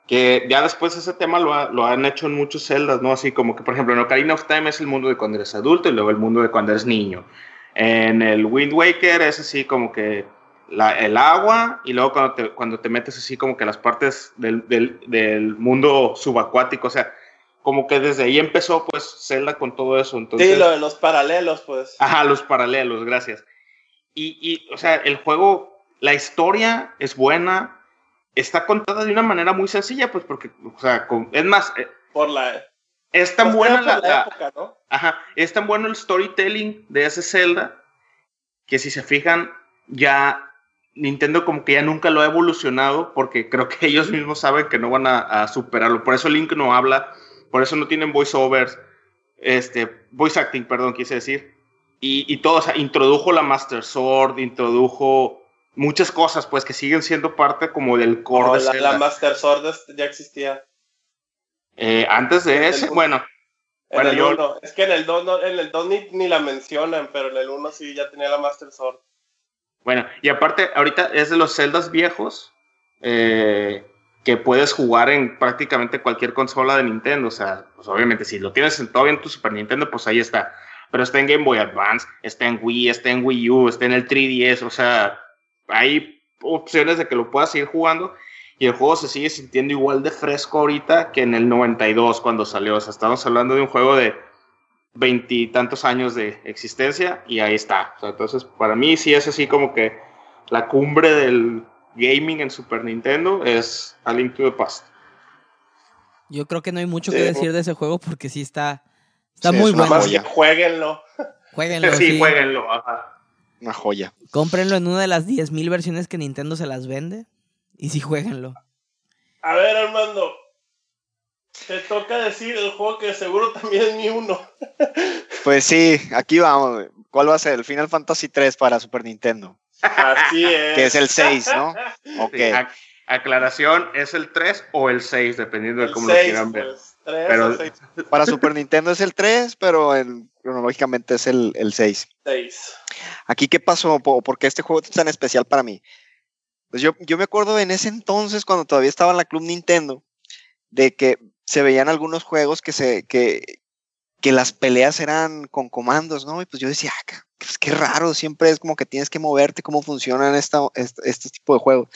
que ya después ese tema lo, lo, han hecho en muchos celdas, ¿no? Así como que, por ejemplo, en Ocarina of Time es el mundo de cuando eres adulto y luego el mundo de cuando eres niño. En el Wind Waker es así como que la, el agua y luego cuando te, cuando te metes así como que las partes del, del, del, mundo subacuático, o sea, como que desde ahí empezó pues Zelda con todo eso. Entonces, sí, lo de los paralelos pues. Ajá, los paralelos, gracias. Y, y, o sea, el juego, la historia es buena, está contada de una manera muy sencilla, pues porque, o sea, con, es más... Eh, por la... Es tan buena la, la, época, ¿no? Ajá, es tan bueno el storytelling de ese Zelda que si se fijan, ya Nintendo como que ya nunca lo ha evolucionado porque creo que ellos mismos saben que no van a, superarlo. Por eso Link no habla, por eso no tienen voiceovers, este, voice acting, perdón, quise decir. Y, y todo, o sea, introdujo la Master Sword, introdujo muchas cosas, pues, que siguen siendo parte como del core de la, la, Master Sword ya existía. Eh, antes de ese, bueno. bueno, yo... Es que en el 2 en el 2 ni, ni, la mencionan, pero en el 1 sí ya tenía la Master Sword. Bueno, y aparte, ahorita es de los celdas viejos eh, que puedes jugar en prácticamente cualquier consola de Nintendo. O sea, pues obviamente, si lo tienes todavía en tu Super Nintendo, pues ahí está. Pero está en Game Boy Advance, está en Wii, está en Wii U, está en el 3DS. O sea, hay opciones de que lo puedas seguir jugando. Y el juego se sigue sintiendo igual de fresco ahorita que en el 92 cuando salió. O sea, estamos hablando de un juego de veintitantos años de existencia y ahí está. entonces, para mí sí es así como que la cumbre del gaming en Super Nintendo es A Link to the Past. Yo creo que no hay mucho que decir de ese juego porque sí está, está muy bueno. jueguenlo. Jueguenlo. Sí, jueguenlo. Una joya. Cómprenlo en una de las 10.000 versiones que Nintendo se las vende y sí, jueguenlo. A ver, Armando, te toca decir el juego que seguro también es mi uno. Pues sí, aquí vamos. ¿Cuál va a ser? El Final Fantasy 3 para Super Nintendo. Así es. Que es el 6, ¿no? Ok. aclaración, ¿es el 3 o el 6? Dependiendo de cómo lo quieran ver. Pues, pero, para Super Nintendo es el 3, pero cronológicamente es el, el 6. 6. Aquí, ¿qué pasó? ¿Por qué este juego es tan especial para mí? Pues yo, yo me acuerdo en ese entonces, cuando todavía estaba en la Club Nintendo, de que se veían algunos juegos que se que, que las peleas eran con comandos, ¿no? Y pues yo decía, ah, qué raro, siempre es como que tienes que moverte, cómo funcionan esta, este, este, tipo de juegos.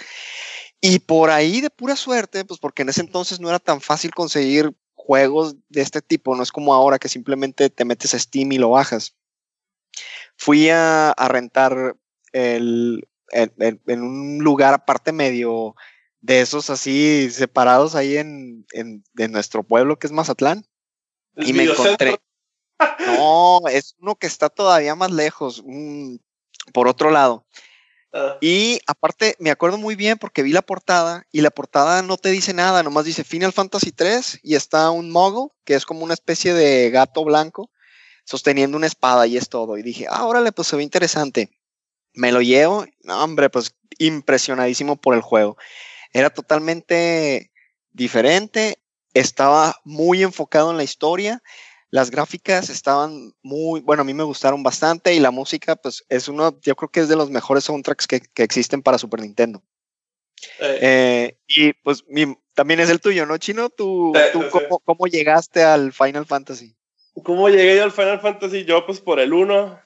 Y por ahí de pura suerte, pues porque en ese entonces no era tan fácil conseguir juegos de este tipo, no es como ahora que simplemente te metes a Steam y lo bajas. Fui a, a rentar el, en un lugar aparte medio de esos así separados ahí en, en, nuestro pueblo que es Mazatlán. y me encontré. No, es uno que está todavía más lejos, por otro lado. Ah. Y aparte, me acuerdo muy bien porque vi la portada y la portada no te dice nada, nomás dice Final Fantasy 3 y está un Mogul, que es como una especie de gato blanco, sosteniendo una espada y es todo. Y dije, ah, órale, pues se ve interesante. Me lo llevo, no, hombre, pues impresionadísimo por el juego. Era totalmente diferente, estaba muy enfocado en la historia, las gráficas estaban muy, bueno, a mí me gustaron bastante y la música, pues es uno, yo creo que es de los mejores soundtracks que, existen para Super Nintendo. Eh. Eh, y pues también es el tuyo, ¿no, Chino? ¿Tú, tú cómo, cómo, llegaste al Final Fantasy? ¿Cómo llegué yo al Final Fantasy? Yo pues por el 1.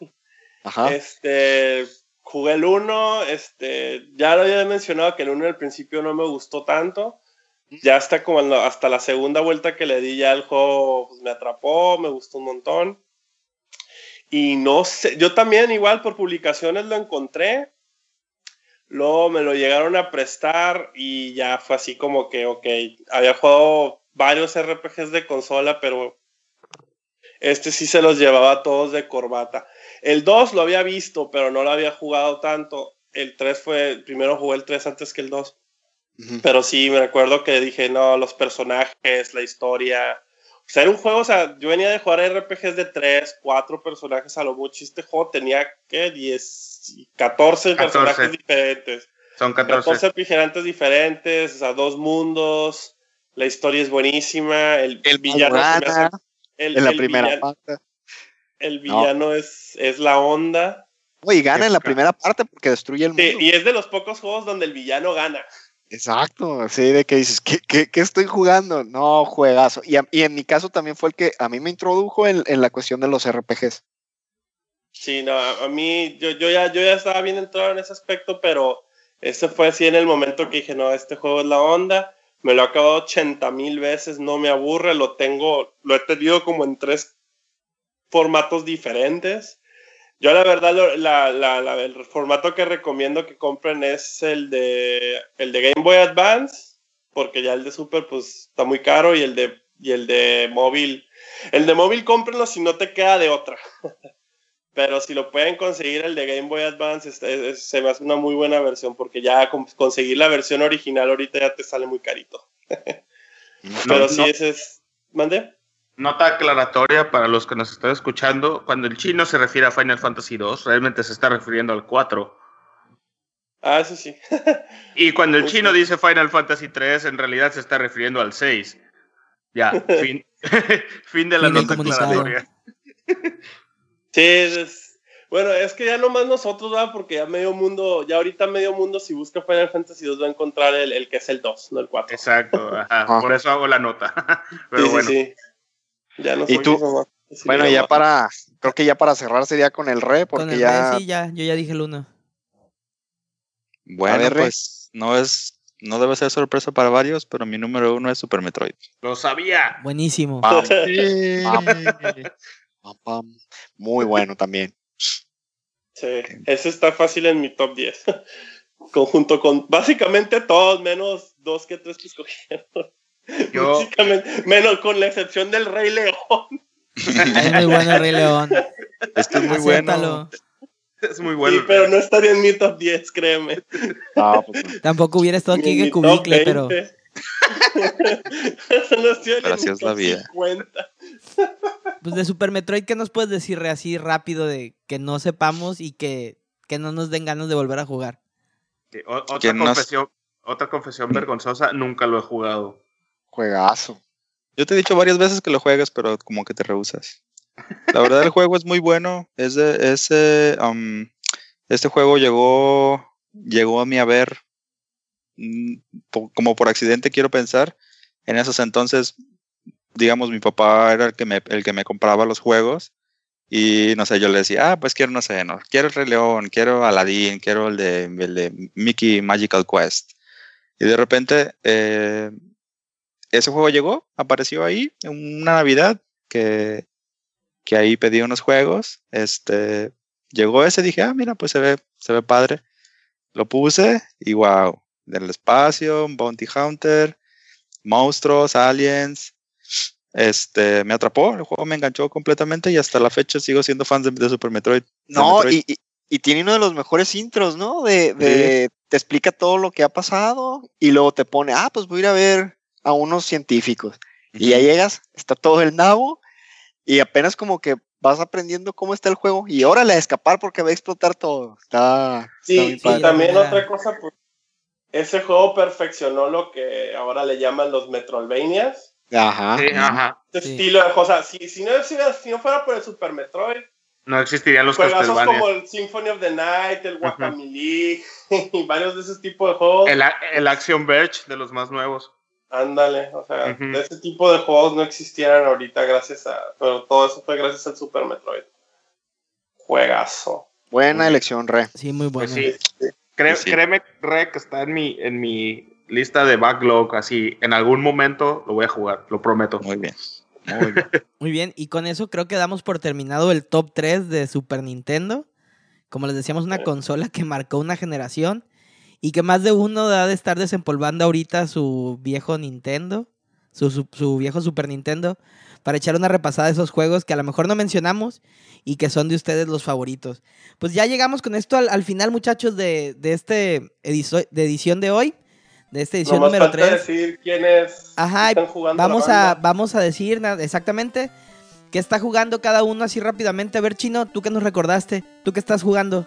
Ajá. Este, jugué el 1, este, ya lo había mencionado que el 1 al principio no me gustó tanto. Ya hasta como hasta la segunda vuelta que le di ya el juego pues, me atrapó, me gustó un montón. Y no sé, yo también igual por publicaciones lo encontré. Luego me lo llegaron a prestar y ya fue así como que, ok, había jugado varios RPGs de consola, pero este sí se los llevaba todos de corbata. El 2 lo había visto, pero no lo había jugado tanto. El 3 fue, primero jugué el 3 antes que el 2. Pero sí, me recuerdo que dije, no, los personajes, la historia. O sea, era un juego, o sea, yo venía de jugar RPGs de 3, 4 personajes a lo mucho. Este juego tenía, ¿qué? 10, 14, personajes diferentes. Son 14. 14 refrigerantes diferentes, o sea, dos mundos. La historia es buenísima. El, El villano. hace- el- en la el primera villano- parte. El villano es, es la onda. Oye, gana en la primera parte porque destruye el mundo. Sí, y es de los pocos juegos donde el villano gana. Exacto, así de que dices, ¿qué, qué, estoy jugando? No, juegazo. Y, y en mi caso también fue el que a mí me introdujo en, en la cuestión de los RPGs. Sí, no, a, a mí, yo, yo, ya, yo ya estaba bien entrado en ese aspecto, pero ese fue así en el momento que dije, no, este juego es la onda. Me lo he acabado 80 mil veces, no me aburre, lo tengo, lo he tenido como en tres formatos diferentes. Yo la verdad, la, la- la- el formato que recomiendo que compren es el de, el de Game Boy Advance, porque ya el de Super pues está muy caro y el de, y el de móvil, el de móvil cómprenlo si no te queda de otra. Pero si lo pueden conseguir el de Game Boy Advance, es- es- es- se me hace una muy buena versión, porque ya con- conseguir la versión original ahorita ya te sale muy carito. Pero No, sí, no. ese es... ¿Mande? Nota aclaratoria para los que nos están escuchando. Cuando el chino se refiere a Final Fantasy II, realmente se está refiriendo al 4. Ah, eso sí. Y cuando el chino dice Final Fantasy III, en realidad se está refiriendo al 6. Ya, fin, fin de la nota aclaratoria. Sí, es- bueno, es que ya nomás nosotros, va, porque ya medio mundo, ya ahorita medio mundo, si busca Final Fantasy 2 va a encontrar el, el que es el 2, no el 4. Exacto, ajá, Ajá. por eso hago la nota. Pero sí, bueno, sí, sí. Ya no ¿Y tú? mamá. Bueno, ya mamá. para, creo que ya para cerrar sería con el re, porque Con el ya... Re, sí, ya, yo ya dije el uno. Bueno, ver, pues no es, no debe ser sorpresa para varios, pero mi número uno es Super Metroid. lo sabía. Buenísimo. Pam, pam, pam, pam. Muy bueno también. Sí, ese está fácil en mi top 10. Conjunto con básicamente todos, menos dos que tres que escogieron. Yo- menos con la excepción del Rey León. Es muy bueno el Rey León. Es muy bueno. Es muy bueno. sí, pero no estaría en mi top 10, créeme. No, pues. Tampoco hubiera estado aquí en cubicle, pero 20. no estoy ni Pero en así mi es la vida. 50. pues de Super Metroid, ¿qué nos puedes decir Re, así rápido de que no sepamos y que, que no nos den ganas de volver a jugar? Sí, o- otra, ¿Quién nos- confesión, otra confesión vergonzosa, nunca lo he jugado. Juegazo. Yo te he dicho varias veces que lo juegues, pero como que te rehusas. La verdad, el juego es muy bueno. Es de, es, eh, um, este juego llegó, llegó a mi haber mm, como por accidente, quiero pensar. En esos entonces, digamos, mi papá era el que me, el que me compraba los juegos. Y no sé, yo le decía, ah, pues quiero, no sé, no, quiero el Rey León, quiero Aladdin, quiero el de, el de Mickey Magical Quest. Y de repente, eh, ese juego llegó, apareció ahí en una Navidad que, que ahí pedí unos juegos. Este llegó ese, dije, ah, mira, pues se ve, se ve padre. Lo puse y wow, del espacio, un Bounty Hunter, monstruos, aliens. Este me atrapó, el juego me enganchó completamente y hasta la fecha sigo siendo fan de, de Super Metroid. No, Metroid. y, y- y tiene uno de los mejores intros, ¿no? De, de- te explica todo lo que ha pasado y luego te pone, ah, pues voy a ir a ver a unos científicos. Y ya llegas, está todo el nabo y apenas como que vas aprendiendo cómo está el juego y órale a escapar porque va a explotar todo. Está, está Sí, bien y también Mira. otra cosa, pues, ese juego perfeccionó lo que ahora le llaman los Metroidvanias. Ajá. Sí, ajá. Este Sí. estilo de cosas. Si, si, no, si, si no fuera por el Super Metroid, No existirían los juegazos como el Symphony of the Night, el Guacamole y varios de esos tipos de juegos. El, el Action Verge de los más nuevos. Ándale, o sea, de ese tipo de juegos no existieran ahorita gracias a... Pero todo eso fue gracias al Super Metroid. Juegazo. Buena elección, Re. Sí, muy bueno. Pues sí. Cré- Sí, sí. Créeme, Re, que está en mi, en mi lista de backlog. Así, en algún momento lo voy a jugar, lo prometo. Muy bien. Muy bien. Muy bien, y con eso creo que damos por terminado el top 3 de Super Nintendo. Como les decíamos, una consola que marcó una generación y que más de uno ha de estar desempolvando ahorita su viejo Nintendo, su, su- su viejo Super Nintendo, para echar una repasada de esos juegos que a lo mejor no mencionamos y que son de ustedes los favoritos. Pues ya llegamos con esto al, al final, muchachos, de, de este de edición de hoy, de esta edición Nomás número falta 3. decir quiénes Ajá, están jugando. Vamos a, vamos a decir exactamente qué está jugando cada uno así rápidamente. A ver, Chino, tú que nos recordaste, tú que estás jugando.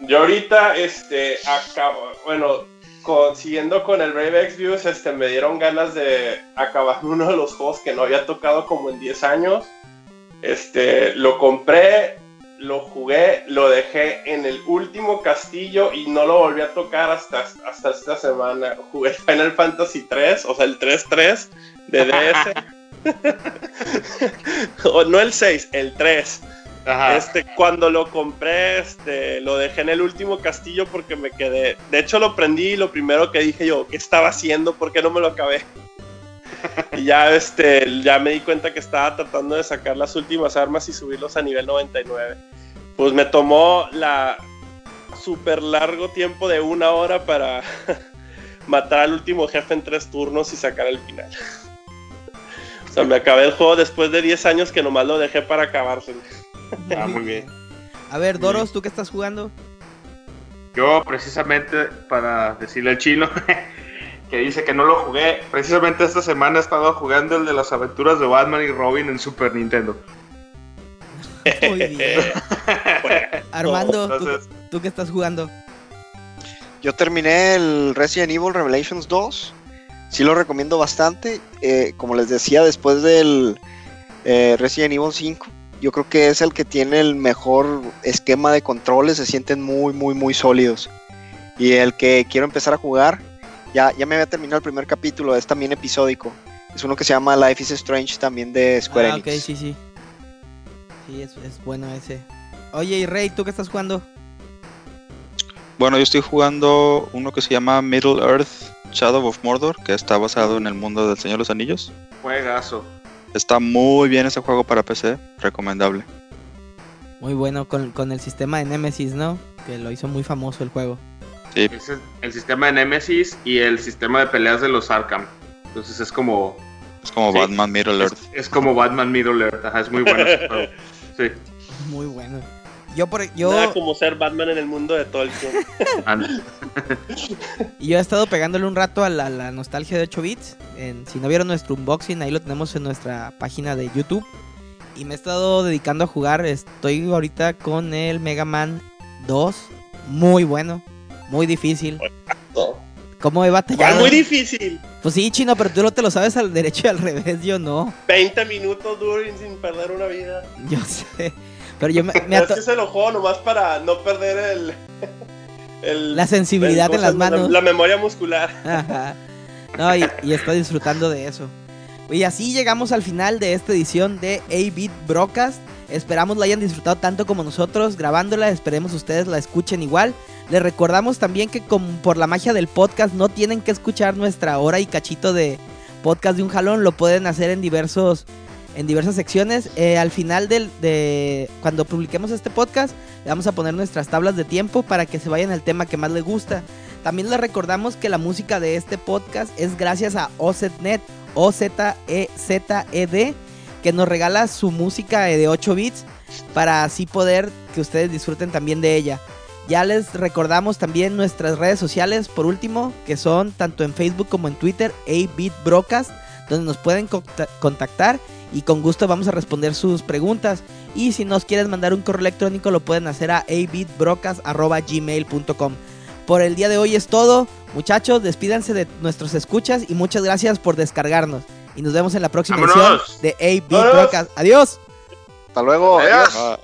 Yo ahorita, este, acabo, bueno, con, siguiendo con el Brave X Views, este, me dieron ganas de acabar uno de los juegos que no había tocado como en 10 años. Este, lo compré, lo jugué, lo dejé en el último castillo y no lo volví a tocar hasta, hasta esta semana. Jugué Final Fantasy 3, o sea, el 3-3 de DS. o no el 6, el 3. Este, cuando lo compré, este, lo dejé en el último castillo porque me quedé. De hecho, lo prendí y lo primero que dije yo, ¿qué estaba haciendo? ¿Por qué no me lo acabé? y ya, este, ya me di cuenta que estaba tratando de sacar las últimas armas y subirlos a nivel 99. Pues me tomó la super largo tiempo de una hora para matar al último jefe en tres turnos y sacar el final. o sea, me acabé el juego después de 10 años que nomás lo dejé para acabarse. Ah, muy bien. A ver, Doros, ¿tú qué estás jugando? Yo, precisamente, para decirle al chino que dice que no lo jugué, precisamente esta semana he estado jugando el de las aventuras de Batman y Robin en Super Nintendo. Muy bien. Armando, ¿tú, qué estás jugando? Yo terminé el Resident Evil Revelations 2. Sí lo recomiendo bastante. Eh, como les decía, después del eh, Resident Evil 5, yo creo que es el que tiene el mejor esquema de controles, se sienten muy, muy, muy sólidos. Y el que quiero empezar a jugar, ya, ya me había terminado el primer capítulo, es también episódico. Es uno que se llama Life is Strange, también de Square ah, Ok, sí, sí. Sí, es, es bueno ese. Oye, y Rey, ¿tú qué estás jugando? Bueno, yo estoy jugando uno que se llama Middle Earth Shadow of Mordor, que está basado en el mundo del Señor de los Anillos. Juegazo. Está muy bien ese juego para PC, recomendable. Muy bueno con, el sistema de Nemesis, ¿no? Que lo hizo muy famoso el juego. Sí. Es el, sistema de Nemesis y el sistema de peleas de los Arkham. Entonces es como. Es como Batman Middle Earth. Es, como Batman Middle Earth. Ajá, es muy bueno ese juego. Sí. Muy bueno. Yo por yo Nada como ser Batman en el mundo de todo el tiempo. y yo he estado pegándole un rato a la, nostalgia de 8 bits. si no vieron nuestro unboxing, ahí lo tenemos en nuestra página de YouTube. Y me he estado dedicando a jugar. Estoy ahorita con el Mega Man 2. Muy bueno. Muy difícil. ¿Cómo he batallado? muy difícil. Pues sí, chino, pero tú no te lo sabes al derecho y al revés, yo no. 20 minutos duros sin perder una vida. Yo sé. Pero yo me, me Es que se lo juego nomás para no perder el. la sensibilidad en las manos. La, memoria muscular. No, y, y estoy disfrutando de eso. Y así llegamos al final de esta edición de A-Beat Broadcast. Esperamos la hayan disfrutado tanto como nosotros grabándola. Esperemos ustedes la escuchen igual. Les recordamos también que como por la magia del podcast no tienen que escuchar nuestra hora y cachito de podcast de un jalón. Lo pueden hacer en diversos en diversas secciones. Eh, al final del, de cuando publiquemos este podcast, le vamos a poner nuestras tablas de tiempo para que se vayan al tema que más les gusta. También les recordamos que la música de este podcast es gracias a OZNet, o z e z e d que nos regala su música de 8 bits para así poder que ustedes disfruten también de ella. Ya les recordamos también nuestras redes sociales, por último, que son tanto en Facebook como en Twitter, 8-Bit Broadcast, donde nos pueden contactar y con gusto vamos a responder sus preguntas. Y si nos quieren mandar un correo electrónico lo pueden hacer a abitbrocas.gmail.com. Por el día de hoy es todo. Muchachos, despídanse de nuestros escuchas y muchas gracias por descargarnos. Y nos vemos en la próxima edición de A Brocas. Adiós. Hasta luego. Adiós.